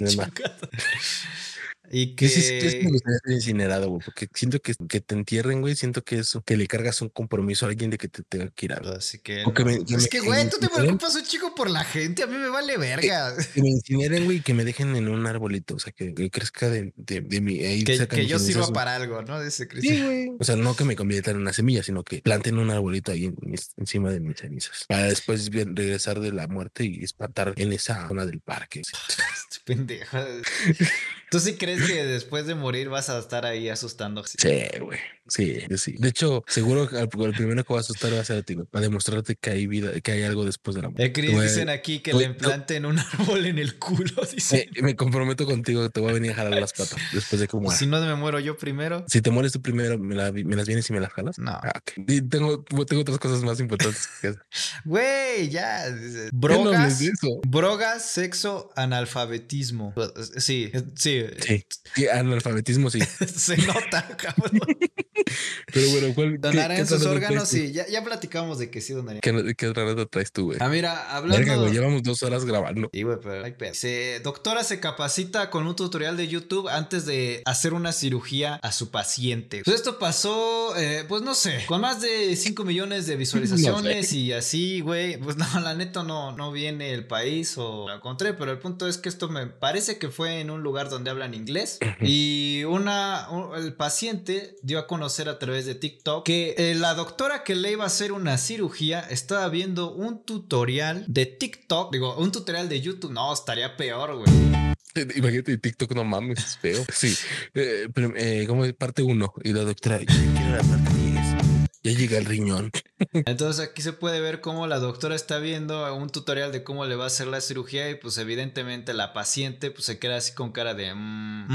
Y que... Sí, sí, sí, sí me gustaría ser incinerado, güey, porque siento que, que te entierren, güey. Siento que eso, que le cargas un compromiso a alguien de que te tenga que ir a ver. Así que, me- es me- que, güey, tú te preocupas un chico por la gente. A mí me vale verga. Que me incineren, güey, que me dejen en un arbolito. O sea, que, que crezca de, de, de mi. Ahí Que, de yo sirva para algo, ¿no? Dice Cristian. Sí, güey. O sea, no que me conviertan en una semilla, sino que planten un arbolito ahí en encima de mis cenizas. Para después regresar de la muerte y espantar en esa zona del parque. [LAUGHS] Pendejo. [LAUGHS] ¿Tú sí crees que después de morir vas a estar ahí asustando? Sí, güey. Sí, yo sí. De hecho, seguro que al- el primero que va a asustar va a ser a ti, güey, para demostrarte que hay vida, que hay algo después de la muerte. Eh, Chris, dicen aquí que le no. implanten un árbol en el culo. [LAUGHS] Dice. Me, me comprometo contigo, te voy a venir a jalar las patas después de que muera. si no me muero yo primero. Si te mueres tú primero, ¿me, la- me las vienes y me las jalas? No. Ah, ok. Y tengo, tengo otras cosas más importantes que hacer. [LAUGHS] Güey, ya. dice, ¿Qué no Brogas. eso? Brogas, sexo, analfabetismo. Sí, sí. Sí, sí, analfabetismo sí. [LAUGHS] Se nota, cabrón. Pero bueno, ¿cuál? qué- Donar qué en sus órganos, sí. Ya, ya platicamos de que sí donaría. ¿Qué, qué otra nota traes tú, güey? Ah, mira, hablando. Verga, güey, llevamos dos horas grabando. Sí, güey, pero hay pedo. Se- doctora se capacita con un tutorial de YouTube antes de hacer una cirugía a su paciente. Pues esto pasó, eh, pues no sé, con más de 5 millones de [LAUGHS] visualizaciones y así, güey. Pues no, la neta no, no viene el país o lo encontré, pero el punto es que esto me parece que fue en un lugar donde hablan inglés y una, un- el paciente dio a conocer a través de TikTok que eh, la doctora que le iba a hacer una cirugía estaba viendo un tutorial de TikTok, digo, un tutorial de YouTube, no, estaría peor, güey. [LAUGHS] Imagínate, TikTok no mames, es feo. Sí, eh, pero, eh, como parte uno y la doctora, quiero la parte 10. Ya llega el riñón. [LAUGHS] Entonces aquí se puede ver cómo la doctora está viendo un tutorial de cómo le va a hacer la cirugía y pues evidentemente la paciente pues se queda así con cara de... "Mm,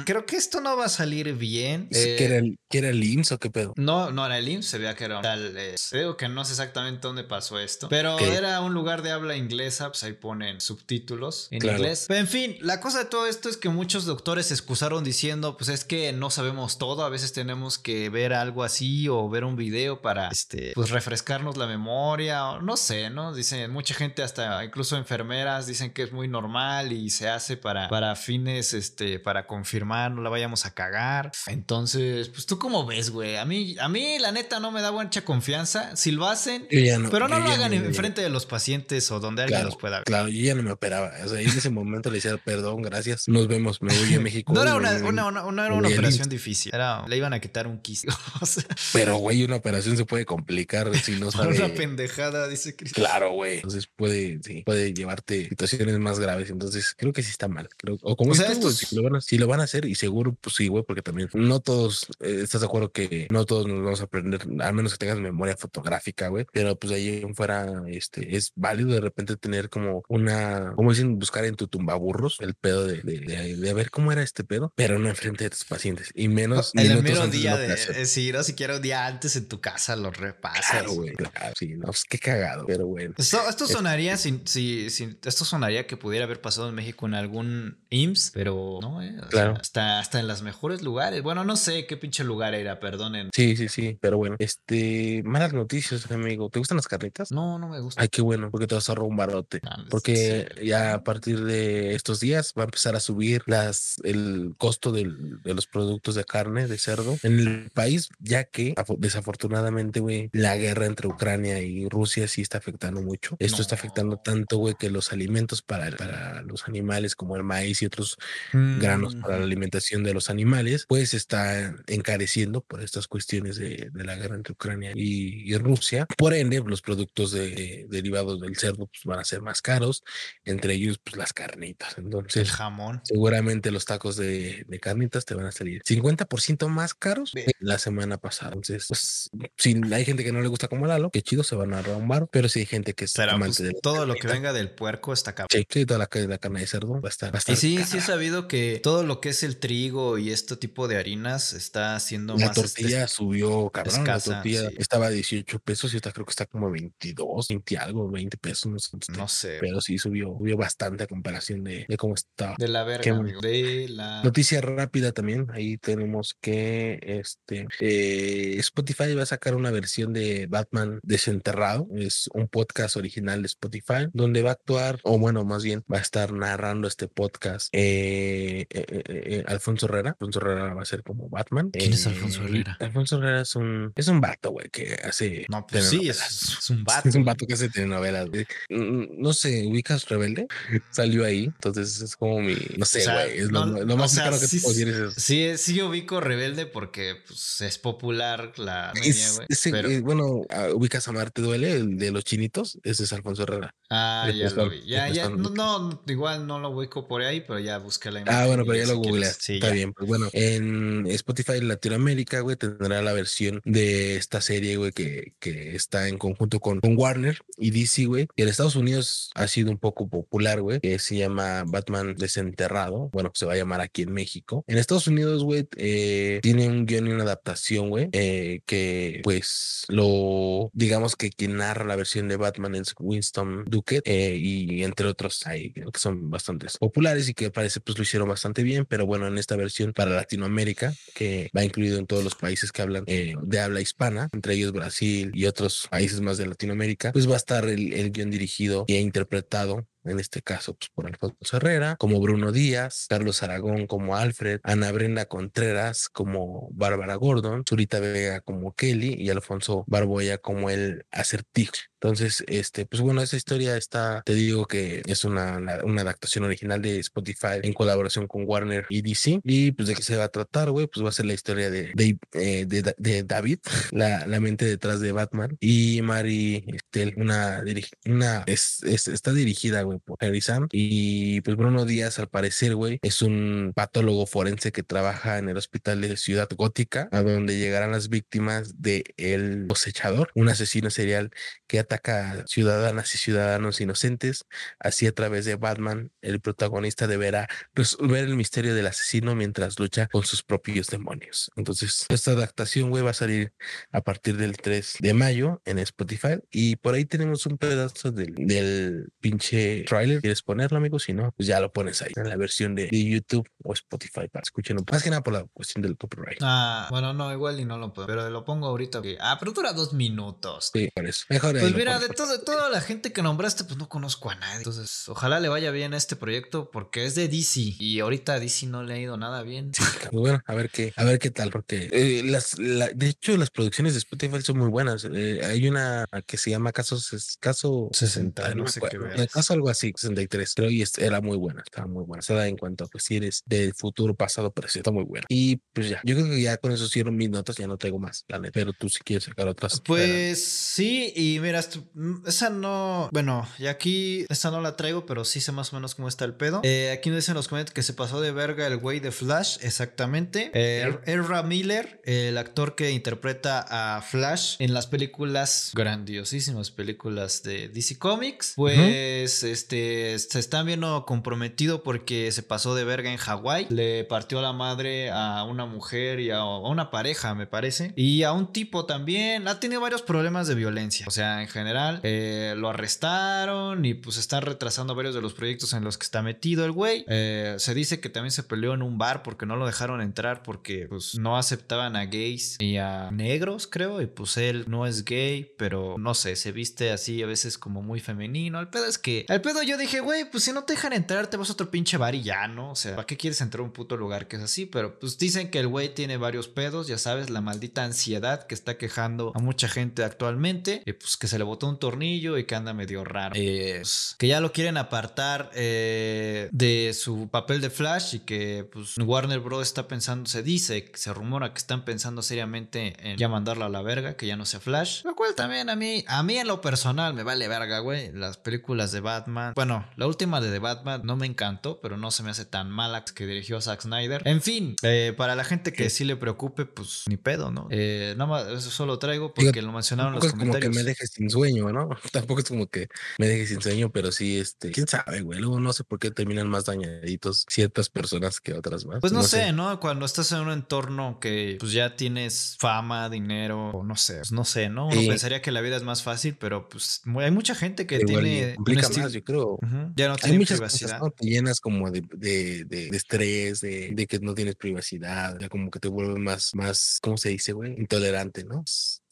mm, creo que esto no va a salir bien. Eh, ¿Qué era, el, ¿Qué era el IMSS o qué pedo? No, no era el IMSS, se veía que era tal. eh, creo que no sé exactamente dónde pasó esto. Pero era un lugar de habla inglesa, pues ahí ponen subtítulos en Claro. inglés. Pero en fin, la cosa de todo esto es que muchos doctores se excusaron diciendo, pues es que no sabemos todo, a veces tenemos que ver algo así o ver un video para, este, pues refrescarnos la memoria o no sé, ¿no? Dicen, mucha gente hasta, incluso enfermeras, dicen que es muy normal y se hace para, para fines, este, para confirmar, no la vayamos a cagar. Entonces, pues tú cómo ves, güey. A mí, a mí la neta no me da mucha confianza. Si lo hacen, no. pero no lo hagan no- en frente de los pacientes o donde alguien Claro, los pueda ver. claro, yo ya no me operaba. O sea, en ese momento le decía, perdón, gracias. Nos vemos, me voy a [LAUGHS] México. No era una, era operación difícil. Era, le iban a quitar un quiste. [LAUGHS] Pero, güey, una operación se puede complicar si no [LAUGHS] sabe. una pendejada, dice Cristian. Claro, güey. Entonces puede, sí, puede llevarte situaciones más graves. Entonces creo que sí está mal. Creo, o como O sea, tú, estos- si, lo van a, si lo van a hacer, y seguro, pues sí, güey, porque también no todos, eh, estás de acuerdo que no todos nos vamos a aprender, al menos que tengas memoria fotográfica, güey. Pero pues ahí fuera, este, es válido de repente tener como una, como dicen, buscar en tu tumbaburros el pedo de, de, de, de ver cómo era este pedo, pero no enfrente de tus pacientes y menos El mero día de, eh, sí, no siquiera un día antes en tu casa lo repasas. Claro, güey, claro, sí, no, pues qué cagado, pero bueno. Esto, esto sonaría si, si, si- esto sonaría que pudiera haber pasado en México en algún IMSS, pero no, eh. O sea, Claro. hasta, hasta en los mejores lugares. Bueno, no sé qué pinche lugar era, perdonen. Sí, sí, sí, pero bueno, este, malas noticias, amigo. ¿Te gustan las carnitas? No, no me gusta. Ay, qué bueno, porque te vas a ahorrar un barote. No, Porque sí. ya a partir de estos días va a empezar a subir las, el costo del- de los productos de carne de cerdo en el país, ya que afo- desafortunadamente, güey, la guerra entre Ucrania y Rusia sí está afectando mucho. Esto está afectando tanto, güey, que los alimentos para, para los animales como el maíz y otros Mm, granos para la alimentación de los animales, pues está encareciendo por estas cuestiones de, de la guerra entre Ucrania y, y Rusia. Por ende, los productos de- derivados del cerdo pues, van a ser más caros, entre ellos pues las carnitas. El Entonces, jamón. seguramente los tacos de, de carnitas te van a salir 50% más caros que la semana pasada. Entonces, pues pues, si hay gente que no le gusta como Lalo, qué chido, se van a ahorrar un bar, pero si hay gente que es Pero amante pues, de la todo lo que venga del puerco está cabrón. Sí, sí, toda la, la carne de cerdo va a estar. Va a estar Y sí, sí he sabido que todo lo que es el trigo y este tipo de harinas está haciendo La más tortilla este, subió, cabrón. escasa, la tortilla estaba a 18 pesos y esta creo que está como a 22, 20 algo, 20 pesos. No sé, no Pero sí subió, subió bastante a comparación de, de cómo estaba. de la verga, bueno. amigo. De la Noticia rápida también. Ahí tenemos que este eh, Spotify va a sacar una versión de Batman desenterrado. Es un podcast original de Spotify donde va a actuar, o bueno, más bien va a estar narrando este podcast eh, eh, eh, Alfonso Herrera. Alfonso Herrera va a ser como Batman. ¿Quién es Alfonso Herrera? Alfonso Herrera es un es un vato, güey, que hace No, pues sí, [LAUGHS] es, un vato. Es un vato que hace telenovelas. Mm, No sé, ubicas Rebelde. [LAUGHS] Salió ahí. Entonces es como mi. No sé, O sea, güey. es lo, no- lo más o sea, cercano que sí te puedo decir es eso. Sí, sí ubico Rebelde porque pues, es popular la media, Es- güey. ese, pero- eh, bueno, ah, ubicas a Marte Duele, el de los chinitos. Ese es Alfonso Herrera. ah, ya lo vi. Ya, ya, no, no, igual no lo ubico por ahí, pero ya busqué la imagen. Ah, bueno, pero ya lo si googleas. Sí, Está ya. bien. Pues bueno, en Spotify Latinoamérica, güey, tendrá la versión de esta serie, güey, que, que está en conjunto con, con Warner y DC, güey. En Estados Unidos ha sido un poco popular, güey, que se llama Batman Desenterrado. Bueno, se va a llamar aquí en México. En Estados Unidos, güey, eh, tiene un guion y una adaptación, güey, eh, que pues lo, digamos que quien narra la versión de Batman es Winston Duquette eh, y entre otros hay que son bastantes populares y que parece pues lo hicieron bastante bien, pero bueno, en esta versión para Latinoamérica, que va incluido en todos los países que hablan eh, de habla hispana, entre ellos Brasil y otros países más de Latinoamérica, pues va a estar el, el guion dirigido e interpretado en este caso pues, por Alfonso Herrera, como Bruno Díaz, Carlos Aragón como Alfred, Ana Brenda Contreras como Bárbara Gordon, Zurita Vega como Kelly y Alfonso Barboya como el acertijo. Entonces, este, pues bueno, esa historia está, te digo que es una, una, adaptación original de Spotify en colaboración con Warner y DC. Y pues de qué se va a tratar, güey, pues va a ser la historia de, eh, de, David, [LAUGHS] la, la mente detrás de Batman, y Mary Estelle, una, una es- está dirigida, güey, por Harry Sam. Y pues Bruno Díaz, al parecer, güey, es un patólogo forense que trabaja en el hospital de Ciudad Gótica, a donde llegarán las víctimas de El Cosechador, un asesino serial que ataca a ciudadanas y ciudadanos inocentes. Así a través de Batman, el protagonista deberá resolver el misterio del asesino mientras lucha con sus propios demonios. Entonces, esta adaptación, güey, va a salir a partir del 3 de mayo en Spotify. Y por ahí tenemos un pedazo del, del pinche trailer. ¿Quieres ponerlo, amigo? Si no, pues ya lo pones ahí en la versión de, de YouTube o Spotify para escucharlo. Más que nada por la cuestión del copyright. Ah, bueno, no, igual y no lo puedo. Pero lo pongo ahorita. Ah, pero dura dos minutos. Sí, por eso. Mejor Pues mira, de todo, toda la gente que nombraste, pues no conozco a nadie. Entonces, ojalá le vaya bien a este proyecto porque es de DC. Y ahorita a DC no le ha ido nada bien. Pues bueno, a ver qué, a ver qué tal, porque eh, las, la- de hecho las producciones de Spotify son muy buenas. Eh, hay una que se llama Caso, Ses- Caso 60, no me sé qué Caso algo así, 63, creo, y era muy buena, estaba muy buena. Se da en cuanto a pues si eres del futuro, pasado, presente, está muy buena. Y pues ya, yo creo que ya con eso cierro mis notas, ya no traigo más, la neta, pero tú si quieres sacar otras. Pues sí, y mira, mm, esa no, bueno, y aquí esta no la traigo, pero sí sé más o menos cómo está el pedo. Eh, aquí nos dicen los comentarios que se pasó de verga el güey de Flash, exactamente. Eh, Ezra Miller, el actor que interpreta a Flash en las películas, grandiosísimas películas de DC Comics, pues este se están viendo comprometido porque se pasó de verga en Hawái, le partió la madre a una mujer y a, una pareja, me parece, y a un tipo también. Ha tenido varios problemas de violencia, o sea, en general eh, lo arrestaron y pues están retrasando varios de los proyectos en los que está metido el güey. Eh, se dice que también se peleó en un bar porque no lo dejaron entrar porque pues no aceptaban a gays y a negros, creo, y pues él no es gay, pero no sé, se viste así a veces como muy femenino. El pedo es que, yo dije, güey, pues si no te dejan entrar, te vas a otro pinche bar y ya, ¿no? O sea, ¿para qué quieres entrar a un puto lugar que es así? Pero pues dicen que el güey tiene varios pedos, ya sabes, la maldita ansiedad que está quejando a mucha gente actualmente, y pues que se le botó un tornillo y que anda medio raro. Eh, pues, que ya lo quieren apartar eh, de su papel de Flash y que pues Warner Bros. está pensando, se dice, se rumora que están pensando seriamente en ya mandarlo a la verga, que ya no sea Flash. Lo cual también a mí, a mí en lo personal me vale verga, güey. Las películas de Batman Batman. Bueno, la última de The Batman no me encantó, pero no se me hace tan mala que dirigió Zack Snyder. En fin, eh, para la gente que sí le preocupe, pues ni pedo, ¿no? Eh, nada más, eso solo traigo porque lo mencionaron en los Tampoco es como comentarios. que me deje sin sueño, ¿no? [LAUGHS] Tampoco es como que me deje sin sueño, pero sí, este, quién sabe, güey. Luego no sé por qué terminan más dañaditos ciertas personas que otras más. Pues no, sé, ¿no? Cuando estás en un entorno que pues ya tienes fama, dinero, o no sé, pues no sé, ¿no? Uno Sí. pensaría que la vida es más fácil, pero pues hay mucha gente que Igual tiene un estilo- yo creo. Ya no Hay tiene muchas privacidad. cosas, ¿no? Te llenas como de, de, de, de estrés, de, de que no tienes privacidad, ya como que te vuelve más, más, ¿cómo se dice, güey? Intolerante, ¿no?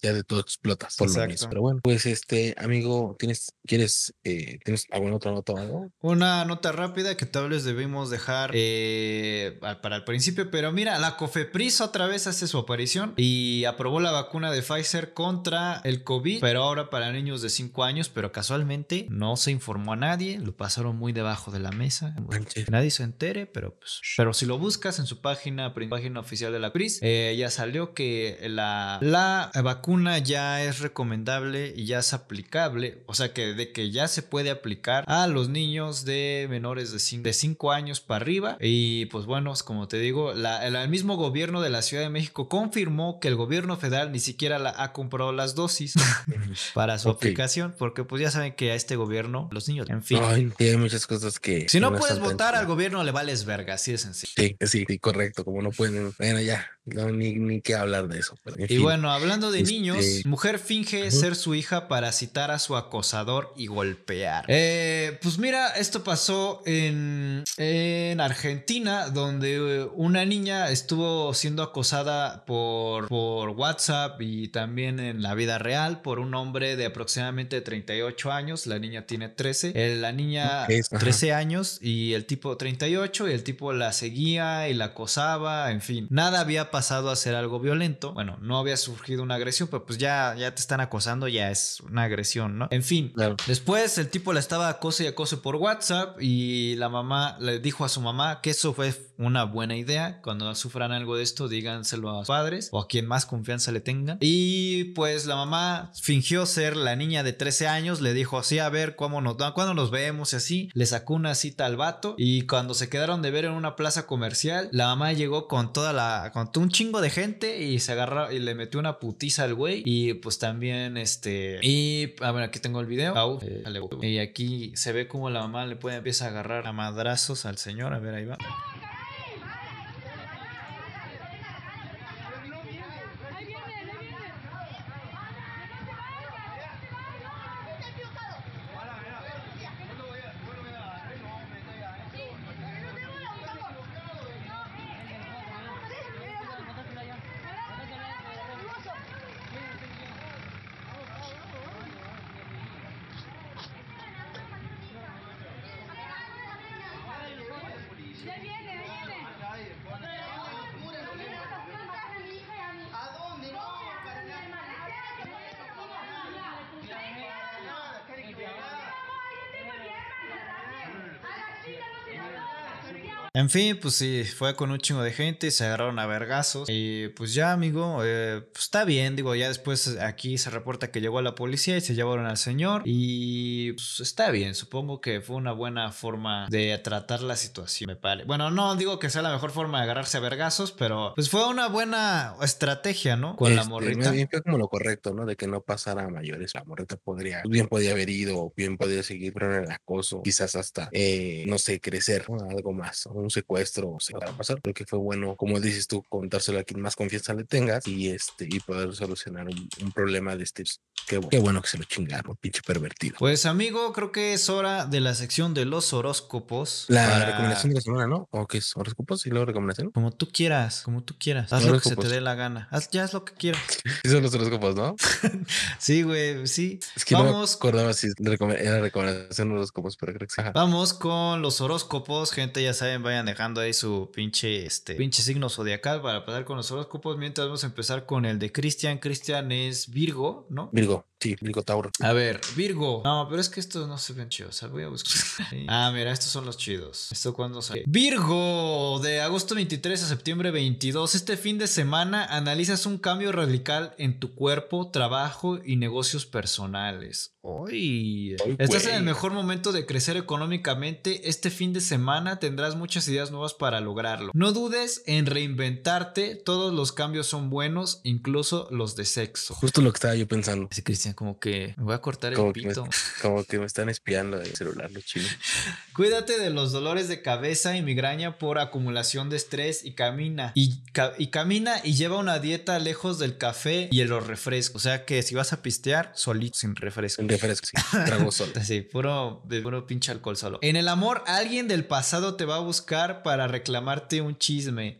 Ya de todo explotas por lo Exacto. mismo. Pero bueno, pues este, amigo, ¿tienes, quieres, eh, tienes alguna otra nota o algo? Una nota rápida que tal vez debimos dejar eh, para el principio, pero mira, la COFEPRIS otra vez hace su aparición y aprobó la vacuna de Pfizer contra el COVID, pero ahora para niños de 5 años, pero casualmente no se informó a nadie, lo pasaron muy debajo de la mesa. Manches. Que nadie se entere, pero pues. Pero si lo buscas en su página, página oficial de la CRIS, eh, ya salió que la, la vacuna ya es recomendable y ya es aplicable. O sea que de que ya se puede aplicar a los niños de menores de 5 de cinco años para arriba. Y pues bueno, como te digo, la- el, el mismo gobierno de la Ciudad de México confirmó que el gobierno federal ni siquiera la, ha comprado las dosis [LAUGHS] para su Ok. aplicación. Porque pues ya saben que a este gobierno, los niños, en fin. Ay, hay muchas cosas que. Si no que puedes votar al gobierno, le vales verga, así de sencillo. Sí, sí, sí, correcto. Como no pueden. Bueno, ya, no, ni, ni qué hablar de eso. pero en Y fin. bueno, hablando de Este- niños, mujer finge ser su hija para citar a su acosador y golpear. Eh, pues mira, esto pasó en, en Argentina, donde eh, una niña estuvo siendo acosada por, por WhatsApp y también en la vida real por un hombre de aproximadamente 38 años. La niña tiene 13. Eh, la niña Ok, ajá. 13 años y el tipo 38 y el tipo la seguía y la acosaba, en fin, nada había pasado a ser algo violento, bueno, no había surgido una agresión, pero pues ya, ya te están acosando, ya es una agresión, ¿no? En fin, Claro. después el tipo la estaba acose y acose por WhatsApp y la mamá le dijo a su mamá que eso fue una buena idea, cuando sufran algo de esto díganselo a sus padres o a quien más confianza le tengan y pues la mamá fingió ser la niña de 13 años, le dijo así, a ver, ¿cómo nos, cuándo nos vemos y así, le sacó una cita al vato y cuando se quedaron de ver en una plaza comercial, la mamá llegó con toda la, con un chingo de gente y se agarró y le metió una putiza al güey y pues también este, y a ver, aquí tengo el video, eh, y aquí se ve como la mamá le puede empieza a agarrar a madrazos al señor, a ver, ahí va. En fin, pues sí, fue con un chingo de gente y se agarraron a vergazos. Y pues ya, amigo, eh, pues está bien. Digo, ya después aquí se reporta que llegó la policía y se llevaron al señor. Y pues está bien. Supongo que fue una buena forma de tratar la situación, me parece. Bueno, no digo que sea la mejor forma de agarrarse a vergazos, pero pues fue una buena estrategia, ¿no? Con la Este, morrita. Bien fue como lo correcto, ¿no? De que no pasara a mayores. La morrita podría, bien podía haber ido, bien podía seguir, en el acoso, quizás hasta, eh, no sé, crecer, ¿no? algo más, o un secuestro, o sea, para pasar. Creo que fue bueno, como dices tú, contárselo a quien más confianza le tengas y este, y poder solucionar un, un problema de este. Qué, qué bueno que se lo chingaron, pinche pervertido. Pues amigo, creo que es hora de la sección de los horóscopos. La para- recomendación de la semana, ¿no? ¿O qué es? ¿Horóscopos y luego recomendación? Como tú quieras, como tú quieras. Haz lo que se te dé la gana. Haz, ya haz lo que quieras. [LAUGHS] Sí, son los horóscopos, ¿no? [LAUGHS] Sí, güey, sí. Es que no Vamos, acordaba si era recomendación de horóscopos, pero creo que sí. Vamos con los horóscopos. Gente, ya saben, vayan dejando ahí su pinche, este, pinche signo zodiacal para pasar con los horóscopos. Mientras vamos a empezar con el de Cristian. Cristian es Virgo, ¿no? Virgo, Sí, Virgo Tauro. A ver, Virgo. No, pero es que estos no se ven chidos. O sea, voy a buscar. [LAUGHS] Ah, mira, estos son los chidos. ¿Esto cuándo sale? Virgo, de agosto 23 a septiembre 22. Este fin de semana analizas un cambio radical en tu cuerpo, trabajo y negocios personales. Hoy estás en el mejor momento de crecer económicamente. Este fin de semana tendrás muchas ideas nuevas para lograrlo. No dudes en reinventarte. Todos los cambios son buenos, incluso los de sexo. Justo lo que estaba yo pensando. Dice Cristian, como que me voy a cortar el Como que, me, pito. [LAUGHS] como que me están espiando el celular, los chinos. [LAUGHS] Cuídate de los dolores de cabeza y migraña por acumulación de estrés y camina. Y, ca- y camina y lleva una dieta lejos del café y de los refrescos. O sea que si vas a pistear, solito, sin refresco. Un refresco, sí. Trago solo. [LAUGHS] Sí, puro, de puro pinche alcohol solo. En el amor, alguien del pasado te va a buscar para reclamarte un chisme.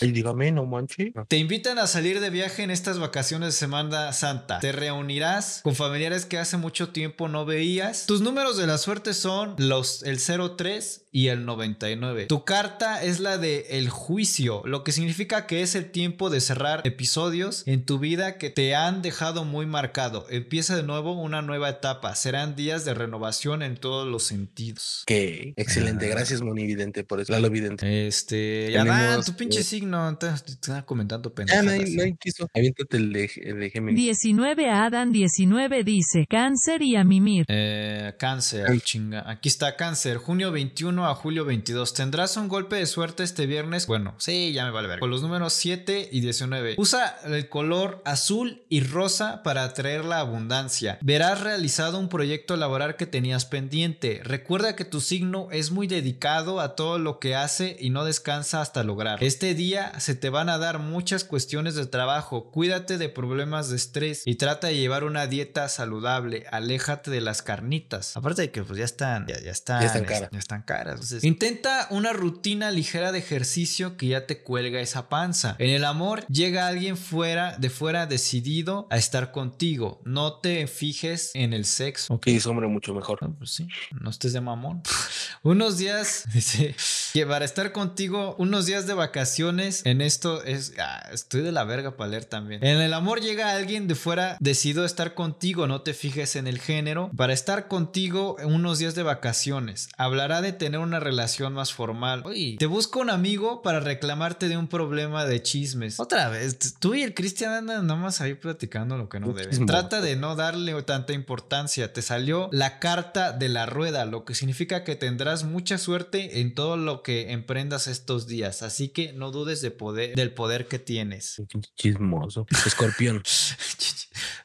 Y dígame, no manche. Te invitan a salir de viaje en estas vacaciones de Semana Santa. Te reunirás con familiares que hace mucho tiempo no veías. Tus números de la suerte son los el 03 y el 99. Tu carta es la de el juicio, lo que significa que es el tiempo de cerrar episodios en tu vida que te han dejado muy marcado. Empieza de nuevo una nueva etapa. Serán días de renovación en todos los sentidos. Que excelente. Gracias, Monividente, por eso. Lalo Vidente. Este, ya dan tu pinche eh, signo. Te te estaba comentando pendejadas. nadie, nadie quiso. Aviéntate el de, el de Géminis. 19 Adam 19 dice cáncer y a mimir. Eh, cáncer, Ay. chinga. Aquí está cáncer, junio 21 a julio 22. Tendrás un golpe de suerte este viernes. Bueno, sí, ya me vale ver. Con los números 7 y 19. Usa el color azul y rosa para atraer la abundancia. Verás realizado un proyecto laboral que tenías pendiente. Recuerda que tu signo es muy dedicado a todo lo que hace y no descansa hasta lograr. Este día se te van a dar muchas cuestiones de trabajo. Cuídate de problemas de estrés y trata de llevar una dieta saludable. Aléjate de las carnitas. Aparte de que pues ya están, ya, ya están, Ya están caras. ya están caras. Entonces, intenta una rutina ligera de ejercicio que ya te cuelga esa panza. En el amor llega alguien fuera de fuera decidido a estar contigo. No te fijes en el sexo. Es hombre mucho mejor. No, pues sí, no estés de mamón. [LAUGHS] unos días, [LAUGHS] dice, que para estar contigo, unos días de vacaciones, en esto es, ah, estoy de la verga para leer también. En el amor llega alguien de fuera, decido estar contigo, no te fijes en el género. Para estar contigo, unos días de vacaciones. Hablará de tener una relación más formal. Uy, te busco un amigo para reclamarte de un problema de chismes. Otra vez, tú y el Cristian andan nomás ahí platicando lo que no deben. Trata de no darle tanta importancia. Te salió la carta de la rueda, lo que significa que tendrás mucha suerte en todo lo que emprendas estos días. Así que no dudes de poder, del poder que tienes. Chismoso. Escorpión. [LAUGHS]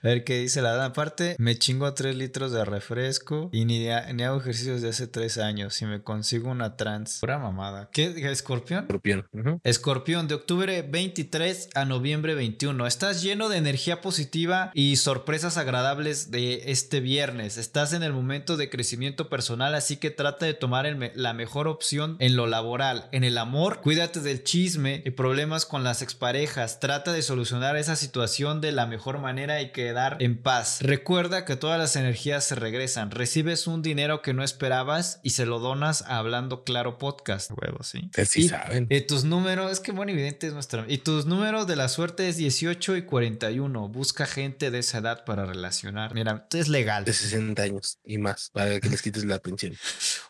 A ver qué dice la dama. Aparte, me chingo 3 litros de refresco y ni, ni hago ejercicios de hace 3 años. Y me consigo una trans. Pura mamada. ¿Qué? ¿Escorpión? Escorpión. Escorpión, de octubre 23 a noviembre 21. Estás lleno de energía positiva y sorpresas agradables de este viernes. Estás en el momento de crecimiento personal, así que trata de tomar el me- la mejor opción en lo laboral. En el amor, cuídate del chisme problemas con las exparejas. Trata de solucionar esa situación de la mejor manera y quedar en paz. Recuerda que todas las energías se regresan. Recibes un dinero que no esperabas y se lo donas a Hablando Claro Podcast. Huevo, sí. Sí Y- saben. y tus números, es que bueno, evidente es nuestra. Y tus números de la suerte es 18 y 41. Busca gente de esa edad para relacionar. Mira, es legal. De 60 años y más para que les quites la pensión.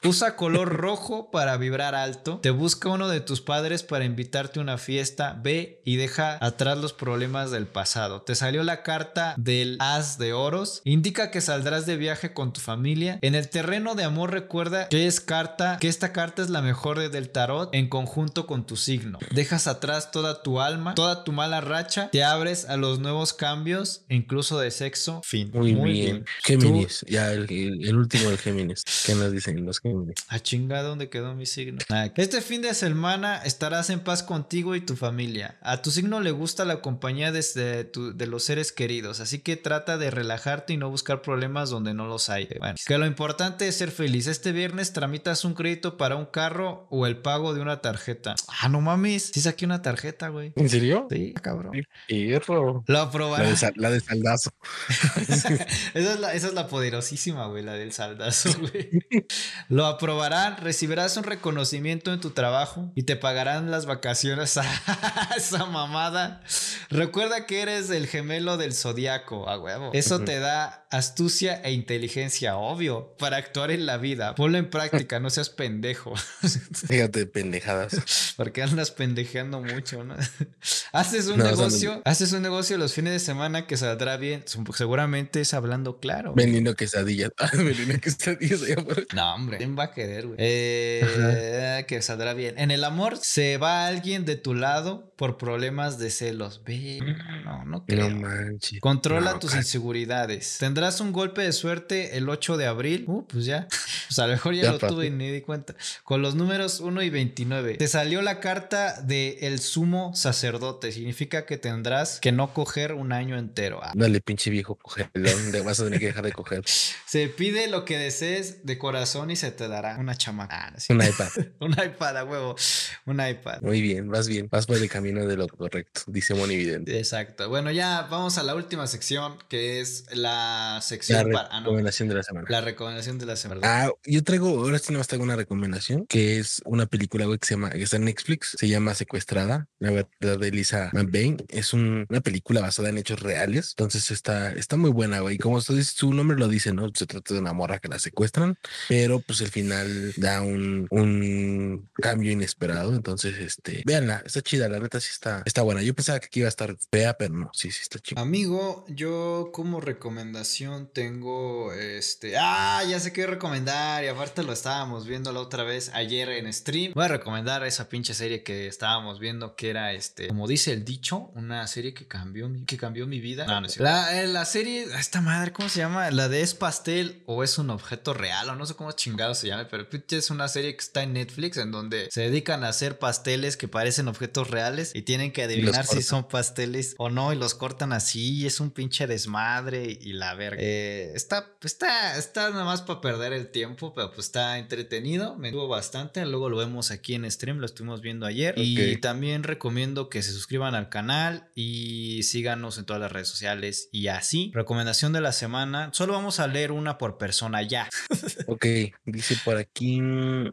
Usa color rojo para vibrar alto. Te busca uno de tus padres para invitarte una fiesta. Ve y deja atrás los problemas del pasado. Te salió la carta del as de oros. Indica que saldrás de viaje con tu familia. En el terreno de amor recuerda que es carta, que esta carta es la mejor de- del tarot en conjunto con tu signo. Dejas atrás toda tu alma, toda tu mala racha. Te abres a los nuevos cambios, incluso de sexo. Fin. Muy, bien. Tú- Géminis. Ya el, el- el último del Géminis. ¿Qué nos dicen los Géminis? A chinga, ¿dónde quedó mi signo? Este fin de semana estarás en paz contigo y tu familia. A tu signo le gusta la compañía de, de tu- de los seres queridos, así que trata de relajarte y no buscar problemas donde no los hay. Bueno, que lo importante es ser feliz. Este viernes tramitas un crédito para un carro o el pago de una tarjeta. Ah, no mames. Sí saqué una tarjeta, güey. ¿En serio? Sí, cabrón. Hierro. Lo La aprobará. de, sal- la de saldazo. [LAUGHS] esa, es la, esa es la poderosísima, güey, la del saldazo, [LAUGHS] güey. Lo aprobarán, recibirás un reconocimiento en tu trabajo y te pagarán las vacaciones a [LAUGHS] esa mamada. Recuerda que eres el gemelo del zodiaco a huevo. Eso te da astucia e inteligencia, obvio, para actuar en la vida. Ponlo en práctica, no seas pendejo. [LAUGHS] Fíjate, pendejadas. Porque andas pendejeando mucho, ¿no? [LAUGHS] haces un No, o sea, negocio, haces un negocio los fines de semana que saldrá bien. Seguramente es hablando claro. Vendiendo quesadillas. Vendiendo quesadillas. No, hombre, ¿quién va a querer, güey? Eh, que saldrá bien. En el amor se va alguien de tu lado por problemas de celos. Ve, no, no creo. No manches. Controla No, tus inseguridades. Tendrás un golpe de suerte el 8 de abril. Uh, pues ya. [LAUGHS] Pues a lo mejor ya, Ya lo pasó. tuve y ni di cuenta. Con los números 1 y 29. Te salió la carta de el sumo sacerdote. Significa que tendrás que no coger un año entero. Ah, Dale, pinche viejo cogelón. De vas a tener que dejar de coger [LAUGHS] Se pide lo que desees de corazón y se te dará una chamaca. Ah, un iPad. [LAUGHS] un iPad, a huevo. Un iPad. Muy bien, vas bien. Vas por el camino de lo correcto, dice Moni Vidente. Exacto. Bueno, ya vamos a la última sección, que es la La sección para. Ah, no. recomendación de la semana. La recomendación de la semana. Ah, yo traigo, ahora sí nomás traigo una recomendación, que es una película, que se llama, que está en Netflix, se llama Secuestrada, la verdad de Lisa McBain. Es un- una película basada en hechos reales, entonces está, está muy buena, güey. Como su, su nombre lo dice, ¿no? Se trata de una morra que la secuestran, pero pues el final da un, un cambio inesperado, entonces, este, véanla, está chida, la neta sí está, está buena. Yo pensaba que aquí iba a estar fea, pero no, sí, sí está chida. Amigo, yo como recomendación tengo este. Ah, ya sé qué recomendar. Y aparte lo estábamos viendo la otra vez ayer en stream. Voy a recomendar esa pinche serie que estábamos viendo que era este. Como dice el dicho, una serie que cambió mi, que cambió mi vida. No, no es cierto. La, eh, la serie, esta madre, ¿cómo se llama? La de es pastel o es un objeto real o no sé cómo chingado se llama, pero es una serie que está en Netflix en donde se dedican a hacer pasteles que parecen objetos reales y tienen que adivinar si son pasteles o no y los cortan así y es un pinche desmadre y la verga. Eh, está, está, está nada más para perder el tiempo, pero pues está entretenido, me tuvo bastante, luego lo vemos aquí en stream, lo estuvimos viendo ayer y también recomiendo que se suscriban al canal y síganos en todas las redes sociales y así. Recomendación de la semana, solo vamos a leer una por persona ya. [LAUGHS] Ok, dice por aquí, no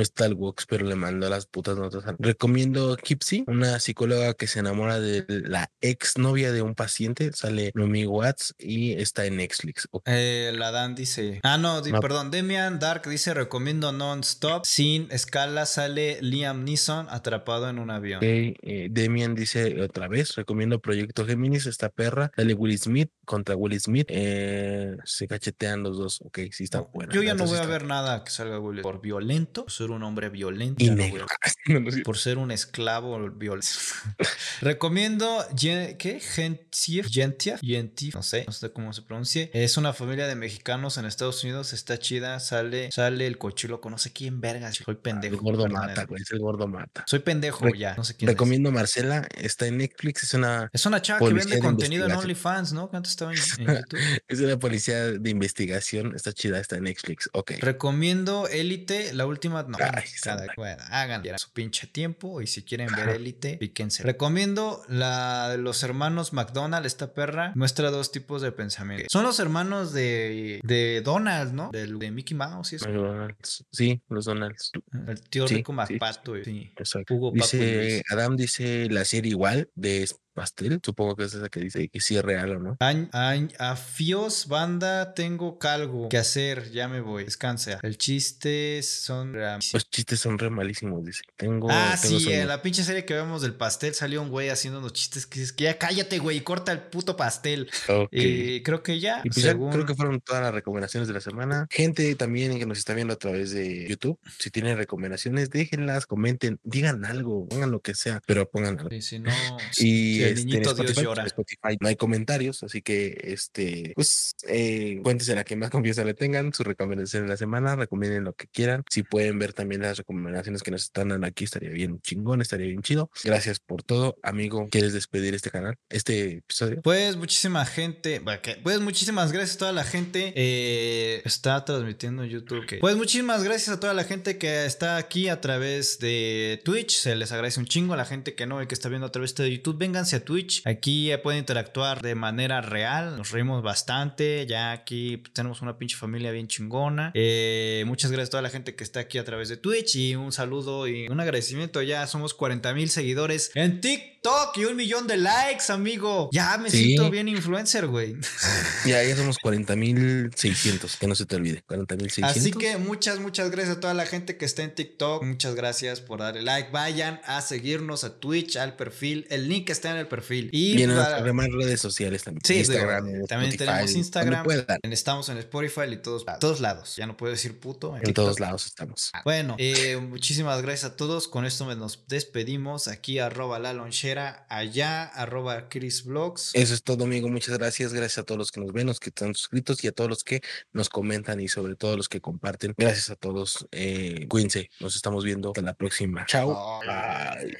está el Wox, pero le mando las putas notas. Recomiendo Kipsy, una psicóloga que se enamora de la ex novia de un paciente, sale Nomi Watts y está en Netflix. Eh, la Dan dice. Ah, no, di- No. perdón. Demian Dark dice: Recomiendo non-stop. Sin escala sale Liam Neeson atrapado en un avión. eh, Demian dice otra vez, recomiendo Proyecto Géminis, esta perra, sale Will Smith contra Will Smith, eh, se cachetean los dos, ok, sí está buena. Yo ya no voy a ver nada que salga Will por violento, por ser un hombre violento. Y no negro. [LAUGHS] No, no, por ser un esclavo violento. [LAUGHS] Recomiendo Gen- ¿qué? Gentief, Gentief, Gentief, no sé, no sé cómo se pronuncie. Es una familia de mexicanos en Estados Unidos, está chida, sale sale el cochiloco, no sé quién verga, soy pendejo. El gordo mata, güey, es el gordo mata. Soy pendejo Re- ya, no sé quién es. Recomiendo Marcela, está en Netflix, es una Es una chava que vende de contenido en. OnlyFans, ¿no? Que antes estaba en, en [LAUGHS] YouTube. Es una policía de investigación. Está chida, está en Netflix. Ok. Recomiendo Élite, la última. No, Ay, cada, bueno, hagan su pinche tiempo y si quieren ver Élite, píquense. Recomiendo la de los hermanos McDonald, esta perra. Muestra dos tipos de pensamiento. Son los hermanos de, de Donald, ¿no? Del- de Mickey Mouse y eso. McDonald's. Sí, los Donalds. El tío Sí, rico sí, McPato. y- sí. Exacto. Hugo, Paco y dice. Adam dice la serie igual de Pastel. Supongo que es esa que dice que sí es real o no. Añ- añ- afios, banda, tengo calgo que hacer, ya me voy, descansa. El chiste son... Los chistes son re malísimos, dice. Tengo. Ah, tengo sí, en la pinche serie que vemos del pastel salió un güey haciendo unos chistes que dices que ya cállate, güey, corta el puto pastel. Ok. Y creo que ya, Y pues ya creo que fueron todas las recomendaciones de la semana. Gente también que nos está viendo a través de YouTube, si tienen recomendaciones, déjenlas, comenten, digan algo, pongan lo que sea, pero pongan algo. Sí, si no, [LAUGHS] Y el este, niñito Dios llora. Spotify no hay comentarios, así que este, pues eh, cuéntense a quien más [LAUGHS] confianza le tengan, sus recomendaciones de la semana, recomienden lo que quieran. Si pueden ver también las recomendaciones que nos están dando aquí, estaría bien chingón, estaría bien chido. Gracias por todo, amigo. ¿Quieres despedir este canal, este episodio? Pues muchísima gente, que- pues muchísimas gracias a toda la gente eh, está transmitiendo en YouTube. que- Pues muchísimas gracias a toda la gente que está aquí a través de Twitch, se les agradece un chingo a la gente que no y que está viendo a través de YouTube, vénganse Twitch, aquí eh, pueden interactuar de manera real, nos reímos bastante, ya aquí tenemos una pinche familia bien chingona. Eh, muchas gracias a toda la gente que está aquí a través de Twitch y un saludo y un agradecimiento, ya somos 40 mil seguidores en TikTok. Y un millón de likes, amigo. Ya me Sí. siento bien influencer, güey. [LAUGHS] Ya, ya somos 40.600, que no se te olvide. 40.600. Así que muchas, muchas gracias a toda la gente que está en TikTok. Muchas gracias por darle like. Vayan a seguirnos a Twitch, al perfil. El link está en el perfil. Y, Y en para- demás redes sociales también. Sí, Instagram, digo, también Spotify, tenemos Instagram. Estamos en Spotify y todos, todos lados. Ya no puedo decir puto. En todos lados estamos. Bueno, eh, muchísimas gracias a todos. Con esto nos despedimos. Aquí arroba la lonchera, allá arroba Chris Vlogs. Eso es todo, amigo. Muchas gracias. Gracias a todos los que nos ven, los que están suscritos y a todos los que nos comentan y sobre todo los que comparten. Gracias a todos. Eh, cuídense. Nos estamos viendo. Hasta la próxima. Chao. Bye.